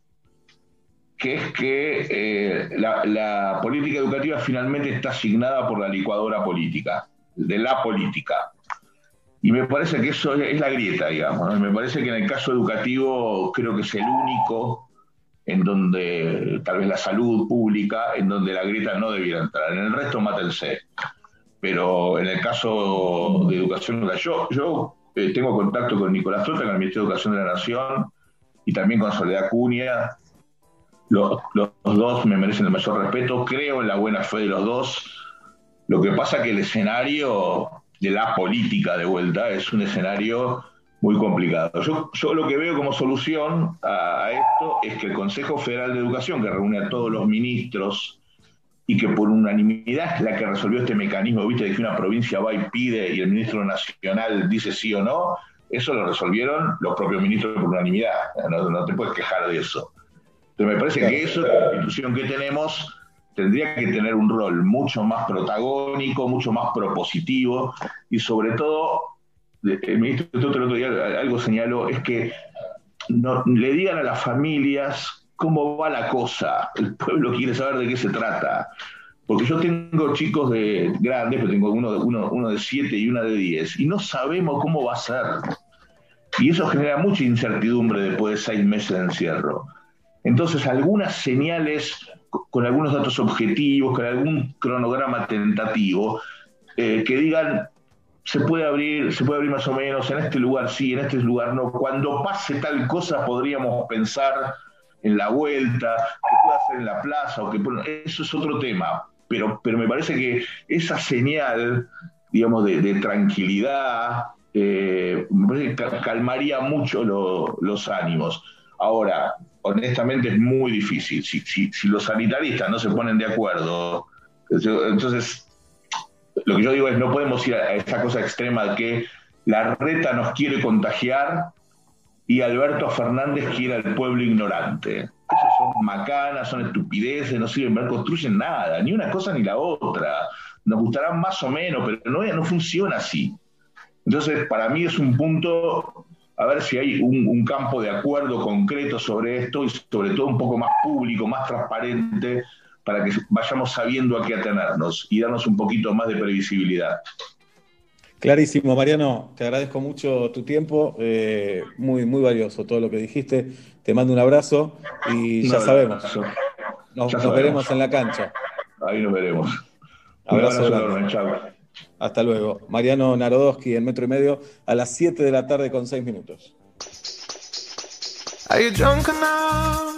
que es que eh, la, política educativa finalmente está asignada por la licuadora política, de la política. Y me parece que eso es, la grieta, digamos. me parece que en el caso educativo creo que es el único en donde, tal vez la salud pública, en donde la grieta no debiera entrar. En el resto, mátense. Pero en el caso de educación, yo, yo eh, tengo contacto con Nicolás Tota, con el Ministerio de Educación de la Nación, y también con Soledad Cunha. Los, los dos me merecen el mayor respeto. Creo en la buena fe de los dos. Lo que pasa que el escenario de la política de vuelta es un escenario muy complicado. Yo, yo lo que veo como solución a, esto es que el Consejo Federal de Educación, que reúne a todos los ministros y que por unanimidad es la que resolvió este mecanismo, viste, de que una provincia va y pide y el ministro nacional dice sí o no, eso lo resolvieron los propios ministros por unanimidad. No, no te puedes quejar de eso. Entonces me parece que eso, la institución que tenemos, tendría que tener un rol mucho más protagónico, mucho más propositivo y sobre todo, el ministro el otro día algo señaló, es que no, le digan a las familias cómo va la cosa. El pueblo quiere saber de qué se trata. Porque yo tengo chicos de grandes, pero tengo uno, uno, uno de 7 y una de 10, y no sabemos cómo va a ser. Y eso genera mucha incertidumbre después de seis meses de encierro. Entonces, algunas señales co- con algunos datos objetivos, con algún cronograma tentativo, eh, que digan, se puede abrir, se puede abrir más o menos, en este lugar sí, en este lugar no. Cuando pase tal cosa podríamos pensar en la vuelta, que pueda hacer en la plaza, o que eso es otro tema. Pero, pero me parece que esa señal, digamos, de, de tranquilidad, eh, calmaría mucho lo- los ánimos. Ahora, honestamente es muy difícil. Si, si- si los sanitaristas no se ponen de acuerdo, entonces lo que yo digo es no podemos ir a esta cosa extrema de que la reta nos quiere contagiar y Alberto Fernández quiere al pueblo ignorante. Esas son macanas, son estupideces, no sirven, no construyen nada, ni una cosa ni la otra. Nos gustarán más o menos, pero no, no funciona así. Entonces, para mí es un punto, a ver si hay un campo de acuerdo concreto sobre esto y sobre todo un poco más público, más transparente, para que vayamos sabiendo a qué atenernos y darnos un poquito más de previsibilidad. Clarísimo, Mariano, te agradezco mucho tu tiempo, eh, muy, muy valioso todo lo que dijiste. Te mando un abrazo y ya sabemos. Nos, Ya nos sabemos. veremos en la cancha. Ahí nos veremos. Un Abrazo abrazo enorme, chao. Hasta luego. Mariano Narodowski en metro y medio a las 7 de la tarde con 6 minutos. Are you drunk enough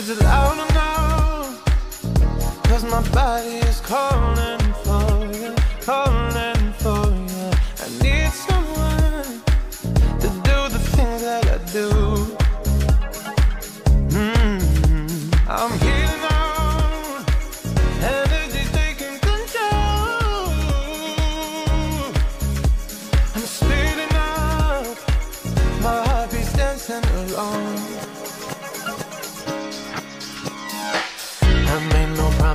Is it loud enough? Cause my body is calling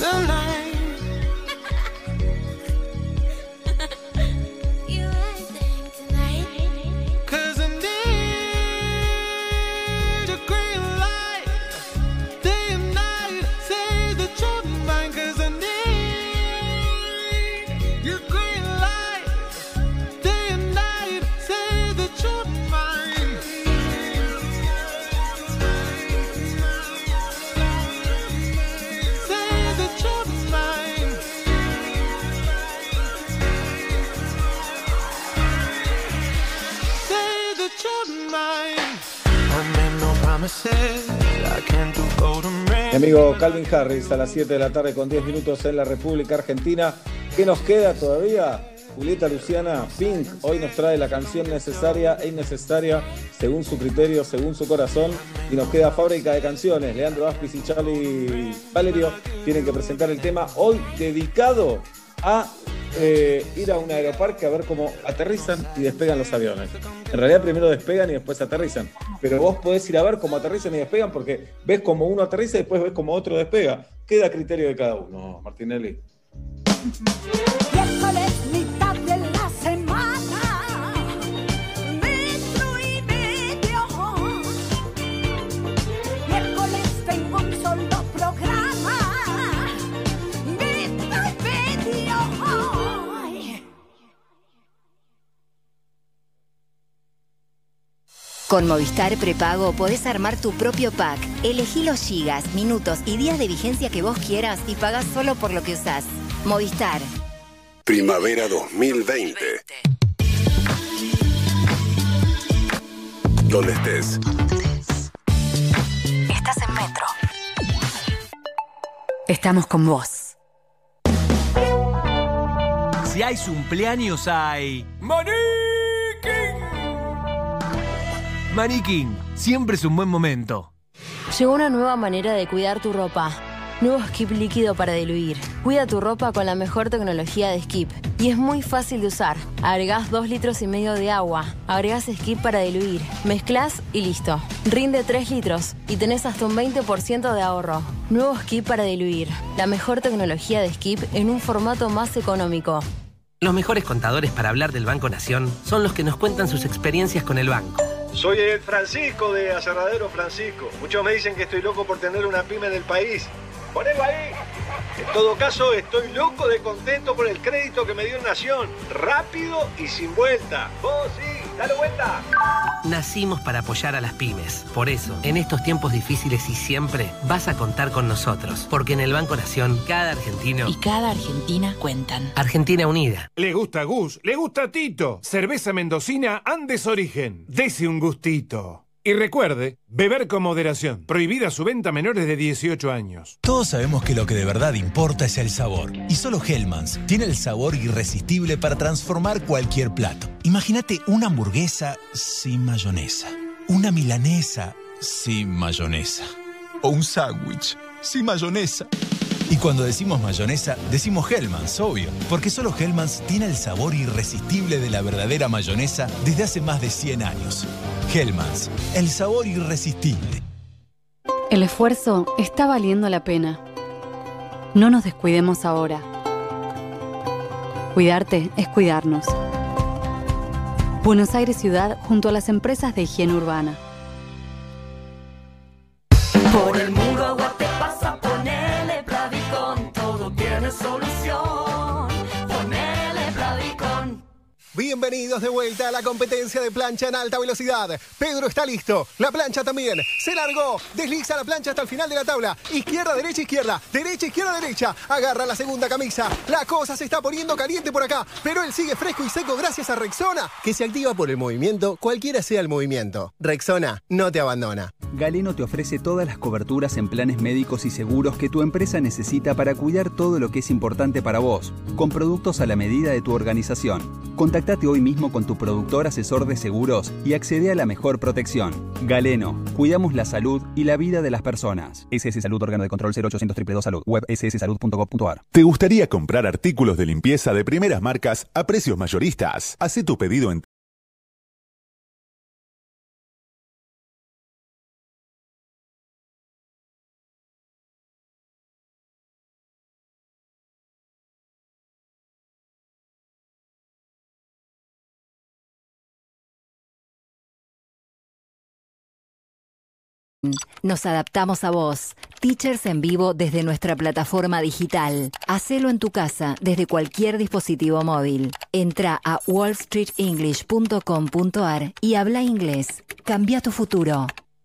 the night. Mi amigo Calvin Harris a las 7 de la tarde con 10 minutos en la República Argentina. ¿Qué nos queda todavía? Julieta Luciana Pink hoy nos trae la canción necesaria e innecesaria según su criterio, según su corazón. Y nos queda fábrica de canciones. Leandro Aspis y Charlie Valerio tienen que presentar el tema hoy dedicado a eh, ir a un aeroparque a ver cómo aterrizan y despegan los aviones. En realidad primero despegan y después aterrizan. Pero vos podés ir a ver cómo aterrizan y despegan porque ves como uno aterriza y después ves como otro despega. Queda criterio de cada uno, Martinelli. Con Movistar Prepago podés armar tu propio pack. Elegí los gigas, minutos y días de vigencia que vos quieras y pagás solo por lo que usás. Movistar. Primavera 2020. Donde estés. Estás en Metro. Estamos con vos. Si hay cumpleaños, hay. Maniquín, siempre es un buen momento. Llegó una nueva manera de cuidar tu ropa. Nuevo Skip líquido para diluir. Cuida tu ropa con la mejor tecnología de Skip. Y es muy fácil de usar. Agregás 2 litros y medio de agua. Agregás Skip para diluir. Mezclas y listo. Rinde 3 litros y tenés hasta un 20% de ahorro. Nuevo Skip para diluir. La mejor tecnología de Skip en un formato más económico. Los mejores contadores para hablar del Banco Nación son los que nos cuentan sus experiencias con el banco. Soy el Francisco de Aserradero Francisco. Muchos me dicen que estoy loco por tener una pyme del país. Ponelo ahí. En todo caso, estoy loco de contento por el crédito que me dio Nación. Rápido y sin vuelta. Vos sí, dale vuelta. Nacimos para apoyar a las pymes. Por eso, en estos tiempos difíciles y siempre, vas a contar con nosotros. Porque en el Banco Nación, cada argentino Y cada Argentina cuentan. Argentina Unida. Le gusta Gus, le gusta Tito. Cerveza mendocina Andes Origen. Dese un gustito. Y recuerde, beber con moderación. Prohibida su venta a menores de 18 años. Todos sabemos que lo que de verdad importa es el sabor. Y solo Hellmann's tiene el sabor irresistible para transformar cualquier plato. Imagínate una hamburguesa sin mayonesa. Una milanesa sin mayonesa. O un sándwich sin mayonesa. Y cuando decimos mayonesa, decimos Hellmann's, obvio. Porque solo Hellmann's tiene el sabor irresistible de la verdadera mayonesa desde hace más de 100 años. Hellmann's, el sabor irresistible. El esfuerzo está valiendo la pena. No nos descuidemos ahora. Cuidarte es cuidarnos. Buenos Aires Ciudad junto a las empresas de higiene urbana. Por el muro Plavicon, todo Bienvenidos de vuelta a la competencia de plancha en alta velocidad. Pedro está listo, la plancha también. Se largó, desliza la plancha hasta el final de la tabla. Izquierda, derecha, izquierda, derecha, izquierda, derecha. Agarra la segunda camisa. La cosa se está poniendo caliente por acá, pero él sigue fresco y seco gracias a Rexona, que se activa por el movimiento, cualquiera sea el movimiento. Rexona no te abandona. Galeno te ofrece todas las coberturas en planes médicos y seguros que tu empresa necesita para cuidar todo lo que es importante para vos, con productos a la medida de tu organización. Contactate hoy mismo con tu productor asesor de seguros y accede a la mejor protección. Galeno, cuidamos la salud y la vida de las personas. SS Salud, órgano de control 0800 222 Salud, web sssalud.gov.ar. ¿Te gustaría comprar artículos de limpieza de primeras marcas a precios mayoristas? Haz tu pedido en Nos adaptamos a vos. Teachers en vivo desde nuestra plataforma digital. Hacelo en tu casa desde cualquier dispositivo móvil. Entra a wallstreetenglish.com.ar y habla inglés. Cambia tu futuro.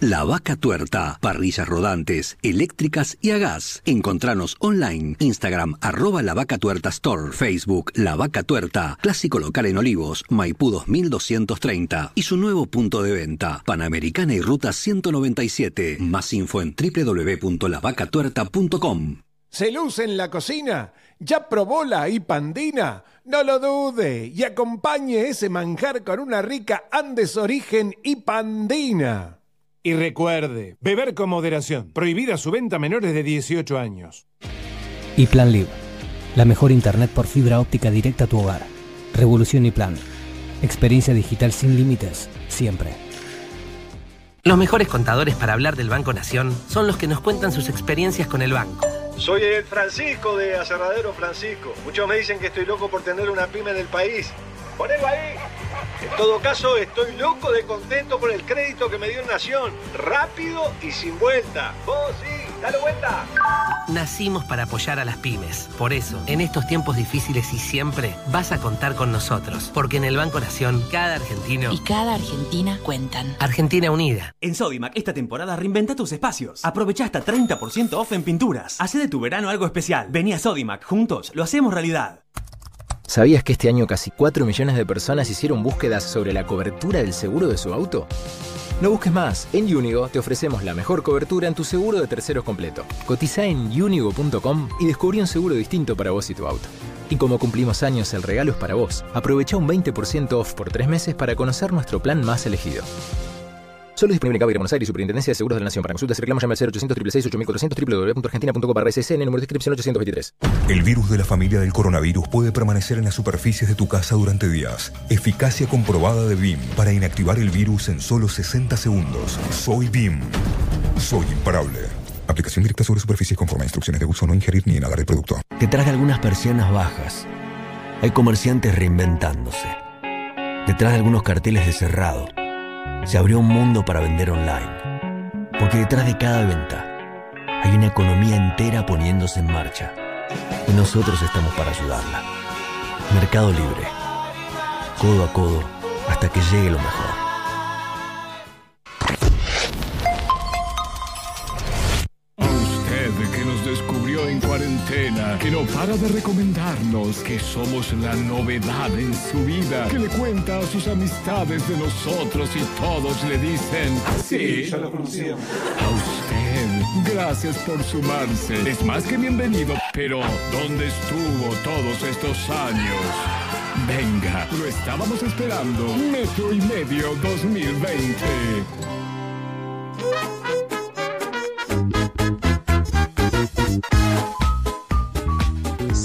La Vaca Tuerta, parrillas rodantes, eléctricas y a gas. Encontranos online, Instagram, arroba La Vaca Tuerta Store, Facebook, La Vaca Tuerta, clásico local en Olivos, Maipú 2230 y su nuevo punto de venta, Panamericana y Ruta 197. Más info en www.lavacatuerta.com. ¿Se luce en la cocina? ¿Ya probó la hipandina? No lo dude y acompañe ese manjar con una rica Andes Origen hipandina. Y recuerde, beber con moderación. Prohibida su venta a menores de 18 años. Y Plan Live, la mejor internet por fibra óptica directa a tu hogar. Revolución y Plan. Experiencia digital sin límites, siempre. Los mejores contadores para hablar del Banco Nación son los que nos cuentan sus experiencias con el banco. Soy el Francisco de Aserradero Francisco. Muchos me dicen que estoy loco por tener una pyme en el país. Ponelo ahí. En todo caso, estoy loco de contento por el crédito que me dio Nación. Rápido y sin vuelta. Vos sí, dale vuelta. Nacimos para apoyar a las pymes. Por eso, en estos tiempos difíciles y siempre, vas a contar con nosotros. Porque en el Banco Nación, cada argentino Y cada Argentina cuentan. Argentina Unida. En Sodimac, esta temporada reinventa tus espacios. Aprovecha hasta 30% off en pinturas. Hace de tu verano algo especial. Vení a Sodimac, juntos lo hacemos realidad. ¿Sabías que este año casi 4 millones de personas hicieron búsquedas sobre la cobertura del seguro de su auto? No busques más. En Unigo te ofrecemos la mejor cobertura en tu seguro de terceros completo. Cotiza en unigo.com y descubrí un seguro distinto para vos y tu auto. Y como cumplimos años, el regalo es para vos. Aprovecha un 20% off por 3 meses para conocer nuestro plan más elegido. Solo disponible en Cabo Buenos Aires y Superintendencia de Seguros de la Nación. Para consultas y reclamos llame al 0800 666 8400 www.argentina.com barra SSN, número de inscripción 823. El virus de la familia del coronavirus puede permanecer en las superficies de tu casa durante días. Eficacia comprobada de BIM para inactivar el virus en solo 60 segundos. Soy BIM. Soy imparable. Aplicación directa sobre superficies conforme a instrucciones de uso. No ingerir ni inhalar el producto. Detrás de algunas persianas bajas, hay comerciantes reinventándose. Detrás de algunos carteles de cerrado, se abrió un mundo para vender online. Porque detrás de cada venta, hay una economía entera poniéndose en marcha. Y nosotros estamos para ayudarla. Mercado Libre. Codo a codo hasta que llegue lo mejor. Cuarentena, que no para de recomendarnos que somos la novedad en su vida, que le cuenta a sus amistades de nosotros y todos le dicen, sí, ya lo conocía. A usted, gracias por sumarse. Es más que bienvenido, pero ¿dónde estuvo todos estos años? Venga, lo estábamos esperando. Metro y medio 2020.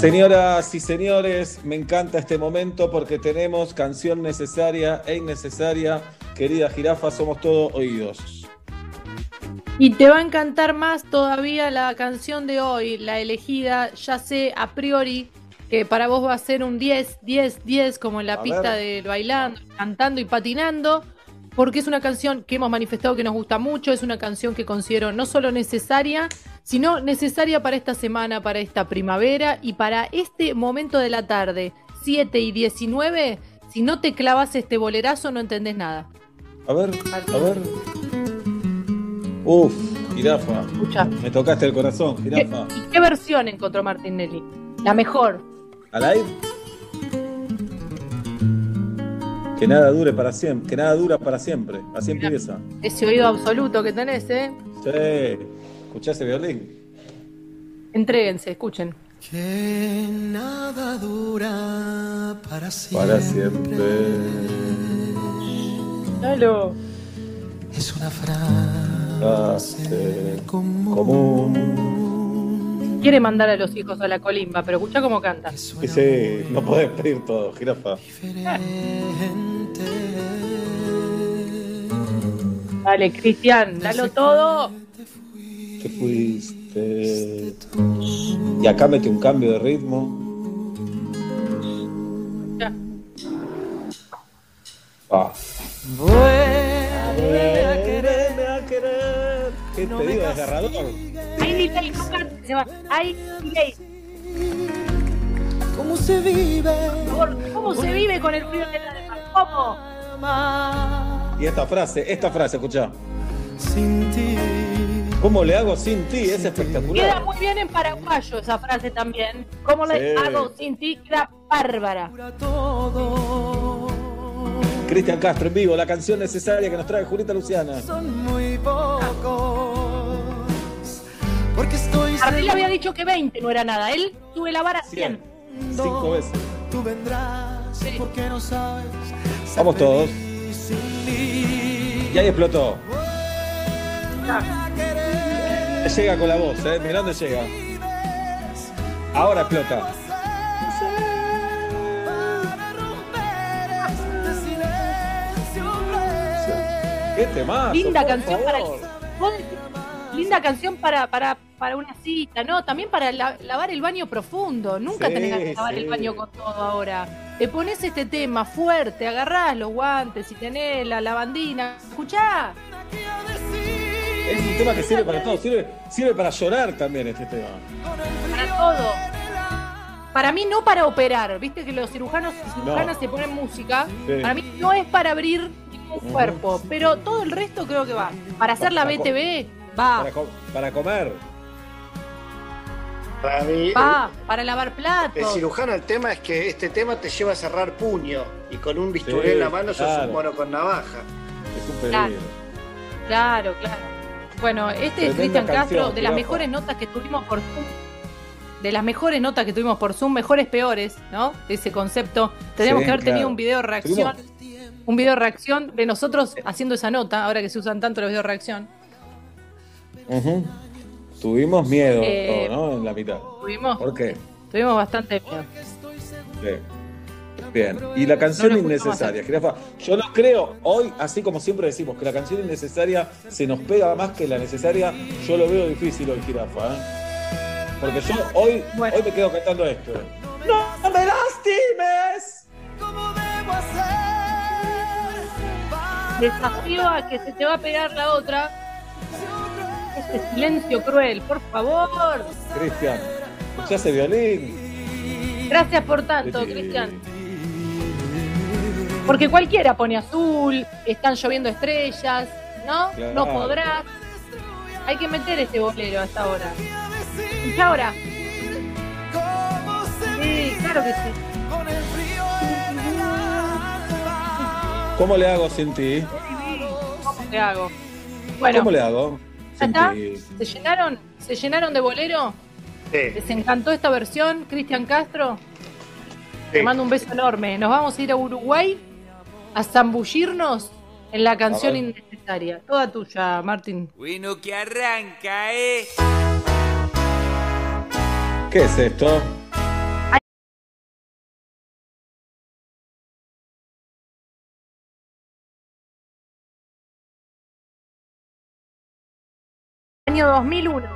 Señoras y señores, me encanta este momento porque tenemos canción necesaria e innecesaria. Querida jirafa, somos todos oídos. Y te va a encantar más todavía la canción de hoy, la elegida, ya sé a priori que para vos va a ser un 10, 10, 10 como en la A pista ver. de bailando, cantando y patinando, porque es una canción que hemos manifestado que nos gusta mucho, es una canción que considero no solo necesaria, sino necesaria para esta semana, para esta primavera y para este momento de la tarde, 7 y 19, si no te clavas este bolerazo no entendés nada. A ver, a ver. Uf, jirafa. Escucha. Me tocaste el corazón, ¿Qué, jirafa. ¿Y qué versión encontró Martinelli? La mejor. ¿Al Que nada dure para siempre, que nada dura para siempre. Así empieza. Ese oído absoluto que tenés, ¿eh? Sí. ¿Escuchás ese violín? Entréguense, escuchen. Que nada dura para siempre. Para siempre. Dalo. Es una frase común. Quiere mandar a los hijos a la colimba, pero escucha cómo canta. Sí, no podés pedir todo, jirafa. Dale, Cristian, dalo todo. Te fuiste. Y acá mete un cambio de ritmo. Ya. Ah. Vuelve a quererme a querer. Qué pedido desgarrador. Hay se. Hay delay. ¿Cómo se vive? Por favor, ¿Cómo se vive con el frío de la demás? ¿Cómo? Y esta frase, esta frase, escuchá. Sin ti. ¿Cómo le hago sin ti? Es Queda espectacular. muy bien en paraguayo esa frase también. ¿Cómo le Sí. hago sin ti? Queda bárbara. Cristian Castro en vivo, la canción necesaria que nos trae Julita Luciana. Son muy pocos. Porque estoy Martín le había dicho que 20 no era nada. Él sube la vara a 100. Cinco veces. Tú vendrás porque no sabes. Vamos todos. Y ahí explotó. Llega con la voz, ¿eh? Mirá dónde llega. Ahora explota. ¿Qué temazo? Linda canción para el- favor. vos decís, linda canción para, para, para una cita, ¿no? También para la- lavar el baño profundo. Nunca Sí, tenés de lavar sí. el baño con todo ahora. Te pones este tema fuerte, agarrás los guantes y tenés la lavandina. Escuchá. Es un tema que sirve para todo. Sirve, sirve para llorar también este tema. Para todo. Para mí no para operar, viste que los cirujanos y cirujanas se ponen música. Sí. Para mí no es para abrir ningún cuerpo, pero todo el resto creo que va. Para hacer la BTV, va. Para, co- para comer. Para mí, Va, para lavar el platos. cirujano, el tema es que este tema te lleva a cerrar puño y con un bisturí Sí, en la mano sos claro. un mono con navaja. Es un Claro. peligro. Claro, claro. Bueno, este es Cristian Castro, de las mejores notas que tuvimos por Zoom. De las mejores notas que tuvimos por Zoom, mejores peores, ¿no? De ese concepto. Tenemos Sí, que haber tenido un video reacción. Un video reacción de nosotros haciendo esa nota, ahora que se usan tanto los videos reacción. Ujú. Tuvimos miedo, Eh, todo, ¿no? En la mitad. Tuvimos, ¿Por qué? tuvimos bastante miedo. Sí. Bien. Y la canción No innecesaria, jirafa. Yo no creo, hoy, así como siempre decimos, que la canción innecesaria se nos pega más que la necesaria. Yo lo veo difícil hoy, jirafa. ¿eh? Porque yo hoy, hoy me quedo cantando esto. ¡No me lastimes! Desafío a que se te va a pegar la otra. Ese silencio cruel, por favor. Cristian, escuchá ese violín. Gracias por tanto, Sí. Cristian. Porque cualquiera pone azul, están lloviendo estrellas, ¿no? Claro. No podrás. Hay que meter este bolero hasta ahora. Escucha ahora. Sí, claro que sí. ¿Cómo le hago sin ti? ¿Cómo te hago? Bueno, ¿Cómo le hago? ¿Se llenaron? ¿Se llenaron de bolero? ¿Les encantó esta versión, Cristian Castro? Te mando un beso enorme. Nos vamos a ir a Uruguay a zambullirnos en la canción innecesaria. Toda tuya, Martín. Bueno, que arranca, ¿eh? ¿Qué es esto? Año 2001.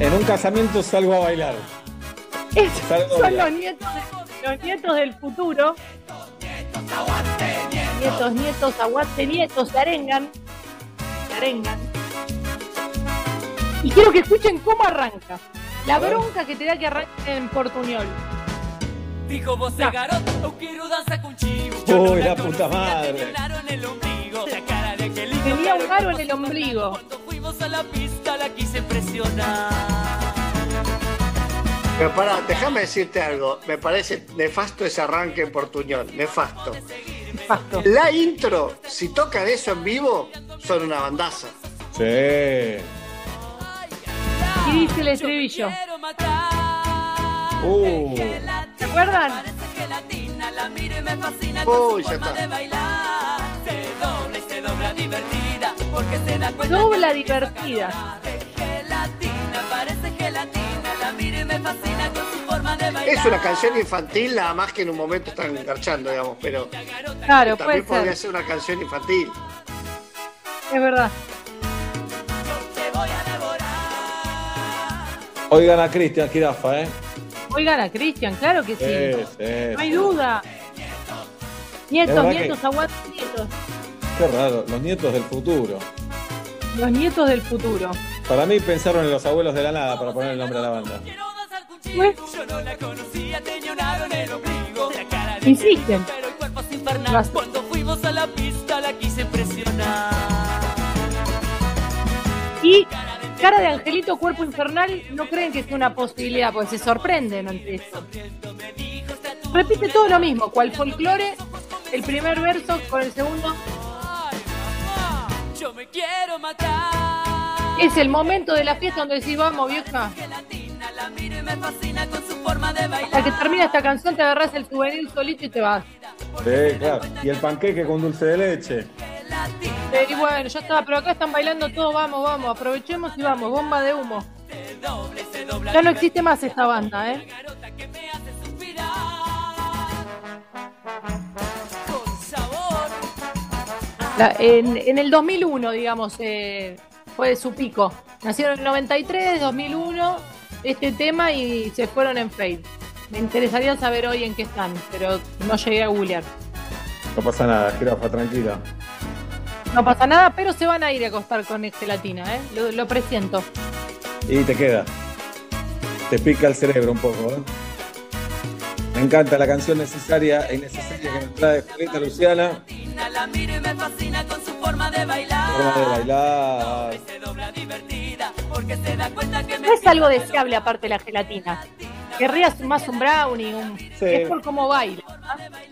En un casamiento salgo a bailar. Es- Salgo a son bailar. los nietos, los nietos del futuro. Nietos, nietos, aguante, nietos, se arengan. Se arengan. Y quiero que escuchen cómo arranca. La bronca que te da que arranque en portuñol. Dijo vos, Ya. garoto, dançar contigo. Uy, la puta madre. el ombligo. La cara de aquel hijo, Tenía un pero aro en el ombligo. Cuando fuimos a la pista la quise presionar. Pero pará, déjame decirte algo. Me parece nefasto ese arranque en portuñol. Nefasto. La intro, si tocan eso en vivo, son una bandaza. Sí. Y dice el estribillo. Uh. ¿Se acuerdan? Su ya está. dobla divertida. Es una canción infantil, nada más que en un momento están engarchando, digamos, pero Claro, también puede podría ser. ser una canción infantil. Es verdad. Oigan a Cristian Girafa, ¿eh? Oigan a Cristian, claro que sí. Sí, sí, No hay sí. duda. Nietos, nietos, que- aguante, nietos. Qué raro, los nietos del futuro. Los nietos del futuro. Para mí pensaron en los abuelos de la nada para poner el nombre a la banda. Insisten. Cuando fuimos a la pista la quise presionar. Y cara de angelito, cuerpo infernal, no creen que sea una posibilidad, porque se sorprenden ante esto. Repite todo lo mismo, cual folclore, el primer verso con el segundo. Yo me quiero matar. Es el momento de la fiesta donde decís, vamos vieja. La miro y me fascina con su forma de bailar. Hasta que termina esta canción te agarras el souvenir solito y te vas. Sí, claro. Y el panqueque con dulce de leche. Y bueno, ya está, pero acá están bailando todos, vamos, vamos, aprovechemos y vamos, bomba de humo. Ya no existe más esta banda, ¿eh? La- en, en el 2001, digamos, eh, fue su pico. Nacieron en el 93, 2001, este tema y se fueron en fade. Me interesaría saber hoy en qué están, pero no llegué a googlear. No pasa nada, Girafa, tranquila. No pasa nada, pero se van a ir a acostar con gelatina, ¿eh? Lo, lo presiento. Y te queda. Te pica el cerebro un poco, ¿eh? Me encanta la canción necesaria e innecesaria que nos trae Julieta Luciana. La miro y me fascina con su forma de bailar. Forma de bailar. Se dobla divertida porque se da cuenta que me No es algo deseable aparte de la gelatina. Querrías más un brownie, un... es por cómo baila.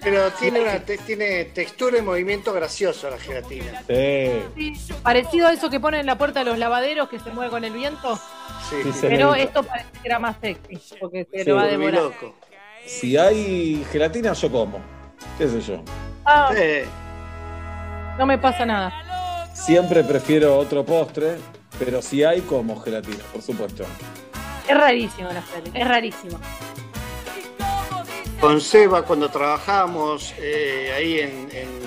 Pero tiene, una, te- tiene textura y movimiento gracioso la gelatina. Sí. Parecido a eso que ponen en la puerta de los lavaderos que se mueve con el viento. Sí, Sí, se Pero esto parece que era más sexy, porque se Sí, lo va a devorar. loco. Si hay gelatina, yo como. ¿Qué sé yo? Ah, no me pasa nada. Siempre prefiero otro postre, pero si hay, como gelatina, por supuesto. Es rarísimo la gelatina, es rarísimo. Con Seba, cuando trabajábamos eh, ahí en, en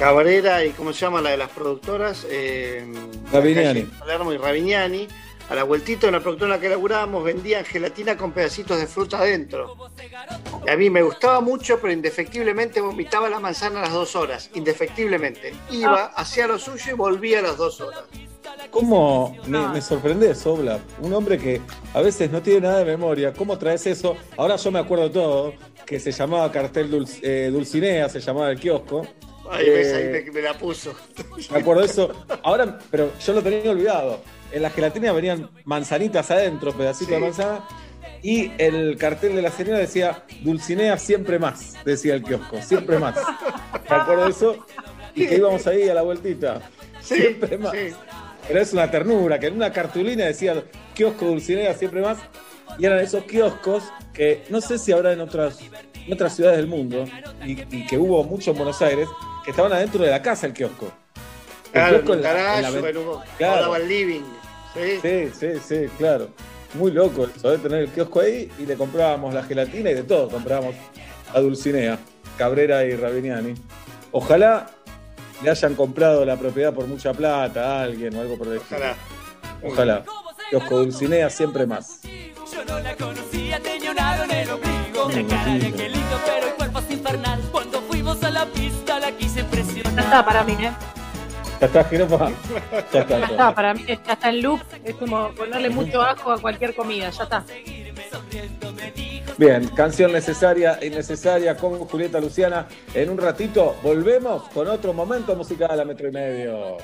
Cabrera y ¿cómo se llama la de las productoras? Eh, Palermo y Ravignani. A la vueltita de una productora en la que laburábamos vendían gelatina con pedacitos de fruta adentro. Y a mí me gustaba mucho, pero indefectiblemente vomitaba la manzana a las dos horas. Indefectiblemente. Iba, hacía lo suyo y volvía a las dos horas. ¿Cómo me, me sorprende Sobla? Un hombre que a veces no tiene nada de memoria. ¿Cómo traes eso? Ahora yo me acuerdo todo, que se llamaba cartel Dulc- eh, Dulcinea, se llamaba el kiosco. Ahí ves, ahí Eh, me, me la puso. Me acuerdo de eso. Ahora, pero yo lo tenía olvidado. En la gelatina venían manzanitas adentro, pedacitos de Sí. manzana. Y el cartel de la señora decía Dulcinea siempre más, decía el kiosco, siempre más. Me acuerdo de eso. Y que íbamos ahí a la vueltita. siempre más. Pero es una ternura, que en una cartulina decía kiosco Dulcinea siempre más. Y eran esos kioscos que no sé si habrá en otras, en otras ciudades del mundo, y, y que hubo mucho en Buenos Aires, que estaban adentro de la casa el kiosco. El Claro, en kiosco un en la- en la garaje, ven- en un- Claro. daba el living. Sí. Sí, sí, sí, claro. Muy loco eso de tener el kiosco ahí y le comprábamos la gelatina y de todo. Comprábamos a Dulcinea, Cabrera y Rabiniani. Ojalá le hayan comprado la propiedad por mucha plata a alguien o algo por el estilo. Ojalá. Ojalá. Kiosco Dulcinea siempre más. Yo no la conocía, tenía un aro en el ombligo. La cara de angelito, pero el cuerpo es infernal. Cuando fuimos a la pista, la quise impresionar. Está para mí, ¿eh? Ya está, Jiropa. Ya está. Ya está, para mí ya está en loop. Es como ponerle mucho ajo a cualquier comida, ya está. Bien, canción necesaria e innecesaria con Julieta Luciana. En un ratito volvemos con otro momento musical a metro y medio.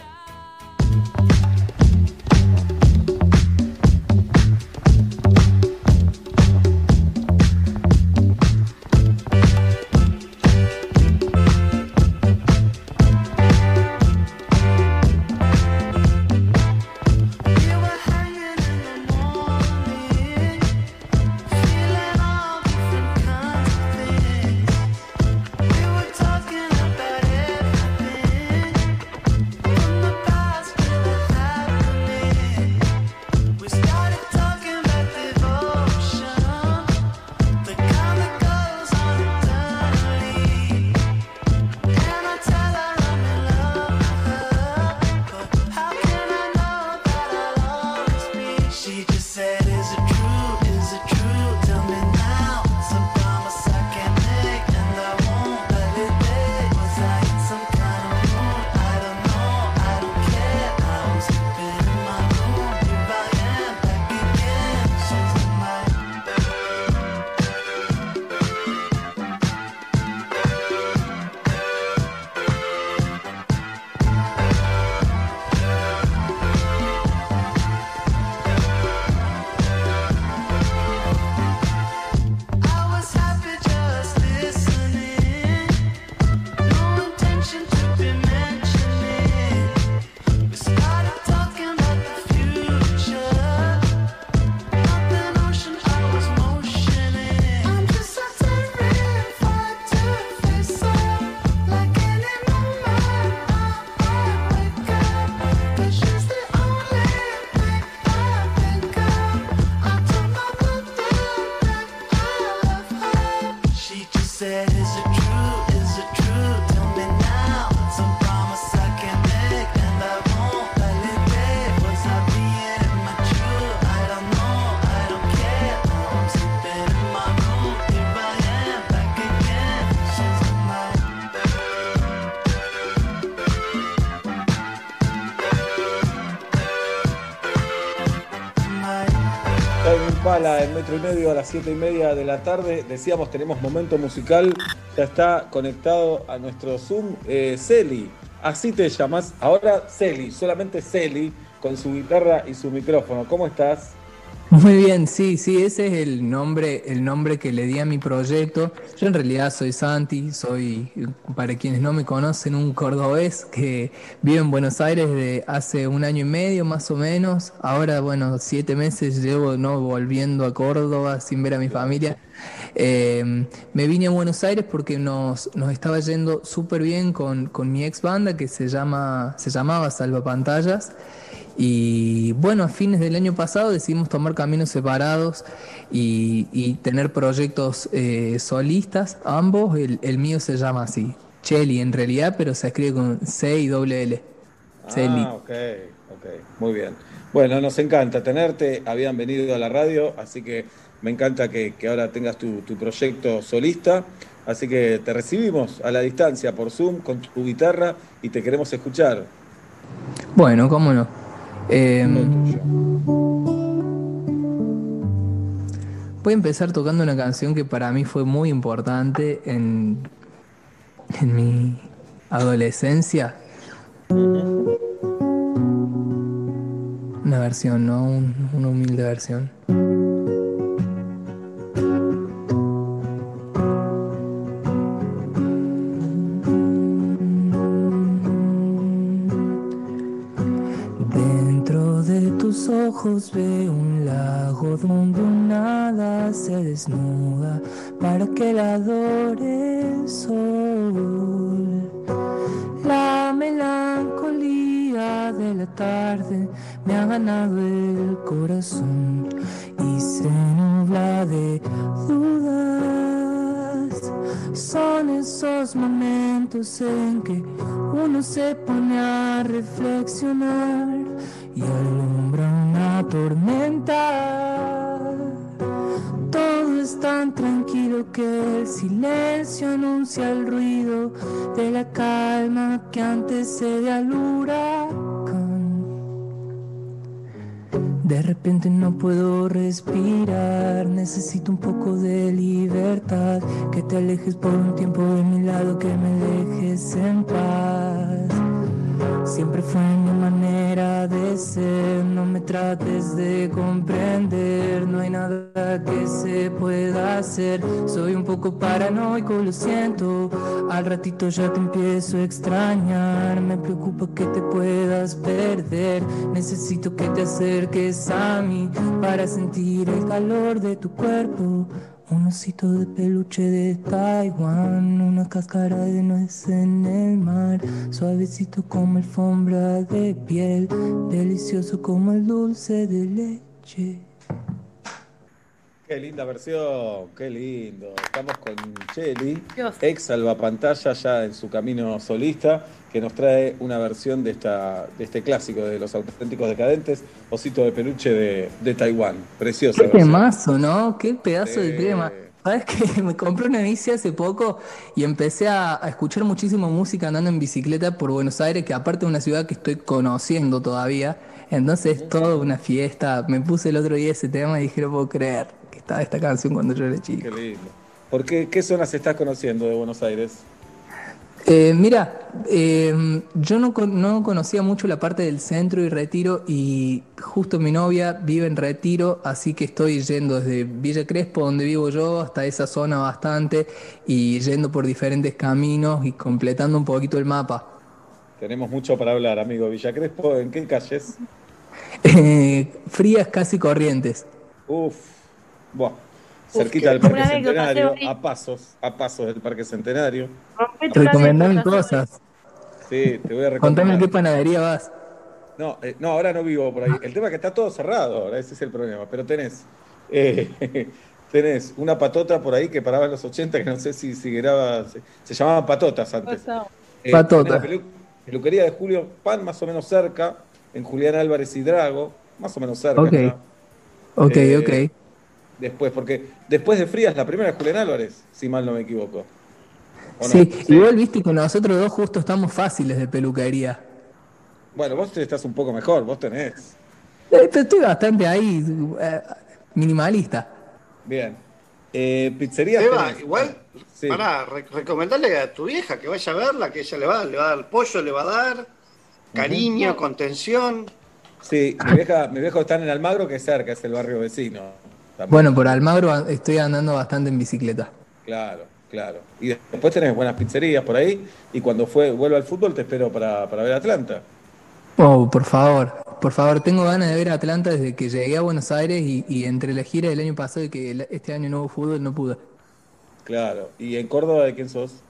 y a las 7 y media de la tarde. Decíamos, tenemos momento musical. Ya está conectado a nuestro Zoom. Eh, Celi, así te llamas. Ahora Celi, solamente Celi, con su guitarra y su micrófono. ¿Cómo estás? Muy bien, sí, sí, ese es el nombre, el nombre que le di a mi proyecto. Yo en realidad soy Santi, soy, para quienes no me conocen, un cordobés que vive en Buenos Aires de hace un año y medio más o menos. Ahora, bueno, siete meses llevo no volviendo a Córdoba sin ver a mi familia. Eh, me vine a Buenos Aires porque nos, nos estaba yendo súper bien con, con mi ex banda que se llama, se llamaba Salvapantallas. Y bueno, a fines del año pasado decidimos tomar caminos separados y, y tener proyectos eh, solistas, ambos. El, el mío se llama así, Chelly en realidad, pero se escribe con C y doble L. Ah, ok, ok, muy bien. Bueno, nos encanta tenerte, habían venido a la radio, así que me encanta que, que ahora tengas tu, tu proyecto solista, así que te recibimos a la distancia por Zoom con tu guitarra y te queremos escuchar. Bueno, cómo no. Eh, voy a empezar tocando una canción que para mí fue muy importante en, en mi adolescencia. Una versión, ¿no? Un- una humilde versión. Ojos veo un lago donde un hada se desnuda para que la adore el sol. La melancolía de la tarde me ha ganado el corazón y se nubla de dudas. Son esos momentos en que uno se pone a reflexionar y alumbra una tormenta. Todo es tan tranquilo que el silencio anuncia el ruido de la calma que antecede al huracán. De repente no puedo respirar, necesito un poco de libertad, que te alejes por un tiempo de mi lado, que me dejes en paz. Siempre fue mi manera de ser, no me trates de comprender, no hay nada que se pueda hacer. Soy un poco paranoico, lo siento, al ratito ya te empiezo a extrañar, me preocupa que te puedas perder, necesito que te acerques a mí para sentir el calor de tu cuerpo. Un osito de peluche de Taiwán, una cáscara de nuez en el mar, suavecito como alfombra de piel, delicioso como el dulce de leche. Qué linda versión, qué lindo. Estamos con Cheli, ex salvapantalla ya en su camino solista, que nos trae una versión de, esta, de este clásico de los auténticos decadentes, Osito de Peluche de, de Taiwán. Preciosa. Qué versión. temazo, ¿no? Qué pedazo de tema. ¿Sabes qué? Me compré una bici hace poco y empecé a, a escuchar muchísimo música andando en bicicleta por Buenos Aires, que aparte es una ciudad que estoy conociendo todavía. Entonces es toda una fiesta. Me puse el otro día ese tema y dije, no puedo creer que estaba esta canción cuando yo era chico. Qué lindo. ¿Por qué, qué zonas estás conociendo de Buenos Aires? Eh, mira, eh, yo no, no conocía mucho la parte del centro y retiro y justo mi novia vive en retiro, así que estoy yendo desde Villa Crespo, donde vivo yo, hasta esa zona bastante y yendo por diferentes caminos y completando un poquito el mapa. Tenemos mucho para hablar, amigo. Villa Crespo, ¿en qué calles? Eh, frías casi corrientes. Uf, buah. Uf, Cerquita del Parque Centenario, a pasos, a pasos del Parque Centenario. Recomendame cosas. Sí, te voy a recomendar. Contame a qué panadería vas. No, eh, no, ahora no vivo por ahí. El tema es que está todo cerrado ahora, ese es el problema. Pero tenés, eh, tenés una patota por ahí que paraba en los 80, que no sé si seguirá, se, se llamaban patotas antes. Eh, Patota. pelu- peluquería de Julio Pan, más o menos cerca, en Julián Álvarez y Drago, más o menos cerca. Ok. Ok, Eh, ok. Después, porque después de Frías, la primera es Julián Álvarez, si mal no me equivoco. ¿O no? Sí, igual viste que nosotros dos justo estamos fáciles de peluquería. Bueno, vos estás un poco mejor, vos tenés. Eh, estoy bastante ahí, eh, minimalista. Bien. Eh, pizzería. Seba, tenés. igual, Sí. pará, re- recomendarle a tu vieja que vaya a verla, que ella le va, le va a dar pollo, le va a dar cariño, contención. Sí, mi vieja, mi viejo está en Almagro, que es cerca, es el barrio vecino. También. Bueno, por Almagro estoy andando bastante en bicicleta. Claro, claro. Y después tenés buenas pizzerías por ahí. Y cuando fue, vuelva al fútbol, te espero para, para ver Atlanta. Oh, por favor, por favor, tengo ganas de ver a Atlanta desde que llegué a Buenos Aires y, y entre la gira del año pasado y que el- este año no hubo fútbol, no pude. Claro. ¿Y en Córdoba de quién sos?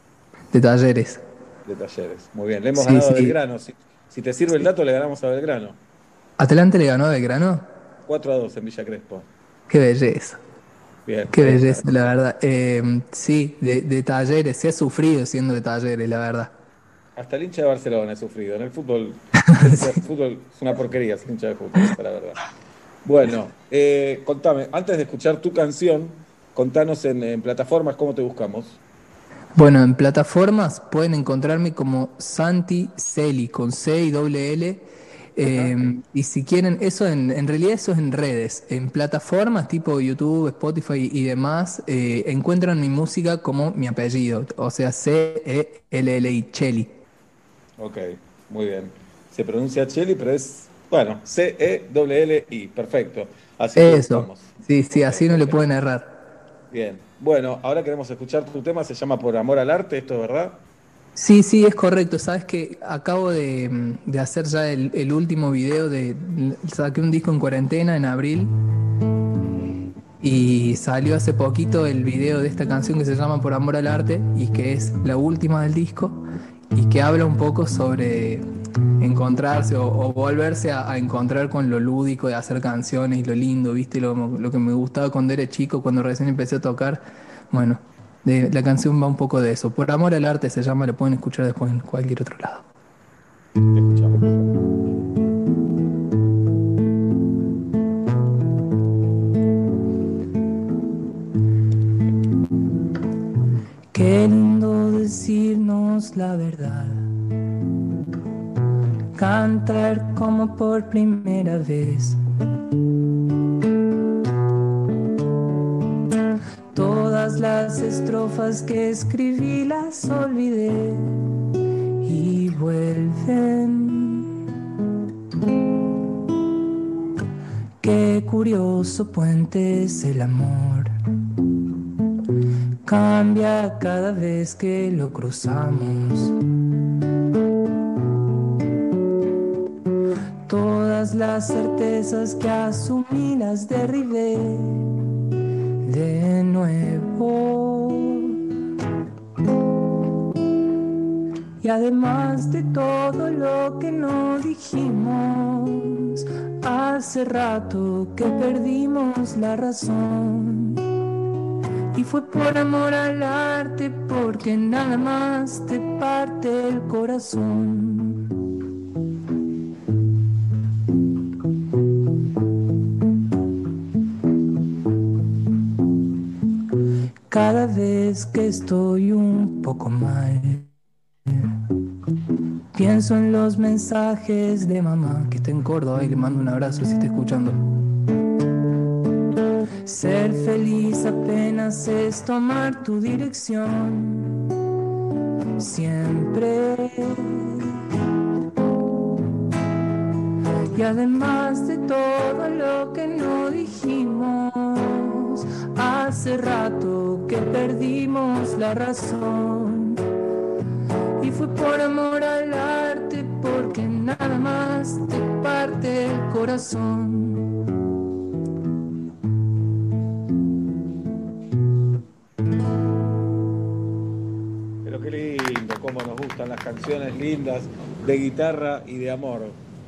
De talleres. De Talleres. Muy bien. Le hemos Sí, ganado a sí. Belgrano. Si, si te sirve el dato, le ganamos a Belgrano. ¿Atlanta le ganó a Belgrano? 4 a 2 en Villa Crespo. Qué belleza, Bien. qué belleza, la verdad. Eh, sí, de, de talleres, se ha sufrido siendo de talleres, la verdad. Hasta el hincha de Barcelona he sufrido. En el fútbol, el fútbol es una porquería, es hincha de fútbol, la verdad. Bueno, eh, contame, antes de escuchar tu canción, contanos en, en plataformas cómo te buscamos. Bueno, en plataformas pueden encontrarme como Santi Celi con C y doble L. Eh, y si quieren, eso en, en realidad eso es en redes. En plataformas tipo YouTube, Spotify y demás, eh, encuentran mi música como mi apellido, o sea, C-E-L-L-I, Cheli. Ok, muy bien. Se pronuncia Cheli, pero es, bueno, C-E-L-L-I, perfecto. Así Eso. Sí, sí, así no le pueden errar. Bien. Bueno, ahora queremos escuchar tu tema, se llama Por Amor al Arte, ¿esto es verdad? Sí, sí, es correcto. Sabes que acabo de, mm, de hacer ya el, el último video de. Saqué un disco en cuarentena en abril. Y salió hace poquito el video de esta canción que se llama Por Amor al Arte y que es la última del disco y que habla un poco sobre encontrarse o, volverse a, encontrar con lo lúdico de hacer canciones y lo lindo, ¿viste? Lo, lo que me gustaba cuando era chico, cuando recién empecé a tocar. Bueno, la canción va un poco de eso. Por Amor al Arte se llama, lo pueden escuchar después en cualquier otro lado. Qué lindo decirnos la verdad. Cantar como por primera vez. Todas las estrofas que escribí las olvidé y vuelven. Qué curioso puente es el amor. Cambia cada vez que lo cruzamos. Todas las certezas que asumí las derribé de nuevo. Y además de todo lo que no dijimos, hace rato que perdimos la razón. Fue por amor al arte, porque nada más te parte el corazón. Cada vez que estoy un poco mal, pienso en los mensajes de mamá que está en Córdoba y le mando un abrazo si está escuchando. Ser feliz apenas es tomar tu dirección. Siempre. Y además de todo lo que no dijimos, hace rato que perdimos la razón. Y fue por amor al arte, porque nada más te parte el corazón. Cómo nos gustan las canciones lindas de guitarra y de amor.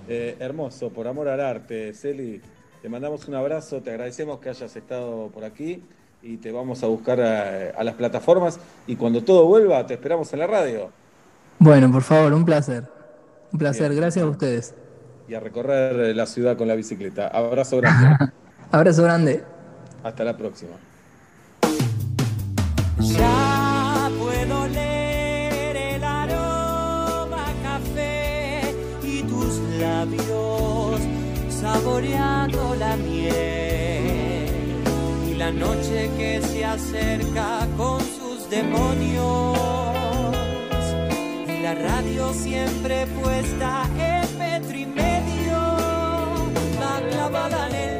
Eh, hermoso, por amor al arte. Celi, te mandamos un abrazo, te agradecemos que hayas estado por aquí y te vamos a buscar a, a las plataformas y cuando todo vuelva te esperamos en la radio Bueno, por favor, un placer. Un placer, Bien. gracias a ustedes. y a recorrer la ciudad con la bicicleta. Abrazo grande. Abrazo grande. Hasta la próxima. Saboreando la miel. Y la noche que se acerca con sus demonios. Y la radio siempre puesta en metro y medio. La clavada en el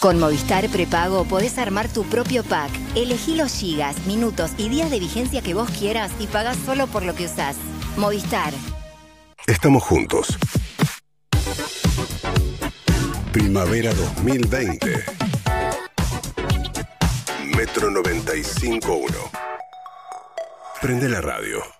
Con Movistar Prepago podés armar tu propio pack. Elegí los gigas, minutos y días de vigencia que vos quieras y pagás solo por lo que usás. Movistar. Estamos juntos. Primavera 2020. Metro 95.1. Prende la radio.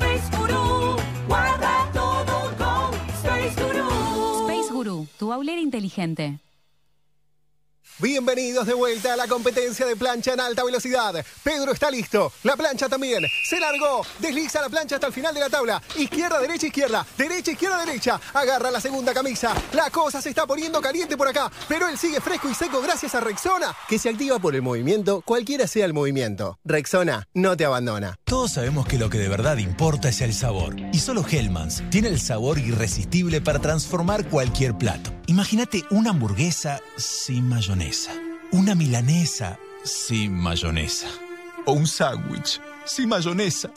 tu inteligente. Bienvenidos de vuelta a la competencia de plancha en alta velocidad. Pedro está listo, la plancha también. Se largó, desliza la plancha hasta el final de la tabla. Izquierda, derecha, izquierda, derecha, izquierda, derecha. Agarra la segunda camisa. La cosa se está poniendo caliente por acá, pero él sigue fresco y seco gracias a Rexona, que se activa por el movimiento, cualquiera sea el movimiento. Rexona no te abandona. Todos sabemos que lo que de verdad importa es el sabor. Y solo Hellmann's tiene el sabor irresistible para transformar cualquier plato. Imagínate una hamburguesa sin mayonesa. Una milanesa sin mayonesa. O un sándwich sin mayonesa.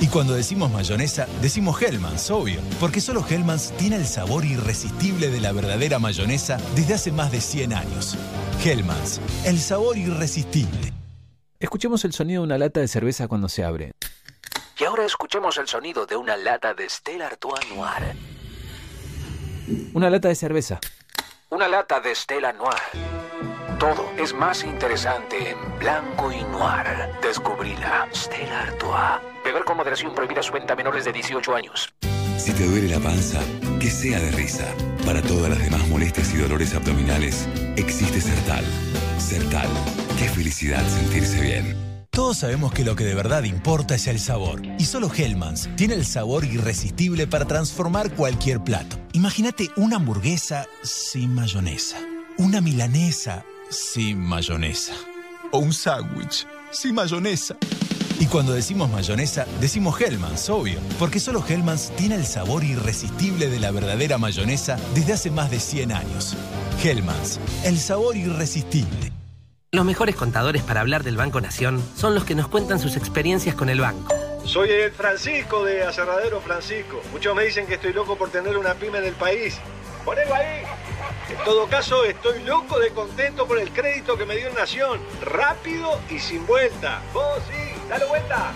Y cuando decimos mayonesa, decimos Hellmann's, obvio. Porque solo Hellmann's tiene el sabor irresistible de la verdadera mayonesa desde hace más de 100 años. Hellmann's, el sabor irresistible. Escuchemos el sonido de una lata de cerveza cuando se abre. Y ahora escuchemos el sonido de una lata de Stella Artois Noir. Una lata de cerveza. Una lata de Stella Noir. Todo es más interesante en blanco y noir. Descubrila. Stella Artois. Beber con moderación prohibida su venta a menores de 18 años. Si te duele la panza, que sea de risa. Para todas las demás molestias y dolores abdominales, existe Sertal. Sertal. Qué felicidad sentirse bien. Todos sabemos que lo que de verdad importa es el sabor. Y solo Hellmann's tiene el sabor irresistible para transformar cualquier plato. Imagínate una hamburguesa sin mayonesa. Una milanesa sin mayonesa. O un sándwich sin mayonesa. Y cuando decimos mayonesa, decimos Hellmann's, obvio. Porque solo Hellmann's tiene el sabor irresistible de la verdadera mayonesa desde hace más de 100 años. Hellmann's, el sabor irresistible. Los mejores contadores para hablar del Banco Nación son los que nos cuentan sus experiencias con el banco. Soy el Francisco de Aserradero Francisco. Muchos me dicen que estoy loco por tener una pyme en el país. Ponelo ahí. En todo caso, estoy loco de contento por el crédito que me dio Nación. Rápido y sin vuelta. Vos sí, dale vuelta.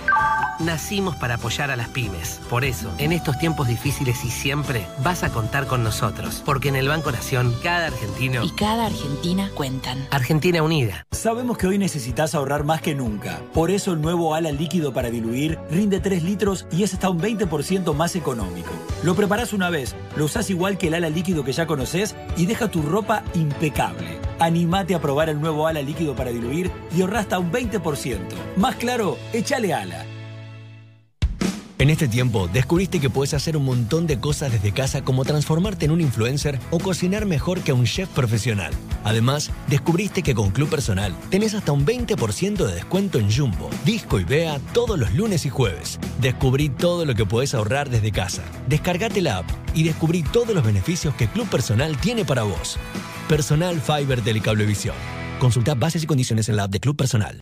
Nacimos para apoyar a las pymes. Por eso, en estos tiempos difíciles y siempre, vas a contar con nosotros. Porque en el Banco Nación, cada argentino Y cada Argentina cuentan. Argentina Unida. Sabemos que hoy necesitas ahorrar más que nunca. Por eso el nuevo ala líquido para diluir rinde 3 litros y es hasta un 20% más económico. Lo preparás una vez, lo usás igual que el ala líquido que ya conoces y deja tu ropa impecable. Animate a probar el nuevo ala líquido para diluir y ahorra hasta un 20%. Más claro, échale ala. En este tiempo, descubriste que puedes hacer un montón de cosas desde casa como transformarte en un influencer o cocinar mejor que un chef profesional. Además, descubriste que con Club Personal tenés hasta un 20% de descuento en Jumbo, Disco y Bea todos los lunes y jueves. Descubrí todo lo que puedes ahorrar desde casa. Descargate la app y descubrí todos los beneficios que Club Personal tiene para vos. Personal Fiber Telecablevisión. Consulta bases y condiciones en la app de Club Personal.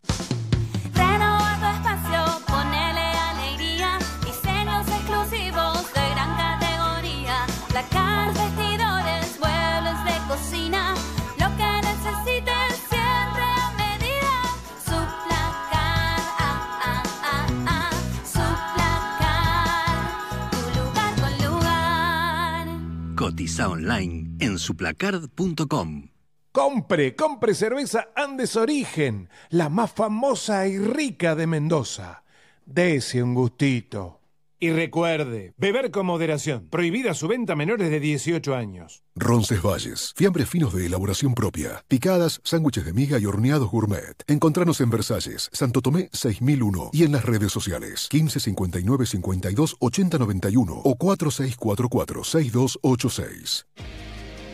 Online en suplacard.com. Compre, compre cerveza Andes Origen, la más famosa y rica de Mendoza. Dese un gustito. Y recuerde, beber con moderación. Prohibida su venta a menores de 18 años. Roncesvalles, fiambres finos de elaboración propia, picadas, sándwiches de miga y horneados gourmet. Encontranos en Versalles, Santo Tomé 6001 y en las redes sociales 15 59 52 80 91 o 4644 6286.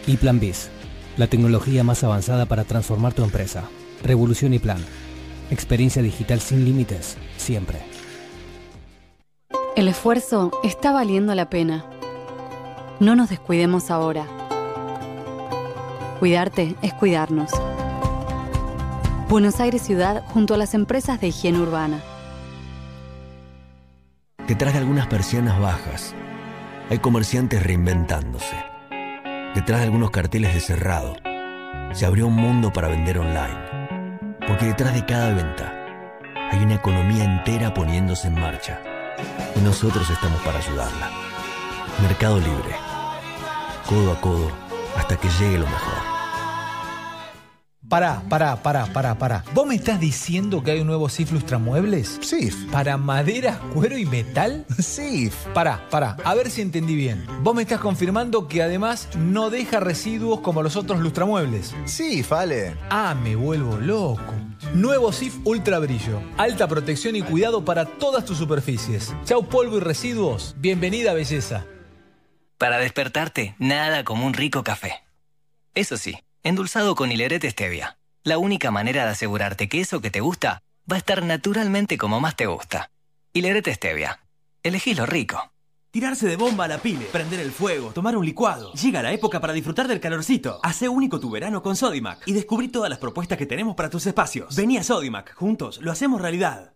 Y Plan BIS, la tecnología más avanzada para transformar tu empresa. Revolución y Plan. Experiencia digital sin límites, siempre. El esfuerzo está valiendo la pena. No nos descuidemos ahora. Cuidarte es cuidarnos. Buenos Aires Ciudad junto a las empresas de higiene urbana. Detrás de algunas persianas bajas Hay comerciantes reinventándose. Detrás de algunos carteles de cerrado, se abrió un mundo para vender online. Porque detrás de cada venta hay una economía entera poniéndose en marcha. Y nosotros estamos para ayudarla. Mercado Libre. Codo a codo hasta que llegue lo mejor. Pará, pará, pará, pará, pará. ¿Vos me estás diciendo que hay un nuevo SIF Lustramuebles? SIF. ¿Para madera, cuero y metal? SIF. Pará, pará, a ver si entendí bien. Vos me estás confirmando que además no deja residuos como los otros lustramuebles. SIF, Ale. Ah, me vuelvo loco. Nuevo SIF Ultra Brillo. Alta protección y cuidado para todas tus superficies. Chau polvo y residuos. Bienvenida belleza. Para despertarte, nada como un rico café. Eso sí, endulzado con hilerete stevia. La única manera de asegurarte que eso que te gusta va a estar naturalmente como más te gusta. Hilerete stevia. Elegí lo rico. Tirarse de bomba a la pile, prender el fuego, tomar un licuado. Llega la época para disfrutar del calorcito. Hace único tu verano con Sodimac y descubrí todas las propuestas que tenemos para tus espacios. Vení a Sodimac, juntos lo hacemos realidad.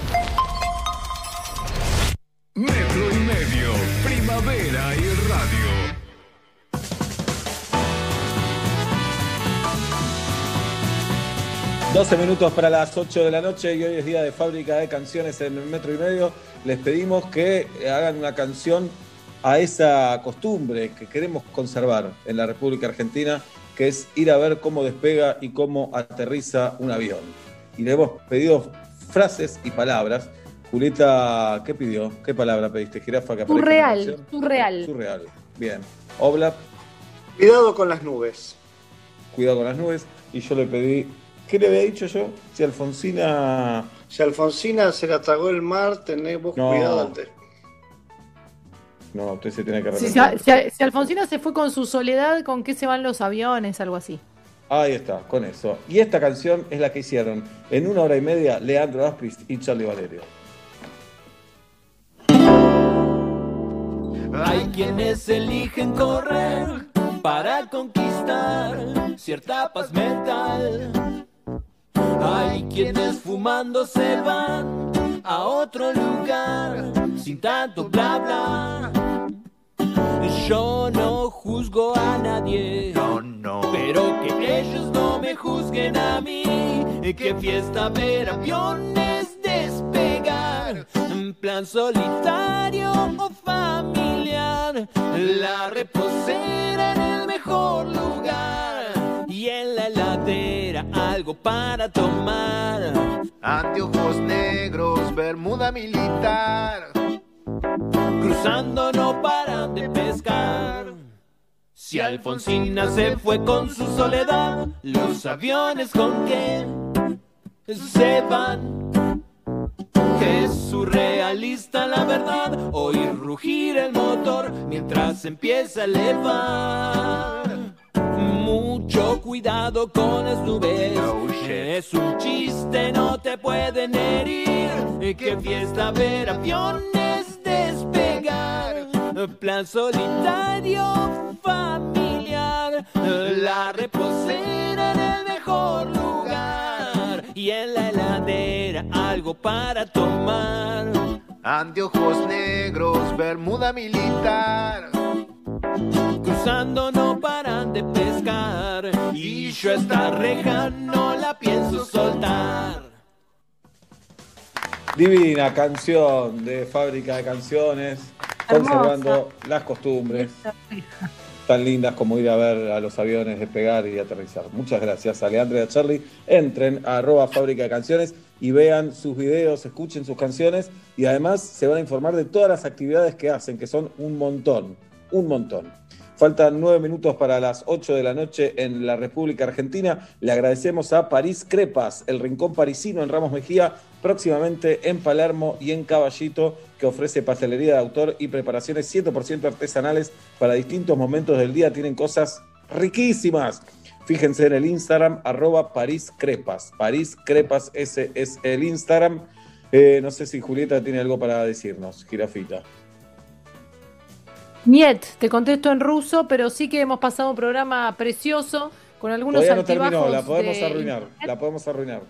12 minutos para las 8 de la noche y hoy es día de fábrica de canciones en el metro y medio. Les pedimos que hagan una canción a esa costumbre que queremos conservar en la República Argentina, que es ir a ver cómo despega y cómo aterriza un avión. Y le hemos pedido frases y palabras. Julieta, ¿qué pidió? ¿Qué palabra pediste? Jirafa que Surreal, surreal. Surreal. Bien. Oblap, Cuidado con las nubes. cuidado con las nubes. Y yo le pedí. ¿Qué le había dicho yo? Si Alfonsina. Si Alfonsina se la tragó el mar, tenemos No. cuidado antes. No, usted se tiene que Si, arrepentir. si- si Alfonsina se fue con su soledad, ¿con qué se van los aviones? Algo así. Ahí está, con eso. Y esta canción es la que hicieron en una hora y media Leandro Aspris y Charlie Valerio. Hay quienes eligen correr para conquistar cierta paz mental. Hay quienes fumando se van a otro lugar sin tanto bla bla. Yo no juzgo a nadie, pero que ellos no me juzguen a mí. Que fiesta ver aviones despegar, en plan solitario o familiar. La reposera en el mejor lugar y en la heladera algo para tomar. Anteojos negros, bermuda militar. Cruzando no paran de pescar. Si Alfonsina se fue con su soledad, los aviones con qué se van. Es surrealista la verdad, oír rugir el motor mientras empieza a elevar. Mucho cuidado con las nubes, es un chiste, no te pueden herir. Qué fiesta ver aviones despegar, plan solitario familiar, la reposera en el mejor lugar y en la heladera algo para tomar. Anteojos negros, bermuda militar. Cruzando no paran de pescar y yo esta reja no la pienso soltar. Divina canción de fábrica de canciones, Hermosa. conservando las costumbres tan lindas como ir a ver a los aviones despegar y aterrizar. Muchas gracias a Leandro y a Charlie. Entren a arroba fábrica de canciones y vean sus videos, escuchen sus canciones y además se van a informar de todas las actividades que hacen, que son un montón, un montón. Faltan nueve minutos para las ocho de la noche en la República Argentina. Le agradecemos a París Crepas, el rincón parisino en Ramos Mejía, próximamente en Palermo y en Caballito, que ofrece pastelería de autor y preparaciones 100% artesanales para distintos momentos del día. Tienen cosas riquísimas. Fíjense en el Instagram, arroba París Crepas. París Crepas, ese es el Instagram. Eh, no sé si Julieta tiene algo para decirnos, Girafita. Niet, te contesto en ruso, pero sí que hemos pasado un programa precioso con algunos Todavía no terminó, altibajos la podemos de arruinar. La podemos arruinar.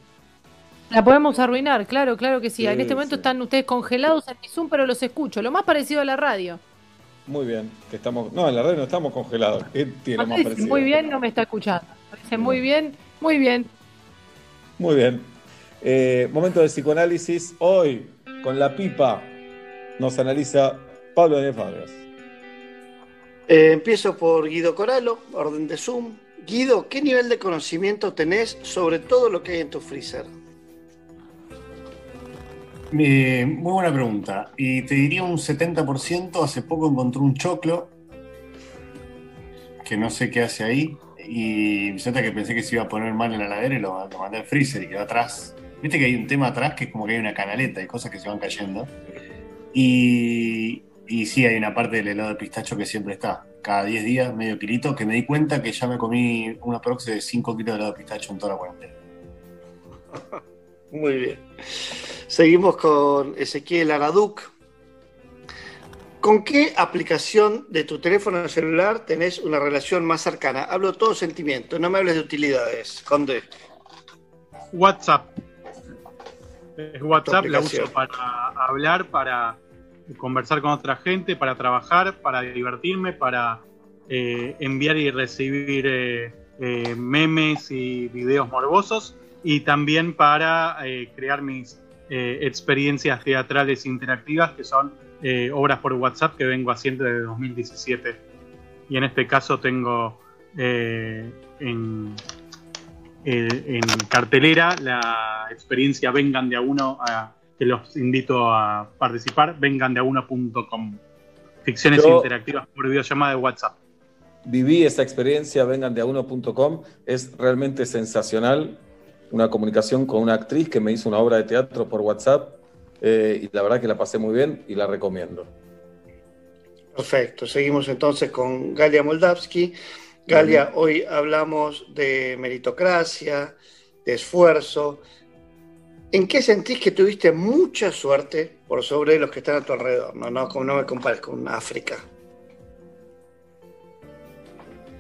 La podemos arruinar, claro, claro que sí. Sí, en este momento sí. están ustedes congelados en mi Zoom, pero los escucho. Lo más parecido a la radio. Muy bien, que estamos. No, en la red no estamos congelados. ¿Qué tiene más Parece parecido? muy bien, no me está escuchando. Parece muy bien, muy bien. Muy bien. Eh, momento de psicoanálisis. Hoy, con la pipa, nos analiza Pablo de Fabras. Eh, empiezo por Guido Coralo, orden de Zoom. Guido, ¿qué nivel de conocimiento tenés sobre todo lo que hay en tu freezer? Muy buena pregunta. Y te diría un 70%. Hace poco encontré un choclo que no sé qué hace ahí. Y resulta que pensé que se iba a poner mal en la ladera y lo, lo mandé al freezer y quedó atrás. Viste que hay un tema atrás que es como que hay una canaleta y cosas que se van cayendo. Y, y sí, hay una parte del helado de pistacho que siempre está. Cada 10 días, medio kilito, que me di cuenta que ya me comí una prox de 5 kilos de helado de pistacho en toda la cuarentena. Muy bien. Seguimos con Ezequiel Araduc. ¿Con qué aplicación de tu teléfono celular tenés una relación más cercana? Hablo todo sentimiento, no me hables de utilidades. Conde. WhatsApp. Es WhatsApp, la uso para hablar, para conversar con otra gente, para trabajar, para divertirme, para eh, enviar y recibir eh, eh, memes y videos morbosos y también para crear mis experiencias teatrales interactivas que son obras por WhatsApp que vengo haciendo desde 2017. Y en este caso tengo en, en cartelera la experiencia Vengan de a uno, a- que los invito a participar, vengandeauno.com. Ficciones Yo- interactivas por videollamada de WhatsApp. Viví esa experiencia, vengan de a uno.com, es realmente sensacional. Una comunicación con una actriz que me hizo una obra de teatro por WhatsApp eh, y la verdad que la pasé muy bien y la recomiendo. Perfecto. Seguimos entonces con Galia Moldavsky. Galia, hoy hablamos de meritocracia, de esfuerzo. ¿En qué sentís que tuviste mucha suerte por sobre los que están a tu alrededor? No, no, no me compares con África.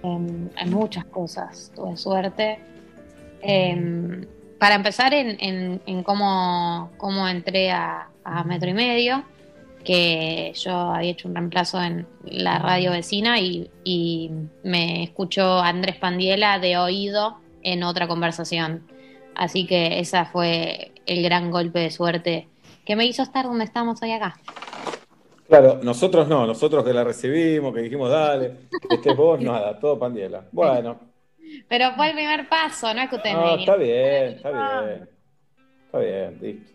en, en muchas cosas. Tuve suerte. Em, para empezar, en, en- cómo, entré a, a Metro y Medio, que yo había hecho un reemplazo en la radio vecina y, y me escuchó Andrés Pandiela de oído en otra conversación. Así que esa fue el gran golpe de suerte que me hizo estar donde estamos hoy acá. Claro, nosotros no, nosotros que la recibimos, que dijimos, dale, estés vos, nada, todo pandiela. Bueno, Pero fue el primer paso, no es que ustedes me no, está bien, está bien. Está bien, listo.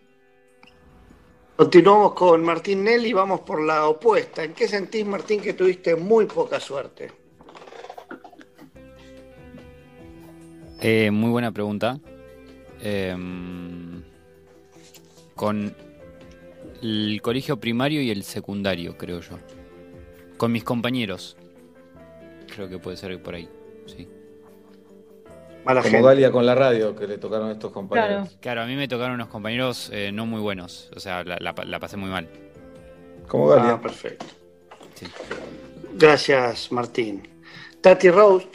Continuamos con Martín Nelly, vamos por la opuesta. ¿En qué sentís, Martín, que tuviste muy poca suerte? Eh, muy buena pregunta. Em, con el colegio primario y el secundario, creo yo. Con mis compañeros. Creo que puede ser por ahí, sí. Como Galia con la radio, que le tocaron estos compañeros. Claro, a mí me tocaron unos compañeros eh, no muy buenos. O sea, la, la- la pasé muy mal. Como Galia. Ah, perfecto. Gracias, Martín. Tati Rose.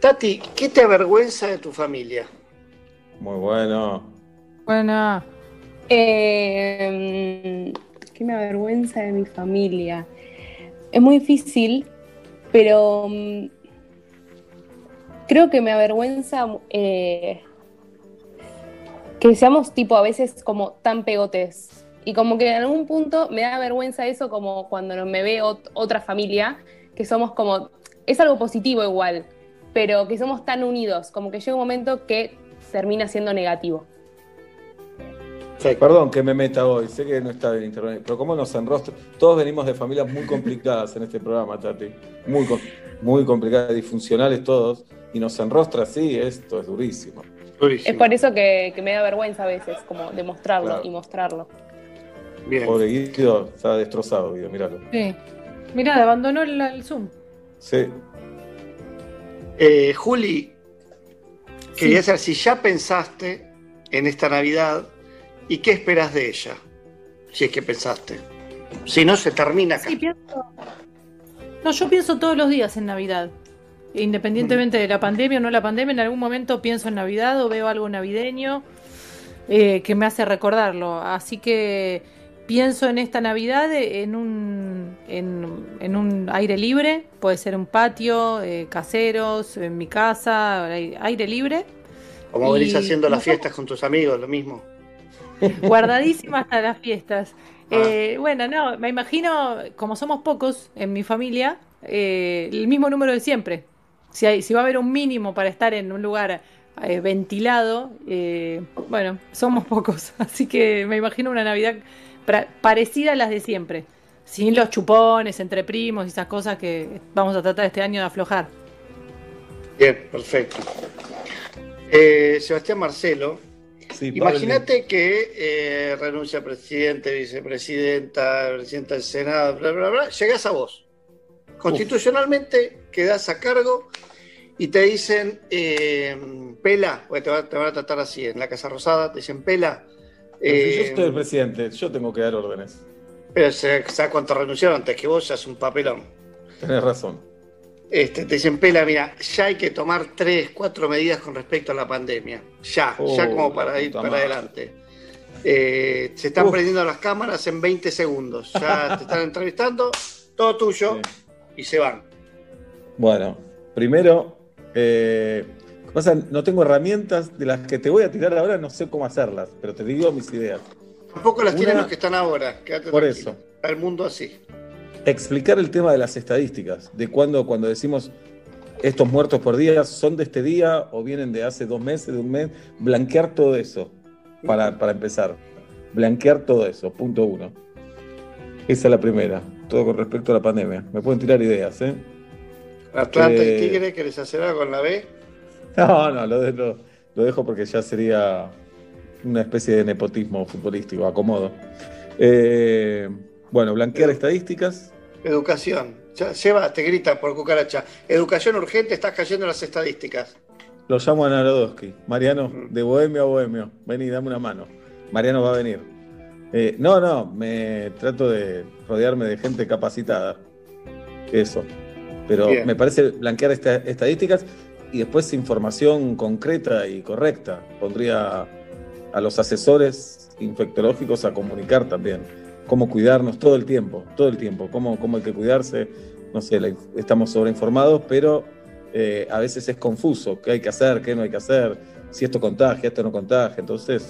Tati, ¿qué te avergüenza de tu familia? Muy bueno. Buena. Eh, ¿Qué me avergüenza de mi familia? Es muy difícil, pero mm, creo que me avergüenza eh, que seamos tipo a veces como tan pegotes. Y como que en algún punto me da vergüenza eso como cuando me ve ot- otra familia, que somos como, es algo positivo igual, pero que somos tan unidos, como que llega un momento que termina siendo negativo. Perdón que me meta hoy, sé que no está bien intervenir, pero ¿cómo nos enrostra? Todos venimos de familias muy complicadas en este programa, Tati. Muy, muy complicadas, disfuncionales todos, y nos enrostra así, esto es durísimo. Es por eso que, que me da vergüenza a veces, como demostrarlo Claro. y mostrarlo. Pobre Guido, está destrozado, Guido, míralo. Sí. Mirá, abandonó el, el Zoom. Sí. Eh, Juli, quería saber si ya pensaste en esta Navidad y qué esperas de ella, si es que pensaste. Si no, se termina acá. Sí, pienso. No, yo pienso todos los días en Navidad. Independientemente de la pandemia o no la pandemia, en algún momento pienso en Navidad o veo algo navideño eh, que me hace recordarlo. Así que pienso en esta Navidad en un, en, en un aire libre, puede ser un patio, eh, caseros, en mi casa, ai- aire libre. Como venís haciendo las fiestas con tus amigos, lo mismo. guardadísima hasta las fiestas. Eh, bueno, no, me imagino, como somos pocos en mi familia, eh, el mismo número de siempre. Si, hay, si va a haber un mínimo para estar en un lugar eh, ventilado, eh, bueno, somos pocos. Así que me imagino una Navidad parecida a las de siempre. Sin los chupones entre primos y esas cosas que vamos a tratar este año de aflojar. Bien, perfecto. Eh, Sebastián Marcelo, Sí, imagínate que eh, renuncia presidente, vicepresidenta, presidenta del Senado, bla, bla, bla, llegás a vos. Constitucionalmente quedás a cargo y te dicen, eh, Pela, te van a tratar así en la Casa Rosada, te dicen, Pela, Si yo eh, soy el presidente, yo tengo que dar órdenes. pero ¿sabes cuánto renunciaron antes que vos? Ya es un papelón. Tenés razón. Este, te dicen, Pela, mira, ya hay que tomar tres, cuatro medidas con respecto a la pandemia. Ya, Oh, ya como para ir para madre. adelante. Eh, se están Uf. prendiendo las cámaras en 20 segundos. Ya te están entrevistando, todo tuyo, y se van. Bueno, primero, eh, que pasa, no tengo herramientas de las que te voy a tirar ahora, no sé cómo hacerlas, pero te digo mis ideas. Tampoco las tienen Una- los que están ahora. Quédate Por tranquilo. eso. Está el mundo así. Explicar el tema de las estadísticas, de cuando, cuando decimos estos muertos por día son de este día o vienen de hace dos meses, de un mes, blanquear todo eso, para, para empezar. Blanquear todo eso, punto uno. Esa es la primera, todo con respecto a la pandemia. Me pueden tirar ideas, ¿eh? Atlanta Eh, y Tigre, ¿querés hacer algo con la B? No, no, lo, de- lo- lo dejo porque ya sería una especie de nepotismo futbolístico, acomodo. Eh, bueno, blanquear estadísticas. Educación. Seba, te grita por cucaracha. Educación urgente, estás cayendo en las estadísticas. Lo llamo a Narodowski. Mariano, de bohemio a bohemio. Vení, dame una mano. Mariano va a venir. Eh, no, no, me trato de rodearme de gente capacitada. Eso. Pero Bien. me parece blanquear esta- estadísticas y después información concreta y correcta. Pondría a los asesores infectológicos a comunicar también cómo cuidarnos todo el tiempo, todo el tiempo, cómo, cómo hay que cuidarse. No sé, la- estamos sobreinformados, pero eh, a veces es confuso qué hay que hacer, qué no hay que hacer, si esto contagia, esto no contagia. Entonces,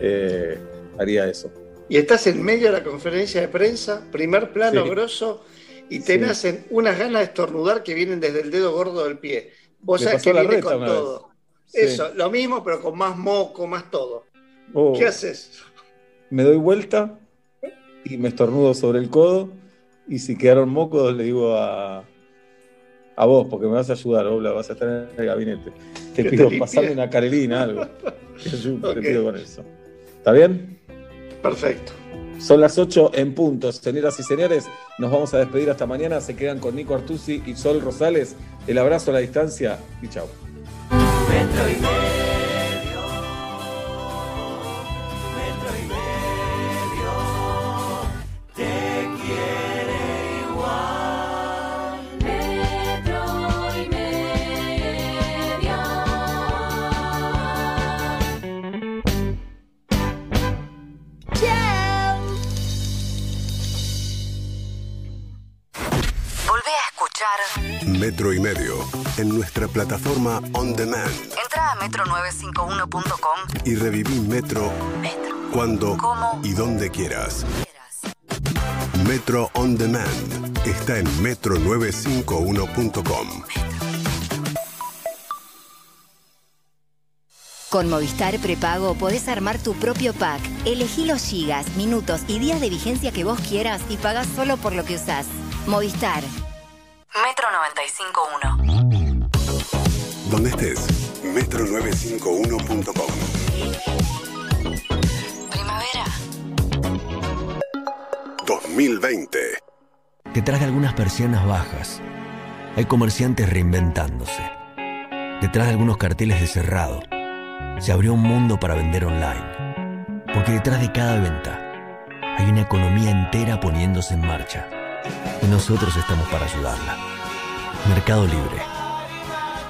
eh, haría eso. Y estás en medio de la conferencia de prensa, primer plano Sí. grosso, y te Sí. nacen unas ganas de estornudar que vienen desde el dedo gordo del pie. Vos sabés que viene con todo. Sí. Eso, lo mismo, pero con más moco, más todo. Oh. ¿Qué haces? Me doy vuelta y me estornudo sobre el codo. Y si quedaron mocos, le digo a, a vos, porque me vas a ayudar, Obla, vas a estar en el gabinete. Te te pido limpie. pasarme una carelina, algo. Te ayudo. Te pido con eso. ¿Está bien? Perfecto. Son las 8 en punto. Señoras y señores, nos vamos a despedir hasta mañana. Se quedan con Nico Artusi y Sol Rosales. El abrazo a la distancia y chao. En nuestra plataforma On Demand. Entra a metro951.com. Y reviví Metro. Cuando ¿Cómo? y donde quieras. Metro On Demand. Está en metro951.com. Con Movistar Prepago podés armar tu propio pack. Elegí los gigas, minutos y días de vigencia que vos quieras y pagás solo por lo que usás. Movistar. Metro 95.1. Donde estés. Metro951.com. Primavera. 2020. Detrás de algunas persianas bajas hay comerciantes reinventándose. Detrás de algunos carteles de cerrado, se abrió un mundo para vender online. Porque detrás de cada venta hay una economía entera poniéndose en marcha. Y nosotros estamos para ayudarla. Mercado Libre.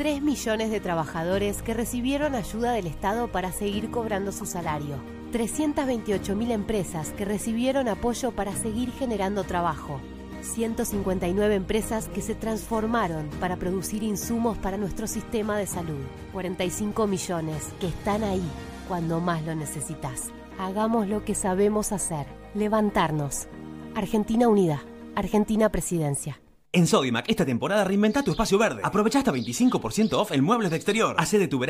3 millones de trabajadores que recibieron ayuda del Estado para seguir cobrando su salario. 328.000 empresas que recibieron apoyo para seguir generando trabajo. 159 empresas que se transformaron para producir insumos para nuestro sistema de salud. 45 millones que están ahí cuando más lo necesitas. Hagamos lo que sabemos hacer. Levantarnos. Argentina Unida. Argentina Presidencia. En Sodimac, esta temporada reinventa tu espacio verde. Aprovecha hasta 25% off en muebles de exterior. Hace de tu verano